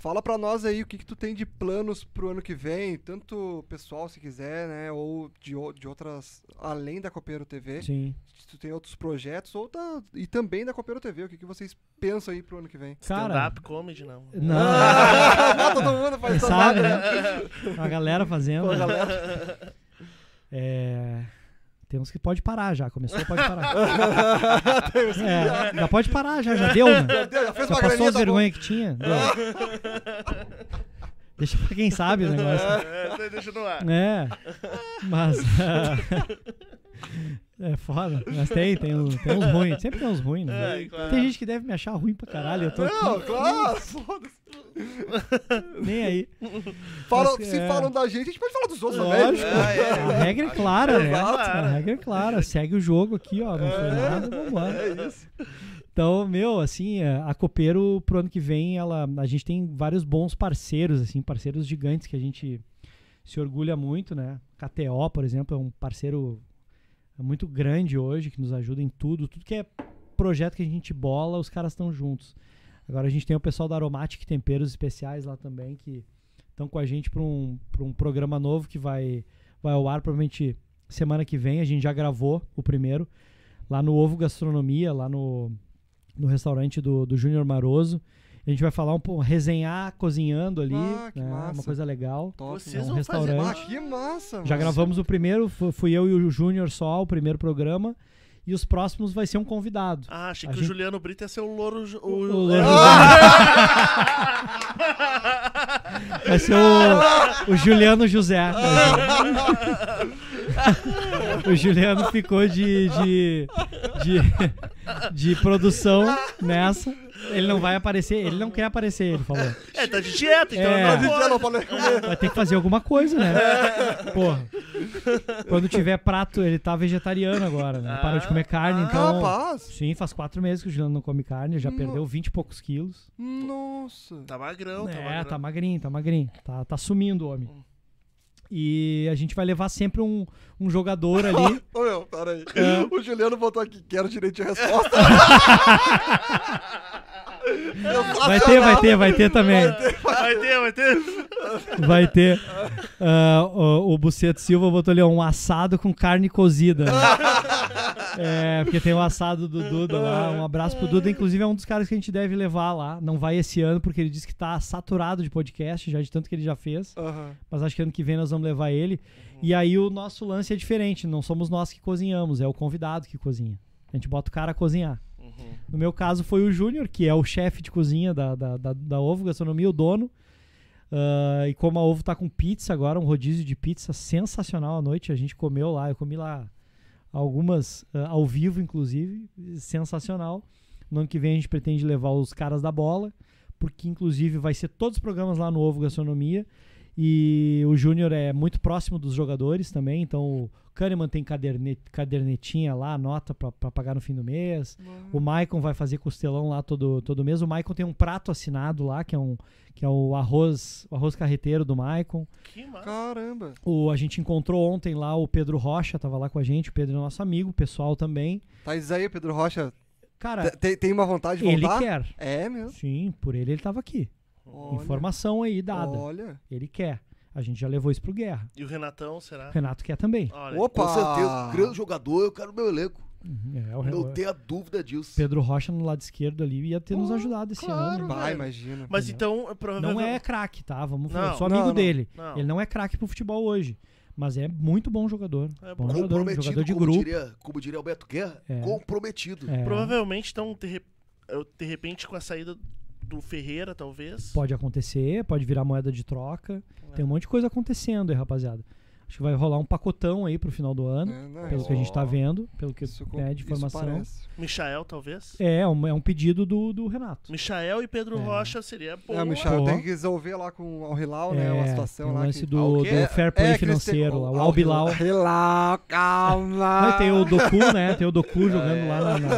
fala pra nós aí o que, que tu tem de planos pro ano que vem, tanto pessoal, se quiser, né, ou de, de outras, além da Copeiro TV, Sim. se tu tem outros projetos, ou da, e também da Copeiro TV, o que, que vocês pensam aí pro ano que vem? Cara. Stand-up comedy, não. [laughs] Não. Ah, todo mundo faz [laughs] stand-up, sabe, né? A galera fazendo. Pô, né? galera. É. Tem uns que pode parar já. Começou, pode parar. [laughs] é, já pode parar, já, já deu, né? [laughs] Deu, já fez Já uma passou as tá vergonhas que tinha? Deu. Deixa pra quem sabe o negócio. É, deixa no ar. É. Mas. [laughs] é foda. Mas tem, tem, um- tem uns ruins. Sempre tem uns ruins, né? É, claro. Tem gente que deve me achar ruim pra caralho. Eu tô aqui. Não, claro, foda-se. Nem aí. Fala- Mas, se é. falam da gente, a gente pode falar dos outros também. Lógico. Ah, é. A regra é clara, né? Exato. A regra é clara. Segue o jogo aqui, ó. Não foi nada, vambora. É isso. Então, meu, assim, é, a Copeiro pro ano que vem, ela, a gente tem vários bons parceiros, assim, parceiros gigantes que a gente se orgulha muito, né? KTO, por exemplo, é um parceiro muito grande hoje, que nos ajuda em tudo. Tudo que é projeto que a gente bola, os caras estão juntos. Agora a gente tem o pessoal da Aromatic Temperos Especiais lá também, que estão com a gente para um, pra um programa novo que vai, vai ao ar provavelmente semana que vem. A gente já gravou o primeiro lá no Ovo Gastronomia, lá no, no restaurante do, do Júnior Maroso. A gente vai falar um pouco, resenhar cozinhando ali, Ah, que né, massa. uma coisa legal. Top. Vocês É um vão restaurante. Ah, fazer. que massa. Já mano. gravamos o primeiro, fu- fui eu e o Júnior só, o primeiro programa. E os próximos vai ser um convidado. Ah, achei A que gente- o Juliano Brito ia ser o louro. O, O Louro [laughs] Vai ser o, o Juliano José. O Juliano ficou de, de, de, de produção nessa. Ele não vai aparecer, ele não quer aparecer, ele falou. É, tá de dieta, então É. não pode. não comer. Vai ter que fazer alguma coisa, né? Porra. Quando tiver prato, ele tá vegetariano agora, né? Parou de comer carne, então. Rapaz. Sim, faz quatro meses que o Juliano não come carne, já No- perdeu 20 e poucos quilos. Nossa. Tá magrão, tá é, magrão. tá magrinho, tá magrinho. Tá, tá sumindo o homem. E a gente vai levar sempre um, um jogador ali. [laughs] Ô meu, pera aí. É. O Juliano botou aqui, quero direito de resposta. [laughs] Vai ter, vai ter, vai ter também. Vai ter, vai ter. Vai ter. Ah, o, o Buceto Silva botou ali ó, um assado com carne cozida. né? [laughs] É, porque tem o assado do Duda lá. Um abraço pro Duda. Inclusive, é um dos caras que a gente deve levar lá. Não vai esse ano, porque ele disse que tá saturado de podcast, já de tanto que ele já fez. Aham. Mas acho que ano que vem nós vamos levar ele. E aí o nosso lance é diferente. Não somos nós que cozinhamos, é o convidado que cozinha. A gente bota o cara a cozinhar. No meu caso foi o Júnior, que é o chefe de cozinha da, da, da, da Ovo Gastronomia, o dono. Ah, e como a Ovo tá com pizza agora, um rodízio de pizza sensacional à noite, a gente comeu lá. Eu comi lá algumas ah, ao vivo, inclusive, sensacional. No ano que vem a gente pretende levar os caras da bola, porque inclusive vai ser todos os programas lá no Ovo Gastronomia. E o Júnior é muito próximo dos jogadores também, então o Kahneman tem caderne- cadernetinha lá, nota pra pra pagar no fim do mês. O Maicon vai fazer costelão lá todo, todo mês. O Maicon tem um prato assinado lá, que é, um, que é o arroz, o arroz carreteiro do Maicon. Que massa. Caramba. O, a gente encontrou ontem lá o Pedro Rocha, tava lá com a gente. O Pedro é nosso amigo, pessoal também. Thaís aí, Pedro Rocha, Cara, te- tem, tem uma vontade de ele voltar? quer. É mesmo. Sim, por ele ele tava aqui. Olha, Informação aí dada. Olha. Ele quer. A gente já levou isso pro Guerra. E o Renatão, será? O Renato quer também. Olha, Opa! Com certeza, grande jogador, eu quero meu elenco. É, o, Não o tenha dúvida disso. Pedro Rocha no lado esquerdo ali ia ter nos ajudado esse claro, ano. né? Vai, imagina. Mas então, provavelmente. Não é craque, tá? Vamos Não, eu sou amigo não. dele. Não. Ele não é craque pro futebol hoje. Mas é muito bom jogador. É bom bom. jogador, Comprometido, jogador de como, grupo. Diria, como diria Alberto Guerra, É. comprometido. É, Provavelmente, então, de, re- eu- de repente, com a saída do Ferreira, talvez. Pode acontecer, pode virar moeda de troca. Tem um monte de coisa acontecendo aí, rapaziada. Acho que vai rolar um pacotão aí pro final do ano. É, Pelo que a gente tá vendo, pelo que isso, é de informação. Michael, talvez. É, um, é um pedido do, do Renato. Michael e Pedro É. Rocha seria bom. É, o Porra. tem que resolver lá com o Al Hilal, né? Uma É, situação tem o lá lance que... do, Ah, o do fair play É, financeiro lá, o Al Al. Hilal, calma. Ter o Doku, né? Tem o Doku jogando lá na- na-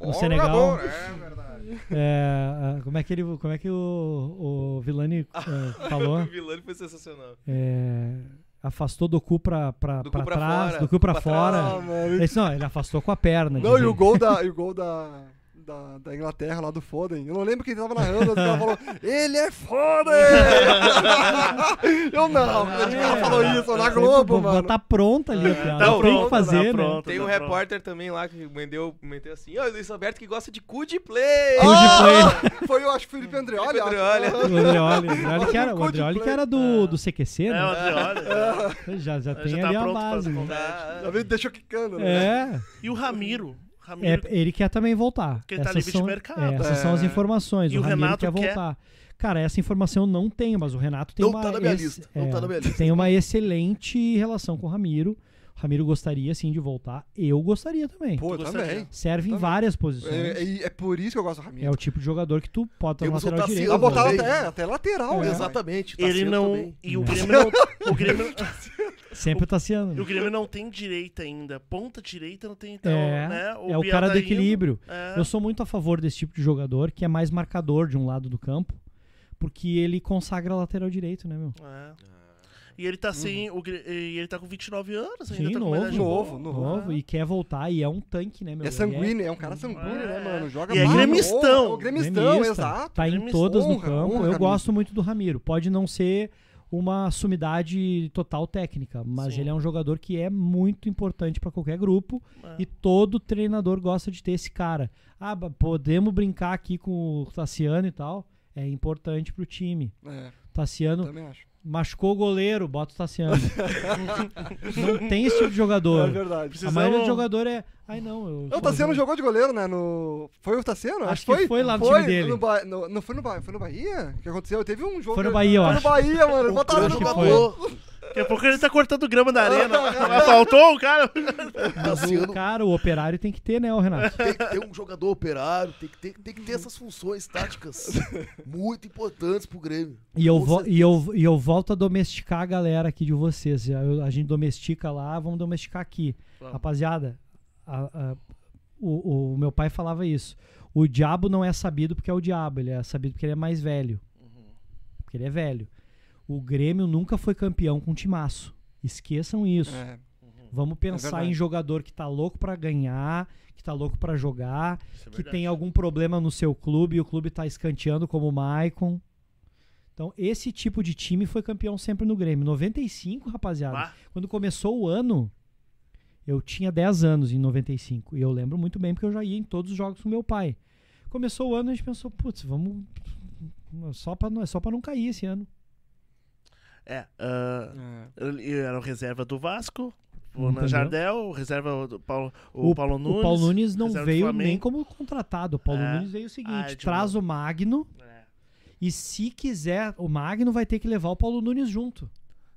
[laughs] no Senegal. É verdade. É, como é que ele, como é que o, o Vilani eh, [laughs] falou? O Vilani foi sensacional. É, afastou Doku pra, pra, Doku pra pra trás, fora, Doku pra pra fora. Ah, mano. Ele não, ele afastou com a perna. Não, e o gol da, [laughs] e o gol da, da, da Inglaterra lá do Foden. Eu não lembro quem tava narrando, mas o cara falou, ele é Foden! [laughs] eu não, ele É, falou isso na Globo, bo- mano. Tá pronta ali a piada. Tá tem pronto, que fazer, tá né? pronto. Tem um tá pronto. repórter também lá que meteu, meteu assim, ó, o Luiz Alberto que gosta de cu de play. Cu de play. Foi, eu acho, Felipe Andreoli. Felipe. Andreoli. O Andreoli, o Andreoli que era, o Andreoli que era do, do CQC, É, o né? Andreoli. Já, já Já tem tá ali a pronto pra base. né? Já veio, deixou quicando, né? É, E o Ramiro. É, Ramiro ele quer também voltar. Porque ele tá Essas livre de são, mercado. é, essas são as É. informações. E o o Ramiro Renato quer quer? voltar. Cara, essa informação eu não tenho, mas o Renato tem Não uma tá na minha ex- lista, não é, tá na minha lista. Tem uma excelente relação com o Ramiro. O Ramiro gostaria sim de voltar. Eu gostaria também. Pô, Tu gostaria? também. Serve em também. várias posições. É, É, é- é por isso que eu gosto do Ramiro. o tipo de jogador que tu bota na lateral direita. Ela botava até, até lateral, É. né? Exatamente. Ele Tassiano não. também. E o É. Grêmio não. O Grêmio, [laughs] Sempre o Tassiano. e o Grêmio não tem direita ainda. Ponta direita não tem, então, É, né? é o cara tá do equilíbrio. É. Eu sou muito a favor desse tipo de jogador que é mais marcador de um lado do campo, porque ele consagra a lateral direito, né, meu? É. E ele tá sem. O, Grê- e ele tá com 29 anos ainda. Sim, tá com novo, novo, novo. Novo, e quer voltar, e é um tanque, né, meu? É sanguíneo, é um cara sanguíneo, É. né, mano? Joga E é gremistão. honra, o gremistão, gremista, exato. Tá em Gremista. todas no Honra, campo. honra, eu gosto muito do Ramiro. Pode não ser uma sumidade total técnica, mas Sim. ele é um jogador que é muito importante pra qualquer grupo É. e todo treinador gosta de ter esse cara. Ah, podemos brincar aqui com o Tassiano e tal. É importante pro time. É, Tassiano também acho. Machucou o goleiro, bota o Tassiano. [laughs] não tem esse tipo de É jogador. verdade. A Precisamos- maioria do jogador é. Ai, não. Eu, O Tassiano jogou de goleiro, né? No... Foi o Tassiano? Acho que foi lá no foi time dele. No Ba- no- Não foi no, ba... foi no Bahia? O que aconteceu? Teve um jogo. Foi no Bahia, eu Foi acho. no Bahia, mano. Botaram no foi. jogador. Daqui a pouco ele tá cortando grama da arena. Mas faltou o cara. Tassiano Cara, o operário tem que ter, né, ô Renato? tem que ter um jogador operário, tem que ter, tem que ter essas funções táticas muito importantes pro Grêmio. E eu, vo- e, eu, e eu volto a domesticar a galera aqui de vocês. A gente domestica lá, vamos domesticar aqui. Vamos. Rapaziada, a- a- o, o meu pai falava isso. O diabo não é sabido porque é o diabo, ele é sabido porque ele é mais velho. Porque ele é velho. O Grêmio nunca foi campeão com timaço. Esqueçam isso. É. Vamos pensar verdade. em jogador que tá louco pra ganhar, que tá louco pra jogar, é que tem algum problema no seu clube e o clube tá escanteando como o Maicon. Então, esse tipo de time foi campeão sempre no Grêmio. 95, rapaziada. Bah, Quando começou o ano, eu tinha 10 anos em 95. E eu lembro muito bem porque eu já ia em todos os jogos com meu pai. Começou o ano a gente pensou, putz, vamos. Só pra, não- é só pra não cair esse ano. É, ah, É. ele era o reserva do Vasco, o Entendeu? Jardel, o reserva do Paulo, o, Paulo Nunes. o Paulo Nunes não veio nem como contratado. O Paulo É. Nunes veio o seguinte: Ah, traz o Magno. É, E se quiser, o Magno vai ter que levar o Paulo Nunes junto.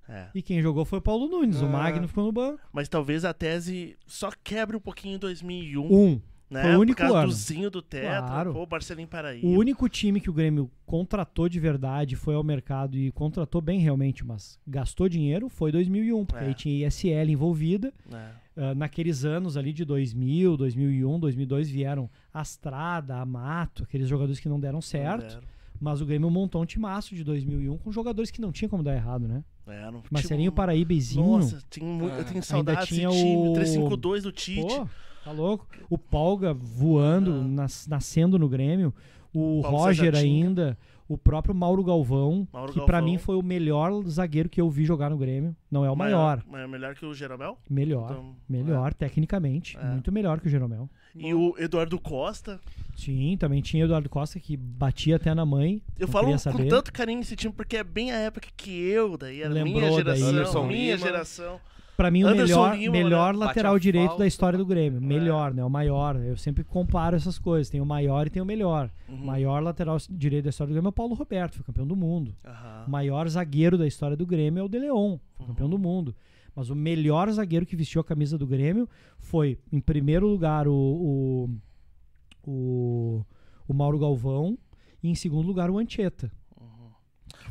é. E quem jogou foi o Paulo Nunes. O É. Magno ficou no banco. Mas talvez a tese só quebre um pouquinho em 2001, Um. Né? foi o único Por causa do Zinho do Tetra, Claro. pô, o Marcelinho Paraíba. O único time que o Grêmio contratou de verdade, foi ao mercado e contratou bem realmente, mas gastou dinheiro, foi 2001. Porque É. aí tinha ISL envolvida. né? Ah, naqueles anos ali de 2000, 2001, 2002 vieram Astrada, Amato, aqueles jogadores que não deram certo. Não Mas o Grêmio montou um timaço de 2001 com jogadores que não tinha como dar errado, né? deram. É, não- Marcelinho tinha um- Paraíba e Zinho. Nossa, tinha mu- eu tenho saudade desse time. o- 352 do Tite. Pô, tá louco. O Polga voando, Ah. nas- nascendo no Grêmio. O Paulo Roger ainda. O próprio Mauro Galvão, Mauro que pra Galvão. mim foi o melhor zagueiro que eu vi jogar no Grêmio. Não é o maior. Maior, melhor que o Jeromel. Melhor. Então, melhor, tecnicamente. É. Muito melhor que o Jeromel. E o Eduardo Costa. Sim, também tinha o Eduardo Costa que batia até na mãe. Eu falo com tanto carinho desse time porque é bem a época que eu, daí era Lembrou minha daí. geração, Anderson minha Lima. geração. Pra mim, o Anderson melhor, Lima, melhor né? lateral Bate direito falta. da história do Grêmio. É. Melhor, né? O maior. Eu sempre comparo essas coisas. Tem o maior e tem o melhor. Uhum. O maior lateral direito da história do Grêmio é o Paulo Roberto, foi campeão do mundo. Aham. O maior zagueiro da história do Grêmio é o De Leon, foi campeão do mundo. Mas o melhor zagueiro que vestiu a camisa do Grêmio foi, em primeiro lugar, o, o, o, o Mauro Galvão e em segundo lugar o Anchieta.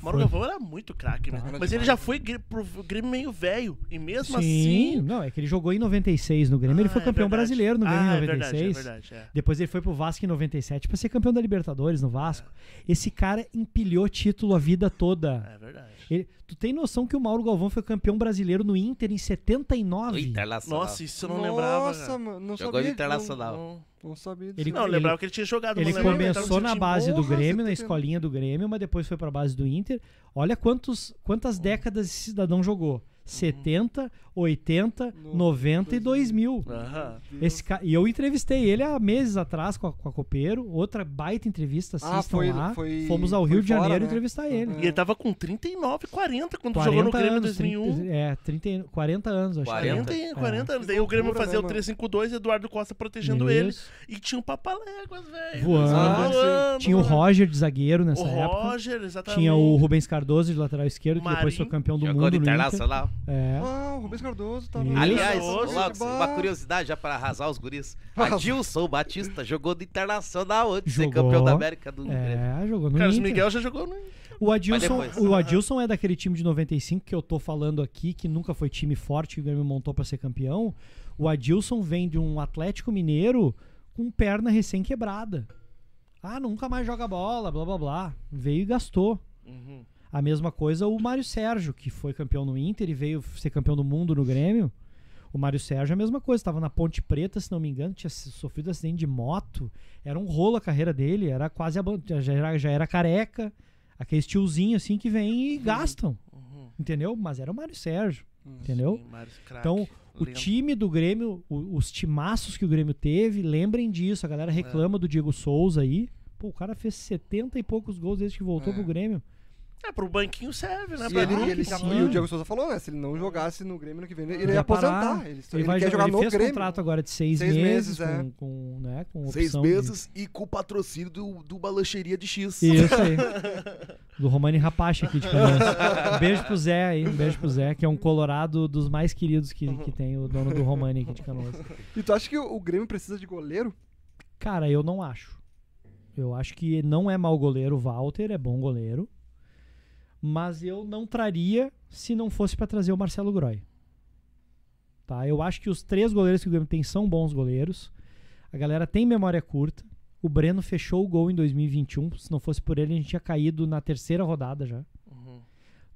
O Mauro Foi. Galvão era muito craque. Cara Mas ele já foi gr- pro Grêmio meio velho. E mesmo Sim, assim. não, é que ele jogou em 96 no Grêmio, ele Ah, foi é campeão verdade. brasileiro no Grêmio ah, em é 96. verdade, é verdade. É. Depois ele foi pro Vasco em 97 pra ser campeão da Libertadores no Vasco. Esse cara empilhou título a vida toda. É verdade. Ele- tu tem noção que o Mauro Galvão foi campeão brasileiro no Inter em 79? O Internacional. Nossa, isso eu não lembrava. Nossa, mano, não Jogou sabia. Internacional. Não, Não, não sabia disso. Ele- não, eu lembrava que ele tinha jogado. Ele ele começou na base do Grêmio, na escolinha do Grêmio, mas depois foi pra base do Inter. Olha quantos, quantas décadas esse cidadão jogou. 70, 80, No- 90 e 2000. Aham. Esse ca... E eu entrevistei ele há meses atrás com a, com a Copeiro. Outra baita entrevista, assistam Ah, foi- lá. foi- Fomos ao Rio de fora, Janeiro né? entrevistar ele. E ele tava com 39, 40 quando 40 jogou no Grêmio em anos, 2001. 30, é, 30, e- 40 anos, acho. 40. 40. 40, 40 anos. Daí o Grêmio loucura, fazia né, o mano? 352 e Eduardo Costa protegendo ele. E tinha o Papaléguas, velho. Voando. Ah, voando. Tinha o Roger de zagueiro nessa O época. Roger, exatamente. Tinha o Rubens Cardoso de lateral esquerdo, que depois Marinho. foi campeão do Jogou mundo no no Inter. Internacional. É. Ah, o Rubens Cardoso tá Isso. no- Aliás, bah. uma curiosidade já para arrasar os guris. Adilson Batista jogou do Internacional antes de ser campeão da América do Grêmio. É, jogou no Carlos Inter. Miguel já jogou no. O Adilson, depois. o Adilson é daquele time de 95 que eu tô falando aqui, que nunca foi time forte que o Grêmio montou pra ser campeão. O Adilson vem de um Atlético Mineiro com perna recém-quebrada. Ah, nunca mais joga bola, blá blá blá. Veio e gastou. Uhum. A mesma coisa o Mário Sérgio, que foi campeão no Inter e veio ser campeão do mundo no Grêmio. O Mário Sérgio é a mesma coisa, estava na Ponte Preta, se não me engano, tinha sofrido acidente de moto. Era um rolo a carreira dele, era quase já era, já era careca. Aqueles tiozinho assim que vem e gastam. Uhum. Entendeu? Mas era o Mário Sérgio. Entendeu? Sim, Mário Craque, Então, o time do Grêmio, o- os timaços que o Grêmio teve, lembrem disso. A galera reclama do Diego Souza aí. Pô, o cara fez 70 e poucos gols desde que voltou É. pro Grêmio. É, pro banquinho serve, né? E, Pra ele, ele e o Diego Souza falou, né? Se ele não jogasse no Grêmio no que vem, ele Ia ia aposentar. parar. Ele, Ele, ele vai quer jogar, jogar ele no fez Grêmio. contrato agora de seis, Seis meses, meses, é. com, com, né, com Seis opção de- meses e com o patrocínio do, do uma lancheria de X. Isso aí. [laughs] Do Romani Rapache aqui de Canoas. Um beijo pro Zé aí, um beijo pro Zé, que é um colorado dos mais queridos que, que tem o dono do Romani aqui de Canoas. E tu acha que o, o Grêmio precisa de goleiro? Cara, eu não acho. Eu acho que não é mau goleiro o Walter, é bom goleiro. Mas eu não traria se não fosse pra trazer o Marcelo Groy. Tá? Eu acho que os três goleiros que o Grêmio tem são bons goleiros. A galera tem memória curta. O Breno fechou o gol em 2021. Se não fosse por ele, a gente tinha caído na terceira rodada já. Uhum.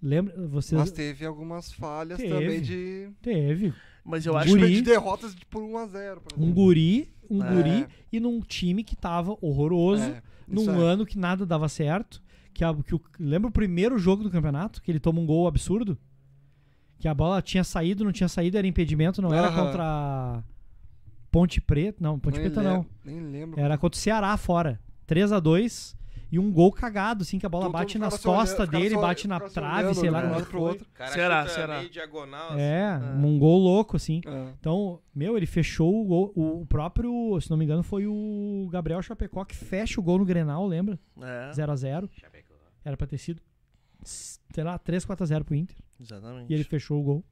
Lembra? Vocês... Mas teve algumas falhas Teve. também de, Teve. Mas eu acho Guri. de derrotas de por 1x0. por Um exemplo. guri, um É. guri e num time que tava horroroso. É, num é. ano que nada dava certo. Que, a- que o- lembra o primeiro jogo do campeonato? Que ele toma um gol absurdo? Que a bola tinha saído, não tinha saído, era impedimento, não era contra a Ponte Preta. Não, Ponte Nem Preta não. Nem lembro. Era contra o Ceará fora. 3 a 2 e um gol cagado, assim, que a bola Todo- bate nas costas dele, bate na trave, sei lá né, como um é lado pro outro. Cara Será, será? meio diagonal. assim. É, um gol louco, assim. É. Então, meu, ele fechou o gol. O próprio, se não me engano, foi o Gabriel Chapecó que fecha o gol no Grenal, lembra? É, 0x0. Era pra ter sido, sei lá, 3, 4x0 pro Inter. exatamente. E ele fechou o gol.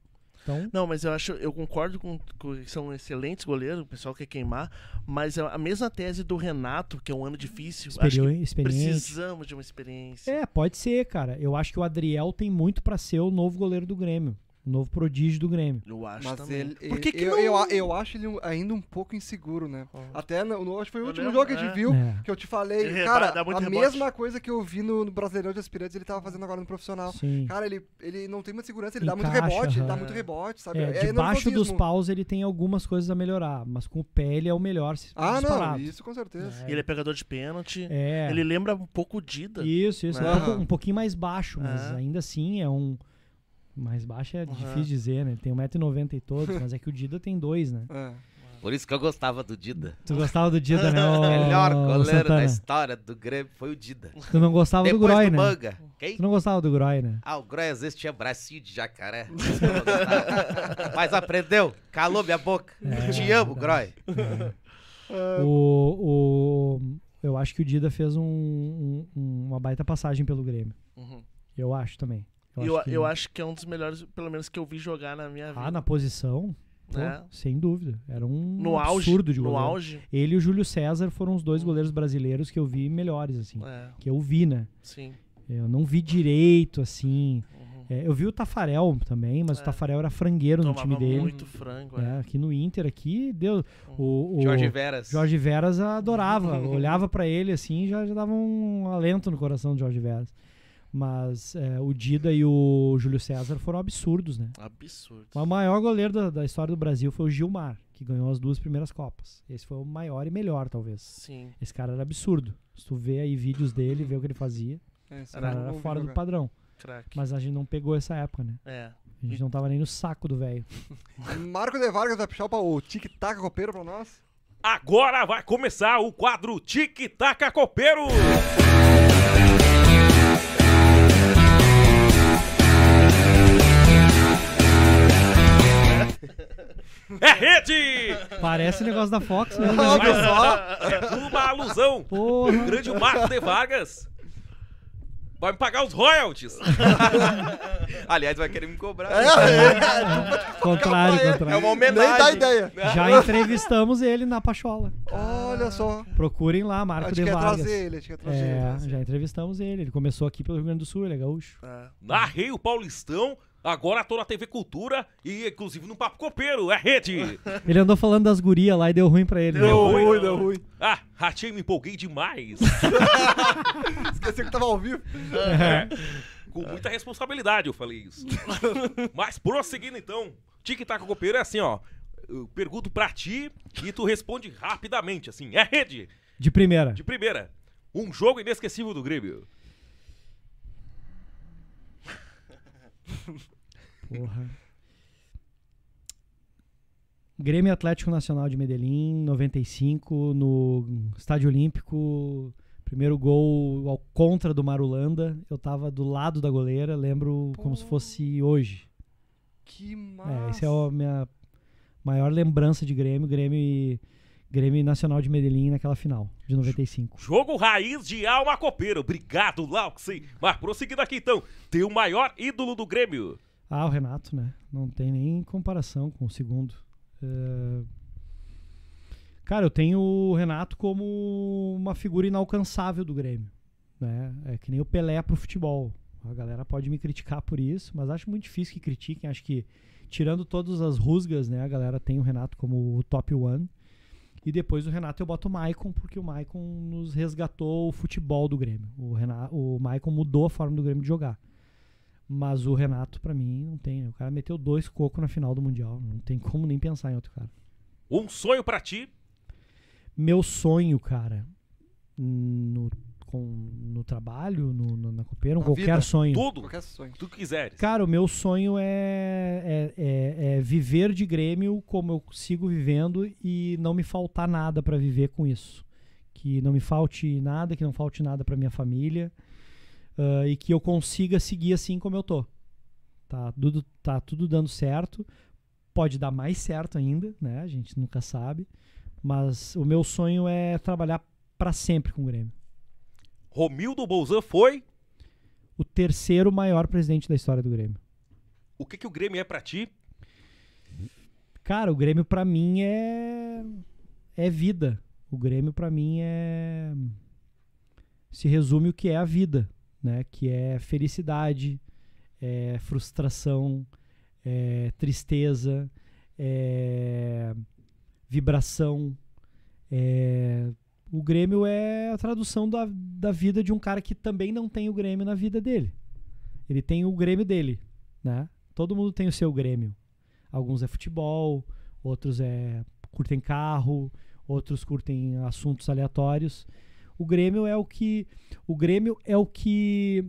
Então, Não, mas eu acho, eu concordo com, com que são excelentes goleiros, o pessoal quer queimar, mas é a mesma tese do Renato, que é um ano difícil. acho experi que experiente. precisamos de uma experiência. É, pode ser, cara. Eu acho que o Adriel tem muito pra ser o novo goleiro do Grêmio. O novo prodígio do Grêmio. Eu acho Mas também. ele, Por que, que eu, não... eu, eu acho ele ainda um pouco inseguro, né? Até no, no- acho que foi o Eu último lembro, jogo que a gente é. viu, É. que eu te falei, Ele cara, a rebote. mesma coisa que eu vi no, no Brasileirão de Aspirantes, ele tava fazendo agora no profissional. Sim. Cara, ele, ele não tem muita segurança, ele dá muito Encaixa, rebote, ele dá aham. muito rebote, sabe? É, debaixo dos paus ele tem algumas coisas a melhorar, mas com o pé ele é o melhor. se- Ah, não, disparado. isso com certeza. E ele é pegador de pênalti. É. Ele lembra um pouco o Dida. Isso, isso. né? Um, pouco- um pouquinho mais baixo, mas É. ainda assim é um. Mais baixo é Aham. difícil dizer, né? Ele tem 1,90m e todos, [laughs] mas é que o Dida tem dois, né? É. Por isso que eu gostava do Dida. Tu gostava do Dida, né? O [laughs] melhor goleiro da história do Grêmio foi o Dida. Tu não gostava do Depois Groy, do né? Manga. Quem? Tu não gostava do Groy, né? Ah, o Groy às vezes tinha bracinho de jacaré. [laughs] Mas aprendeu, calou minha boca. É, Te amo, Groy. O, o, eu acho que o Dida fez um- um- uma baita passagem pelo Grêmio. Uhum. Eu acho também. Eu, que- eu acho que é um dos melhores, pelo menos, que eu vi jogar na minha vida. Ah, na posição, pô, É. sem dúvida. Era um No auge. absurdo de no goleiro. auge. Ele e o Júlio César foram os dois goleiros brasileiros que eu vi melhores, assim. É, Que eu vi, né? sim. Eu não vi direito, assim. Uhum. É, eu vi o Tafarel também, mas É. o Tafarel era frangueiro no Tomava time dele. muito frango, é. É, aqui no Inter, aqui, deu. O, o Jorge Veras. Jorge Veras adorava. [laughs] olhava pra ele assim e já, já dava um alento no coração do Jorge Veras. Mas é, o Dida e o Júlio César foram absurdos, né? Absurdo. O maior goleiro da, da história do Brasil foi o Gilmar, que ganhou as duas primeiras Copas. Esse foi o maior e melhor, talvez. Sim. Esse cara era absurdo. Se tu vê aí vídeos dele, vê o que ele fazia, É, era não vi fora do padrão. Craque. Mas a gente não pegou essa época, né? É. A gente não tava nem no saco do velho. [laughs] Marco de Vargas vai puxar o tic-tac copeiro pra nós? Agora vai começar o quadro Tic Taca Copeiro. É rede! Parece negócio da Fox mesmo. né? Olha só, é uma alusão. Porra. Grande Marco de Vargas. Vai me pagar os royalties. Aliás, vai querer me cobrar. Contrário, É contrário. uma homenagem. Nem dá ideia. Já entrevistamos ele na Pachola. Olha só. Procurem lá, A Marco gente de quer Vargas. trazer ele, a gente quer trazer É, ele. já entrevistamos ele. Ele começou aqui pelo Rio Grande do Sul, ele é gaúcho. É. Narrei o Paulistão, agora tô na TV Cultura e inclusive no Papo Copeiro, é rede. [laughs] Ele andou falando das gurias lá e deu ruim pra ele. né? Deu ruim, Ruim, deu ruim. Ah, ratei, me empolguei demais. [laughs] Esqueci que tava ao vivo. Com muita responsabilidade eu falei isso. Mas prosseguindo então, tic-tac copeiro é assim, ó. Eu pergunto pra ti e tu responde rapidamente, assim. É rede, De primeira. de primeira. Um jogo inesquecível do Grêmio. Porra. Grêmio Atlético Nacional de Medellín, 95, no Estádio Olímpico. Primeiro gol ao contra do Marulanda. Eu tava do lado da goleira, lembro como se fosse hoje. Que massa. É, essa é a minha maior lembrança de Grêmio, Grêmio Grêmio Nacional de Medellín naquela final de 95. Jogo raiz de alma copeira. Obrigado, Lauxen. Mas prosseguindo aqui então, teu maior ídolo do Grêmio. Ah, o Renato, né? Não tem nem comparação com o segundo. É, Cara, eu tenho o Renato como uma figura inalcançável do Grêmio. Né? É que nem o Pelé pro futebol. A galera pode me criticar por isso, mas acho muito difícil que critiquem. Acho que, tirando todas as rusgas, né? A galera tem o Renato como o top one. E depois o Renato eu boto o Maicon, porque o Maicon nos resgatou o futebol do Grêmio. O, Renato, o Maicon mudou a forma do Grêmio de jogar. Mas o Renato, pra mim, não tem. né? O cara meteu dois cocos na final do Mundial. Não tem como nem pensar em outro cara. Um sonho pra ti. Meu sonho, cara, no, com, no trabalho, no, no- na copeira, Na qualquer vida. sonho. Tudo. Qualquer sonho. Tu quiseres. Cara, o meu sonho é, é, é- é viver de Grêmio como eu sigo vivendo e não me faltar nada pra viver com isso. Que não me falte nada, que não falte nada pra minha família ah, e que eu consiga seguir assim como eu tô. Tá tudo, tá tudo dando certo. Pode dar mais certo ainda, né? A gente nunca sabe. Mas o meu sonho é trabalhar pra sempre com o Grêmio. Romildo Bolzan foi. O terceiro maior presidente da história do Grêmio. O que, que o Grêmio é pra ti? Cara, o Grêmio pra mim é é vida. O Grêmio pra mim é se resume o que é a vida, né? Que é felicidade, é frustração, é tristeza, é vibração. É... O Grêmio é a tradução da, da vida de um cara que também não tem o Grêmio na vida dele. Ele tem o Grêmio dele, né? Todo mundo tem o seu Grêmio. Alguns é futebol, outros é curtem carro, outros curtem assuntos aleatórios. O Grêmio é o que o Grêmio é o que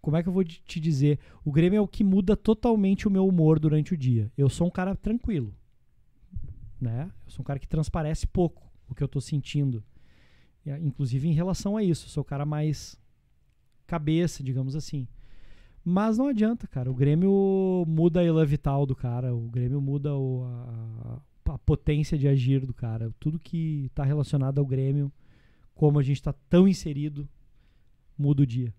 como é que eu vou te dizer? O Grêmio é o que muda totalmente o meu humor durante o dia. Eu sou um cara tranquilo, né? Eu sou um cara que transparece pouco o que eu tô sentindo. E, ah, Inclusive em relação a isso, sou o cara mais cabeça, digamos assim. Mas não adianta, cara. O Grêmio muda a elan vital do cara. O Grêmio muda o- a, a potência de agir do cara. Tudo que tá relacionado ao Grêmio, como a gente tá tão inserido, muda o dia.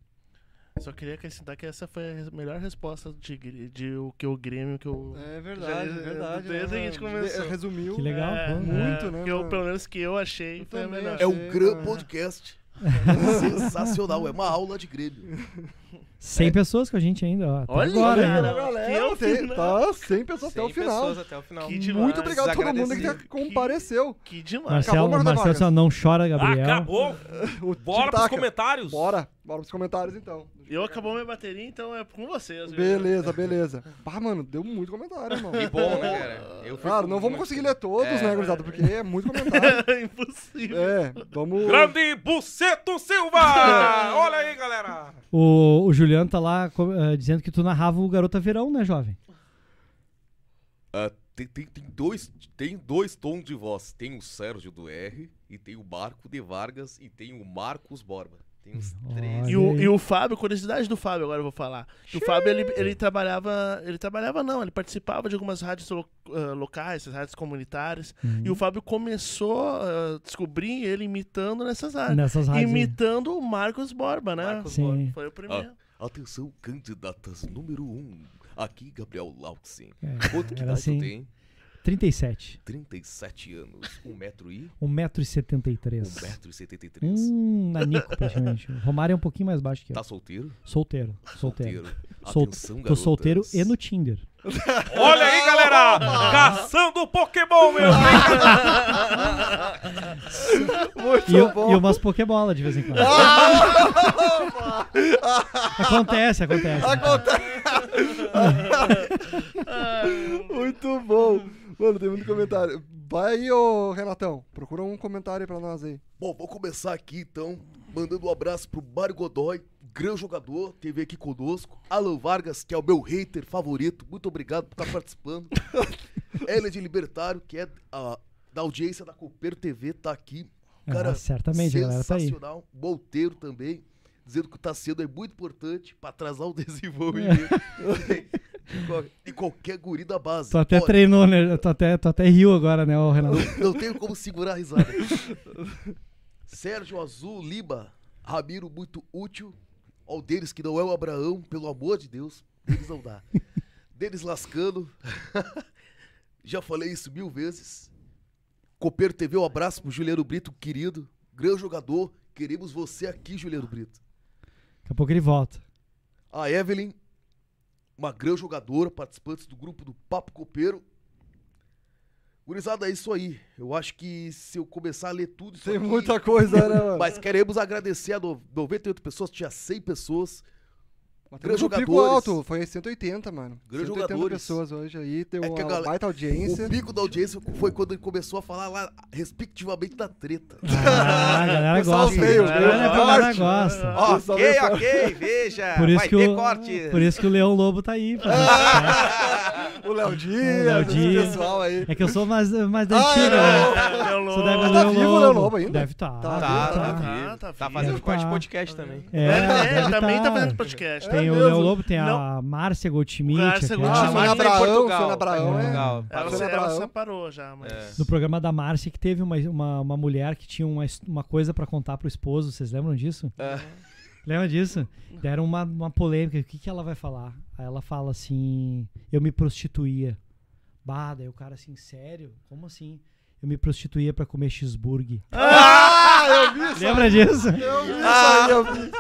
Só queria acrescentar que essa foi a melhor resposta de, de o que o Grêmio que eu. É verdade, Já- é verdade. desde né? que a gente começou. De- Resumiu. Que legal, É, pô. Muito, é, né, que eu, pelo menos que eu achei Eu foi a melhor. É um Achei, grande podcast. [laughs] Sensacional, é uma aula de Grêmio. 100 pessoas com a gente ainda, ó. Até Olha, agora cara. ainda. galera, Que é o tem- final. tá 100 pessoas até o 100 final. pessoas até o final. Que demais. Muito obrigado a todo mundo que Desagradecido. compareceu. Que demais. Marcelo, Acabou, Marcelo só não chora, Gabriel. Acabou. [laughs] O Bora pros comentários. Bora, bora pros comentários então. Eu acabou minha bateria, então é com vocês. viu? Beleza, beleza. Bah, mano, deu muito comentário, irmão. Que bom, né, cara? Eu Claro, não vamos conseguir ler todos, É. né, gurizada? Porque é muito comentário. [laughs] É impossível. É, vamos. Grande Buceto Silva! [laughs] Olha aí, galera. O, o Juliano tá lá eh, dizendo que tu narrava o Garota Verão, né, jovem? Ah, tem, tem, tem dois, tem dois tons de voz. Tem o Sérgio do R, e tem o Marco de Vargas, e tem o Marcos Borba. Tem uns três. E o, e o Fábio, curiosidade do Fábio, agora eu vou falar. O Fábio, ele, ele trabalhava. Ele trabalhava, não, ele participava de algumas rádios lo- ah, locais, essas rádios comunitárias. Uhum. E o Fábio começou a descobrir ele imitando nessas rádios. Nessas rádios. Imitando o Marcos Borba, né? Marcos Sim. Borba. Foi o primeiro. Atenção, candidatas número 1. Um. Aqui, Gabriel Lauxin. É, Quanto que idade assim. tu tem? 37. 37 anos. 1 metro e... 1,73m. 1 metro e 73. Hum, nanico praticamente. O [laughs] Romário é um pouquinho mais baixo que eu. Tá solteiro? Solteiro. Solteiro. Sol- Atenção, Tô garotas. solteiro e no Tinder. [laughs] Olha aí, galera! Caçando Pokémon, meu! [laughs] Muito E, bom. e umas Pokébola de vez em quando. acontece, acontece. Muito bom. Mano, tem muito comentário. Vai aí, ô Renatão. Procura um comentário aí pra nós aí. Bom, vou começar aqui então, mandando um abraço pro Mário Godoy, grande jogador, veio aqui conosco. Alan Vargas, que é o meu hater favorito, muito obrigado por estar participando. [laughs] Ela de Libertário, que é a, da audiência da Copeiro TV, tá aqui. Cara, Ah, certamente, a galera tá aí. sensacional. Bolteiro também, dizendo que o Tacedo é muito importante pra atrasar o [laughs] desenvolvimento de, qual- de qualquer guri da base. Tu até Olha, treinou, né? Tu até, tu até riu agora, né, ô Renato? não, não tenho como segurar a risada. [laughs] Sérgio Azul Lima, Ramiro muito útil. Ao deles que não é o Abraão, pelo amor de Deus, deles não dá. [laughs] Deles lascando. Já falei isso mil vezes. Copeiro TV, um abraço pro Juliano Brito, querido. Grande jogador. Queremos você aqui, Juliano Brito. Daqui a pouco ele volta. A Evelyn, uma grande jogadora, participante do grupo do Papo Copeiro. Gurizada, é isso aí. Eu acho que se eu começar a ler tudo isso Tem aqui- muita coisa, né, mano? Mas queremos agradecer a no- 98 pessoas, tinha 100 pessoas. Temos um pico alto, foi 180, mano. Grandes 180 jogadores. pessoas hoje aí, tem É uma galera- baita audiência. O pico da audiência foi quando ele começou a falar lá, respectivamente, da treta. Ah, a galera gosta. veio, a galera, gosta. Pessoal Ok, ok, veja. Por isso, vai que ter o, corte. por isso que o Leão Lobo tá aí. [laughs] Léo Dias, Léo esse Dias. pessoal aí. É que eu sou mais, mais da Ah, antiga, é, né? Leão Sou da época Lobo. do Tá vivo o Leão Lobo ainda? Deve estar. Tá, Tá, tá, tá, tá, vivo. tá Tá vivo. fazendo corte de tá. podcast também. É, É, deve também tá tá. fazendo podcast. Tem É o? Léo Lobo, tem Não. a Márcia Goldschmidt. Márcia Ah, Goldschmidt. em Abraão, Portugal. foi na Abraão, Foi em é. Portugal. Ela, Abraão. separou já, mas... É. No programa da Márcia, que teve uma, mulher que tinha uma coisa pra contar pro esposo. Vocês lembram disso? É. Lembra disso? Deram uma, uma polêmica. O que, que ela vai falar? Aí ela fala assim: Eu me prostituía. Bah, daí o cara assim, sério? Como assim? Eu me prostituía pra comer cheeseburger. [laughs] Ah, eu vi isso Lembra disso? Eu vi isso aí, eu vi.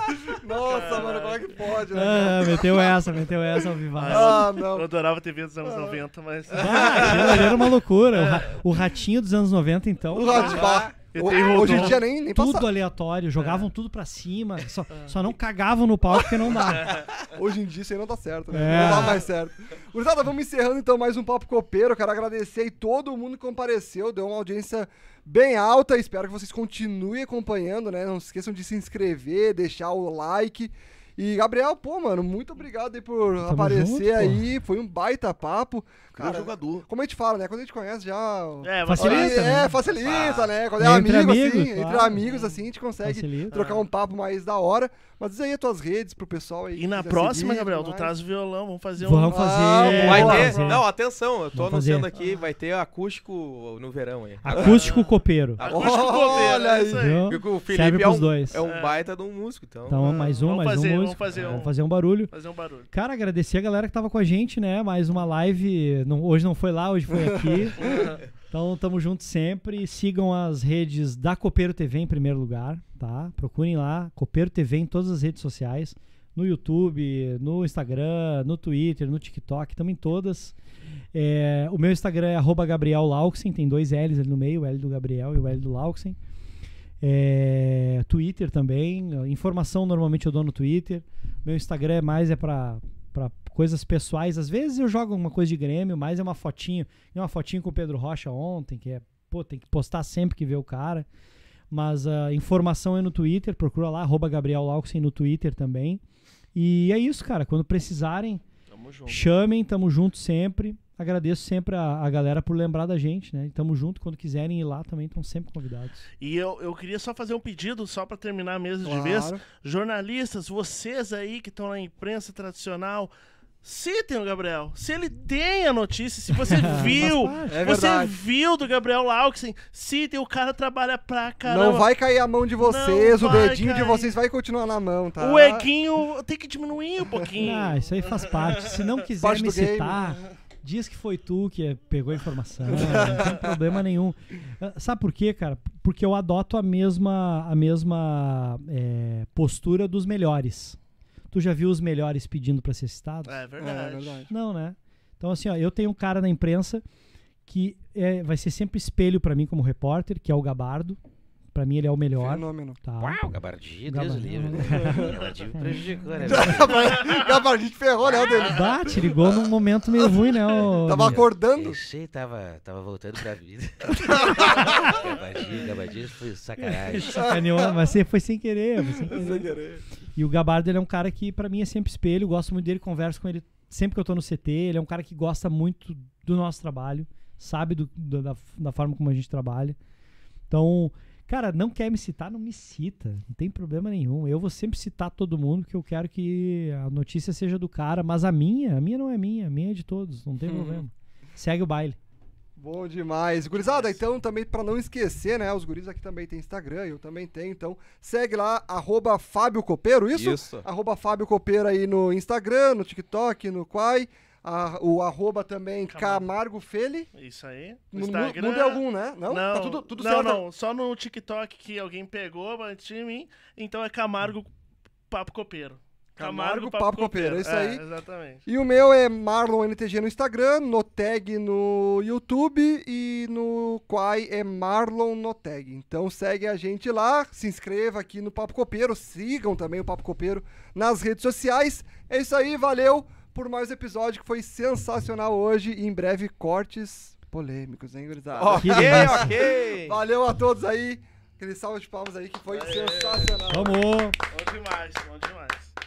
Nossa, mano, como é que pode, né? Ah, meteu essa, meteu essa ao vivo. Ah, Eu não. adorava TV dos anos 90, mas... Ah, era uma loucura. O, ra- o ratinho dos anos 90, então. O rádio, bah, E ho- tem o Hoje em dia nem, nem Tudo passa. aleatório, jogavam tudo pra cima, só, só não cagavam no palco porque não dá. [laughs] Hoje em dia isso aí não dá certo, né? É. Não dá mais certo. Gurizada, vamos encerrando então mais um Papo Copeiro. Quero agradecer aí todo mundo que compareceu, deu uma audiência bem alta. Espero que vocês continuem acompanhando, né? Não se esqueçam de se inscrever, deixar o like. E, Gabriel, pô, mano, muito obrigado aí por aparecer junto, pô. aí. Foi um baita papo. Cara, jogador. como a gente fala, né? Quando a gente conhece já. É, Facilita, né? É, facilita, né? Quando é Entre amigo, amigos, assim, entre claro. amigos, assim, a gente consegue Facilita. trocar um papo mais da hora. Mas diz aí as tuas redes pro pessoal aí. E na próxima, seguir, Gabriel, tu mais. traz o violão, vamos fazer um... Vamos fazer. Ah, Vai ter. fazer. Não, atenção, eu tô Vamos anunciando fazer. aqui, vai ter acústico no verão aí. Acústico copeiro. Acústico Olha copeiro, é isso aí. Viu? O Serve Felipe é pros um, dois. é um É. baita de um músico, então. Então, mais um, Vamos mais fazer, um vamos músico. fazer um- Vamos fazer um barulho. Fazer um barulho. Cara, agradecer a galera que tava com a gente, né? Mais uma live. Não- hoje não foi lá, hoje foi aqui. [laughs] então, tamo junto sempre. Sigam as redes da Copeiro TV em primeiro lugar, tá? Procurem lá, Copeiro TV em todas as redes sociais. No YouTube, no Instagram, no Twitter, no TikTok, estamos em todas. É, o meu Instagram é arroba Gabriel Lauxen, tem dois L's ali no meio, o L do Gabriel e o L do Lauxen. É, Twitter também. Informação normalmente eu dou no Twitter. Meu Instagram é mais é pra, pra coisas pessoais. Às vezes eu jogo alguma coisa de Grêmio, mas é uma fotinho. É uma fotinho com o Pedro Rocha ontem, que é, pô, tem que postar sempre que vê o cara. Mas a informação é no Twitter, procura lá, arroba Gabriel Lauxen no Twitter também. E é isso, cara. Quando precisarem, Tamo chamem, tamo junto sempre. Agradeço sempre a, a galera por lembrar da gente, né? E Tamo junto, quando quiserem ir lá também estão sempre convidados. E eu, eu queria só fazer um pedido, só pra terminar mesmo de vez. Claro. Jornalistas, vocês aí que estão na imprensa tradicional, citem o Gabriel. Se ele tem a notícia, se você [laughs] viu. É você viu do Gabriel Lauxen, citem, o cara trabalha pra caramba. Não vai cair a mão de vocês, Não o dedinho de cair. vocês vai continuar na mão, tá? O eguinho tem que diminuir um pouquinho. Ah, isso aí faz parte. Se não quiser Parte me do game. Diz que foi tu que pegou a informação. [laughs] não tem problema nenhum. Ah, Sabe por quê, cara? Porque eu adoto a mesma, a mesma eh, postura dos melhores. Tu já viu os melhores pedindo pra ser citado? É É verdade. verdade. Não, né? Então, assim, ó, eu tenho um cara na imprensa que é, vai ser sempre espelho pra mim como repórter, que é o Gabardo. Pra mim, ele é o melhor. Fenômeno. Tá? Uau, gabardinho, Deus o Gabardinho. livre. [laughs] Gabardinho prejudicou, né? Gabardinho ferrou, né, o dele? Bate, ligou num momento meio ruim, né? ô, Tava acordando. Deixei, tava, tava voltando pra vida. [laughs] gabardinho, gabardinho foi sacanagem. [laughs] Sacaneou, mas você foi sem querer. Foi sem querer. Sem querer. E o Gabardo, ele é um cara que, pra mim, é sempre espelho. Gosto muito dele, converso com ele sempre que eu tô no CT. Ele é um cara que gosta muito do nosso trabalho, sabe do- do- da, da forma como a gente trabalha. Então, cara, não quer me citar, não me cita. Não tem problema nenhum. Eu vou sempre citar todo mundo, que eu quero que a notícia seja do cara. Mas a minha, a minha não é minha, a minha é de todos. Não tem problema. Segue o baile. Bom demais. Gurizada, então também pra não esquecer, né? Os guris aqui também tem Instagram, eu também tenho. Então segue lá, arroba Fábio Copeiro, isso? Isso. Arroba Fábio Copeiro aí no Instagram, no TikTok, no Quai. A- o arroba também Camargo Feli. Isso aí. No Instagram. Muda algum, né? Não? Não, Tá tudo, tudo não, certo. não. Só no TikTok que alguém pegou antes de mim. Então é Camargo Papo Copeiro. Camargo Papo Copeiro, é isso aí. Exatamente. E o meu é Marlon NTG no Instagram, Noteg no YouTube e no Quai é Marlon Noteg. Então segue a gente lá, se inscreva aqui no Papo Copeiro, sigam também o Papo Copeiro nas redes sociais. É isso aí, valeu por mais um episódio que foi sensacional hoje e em breve cortes polêmicos, hein, gurizada? Ok, [laughs] ok. [laughs] Valeu a todos aí, aquele salve de palmas aí que foi sensacional. Vamos! Bom demais, bom demais.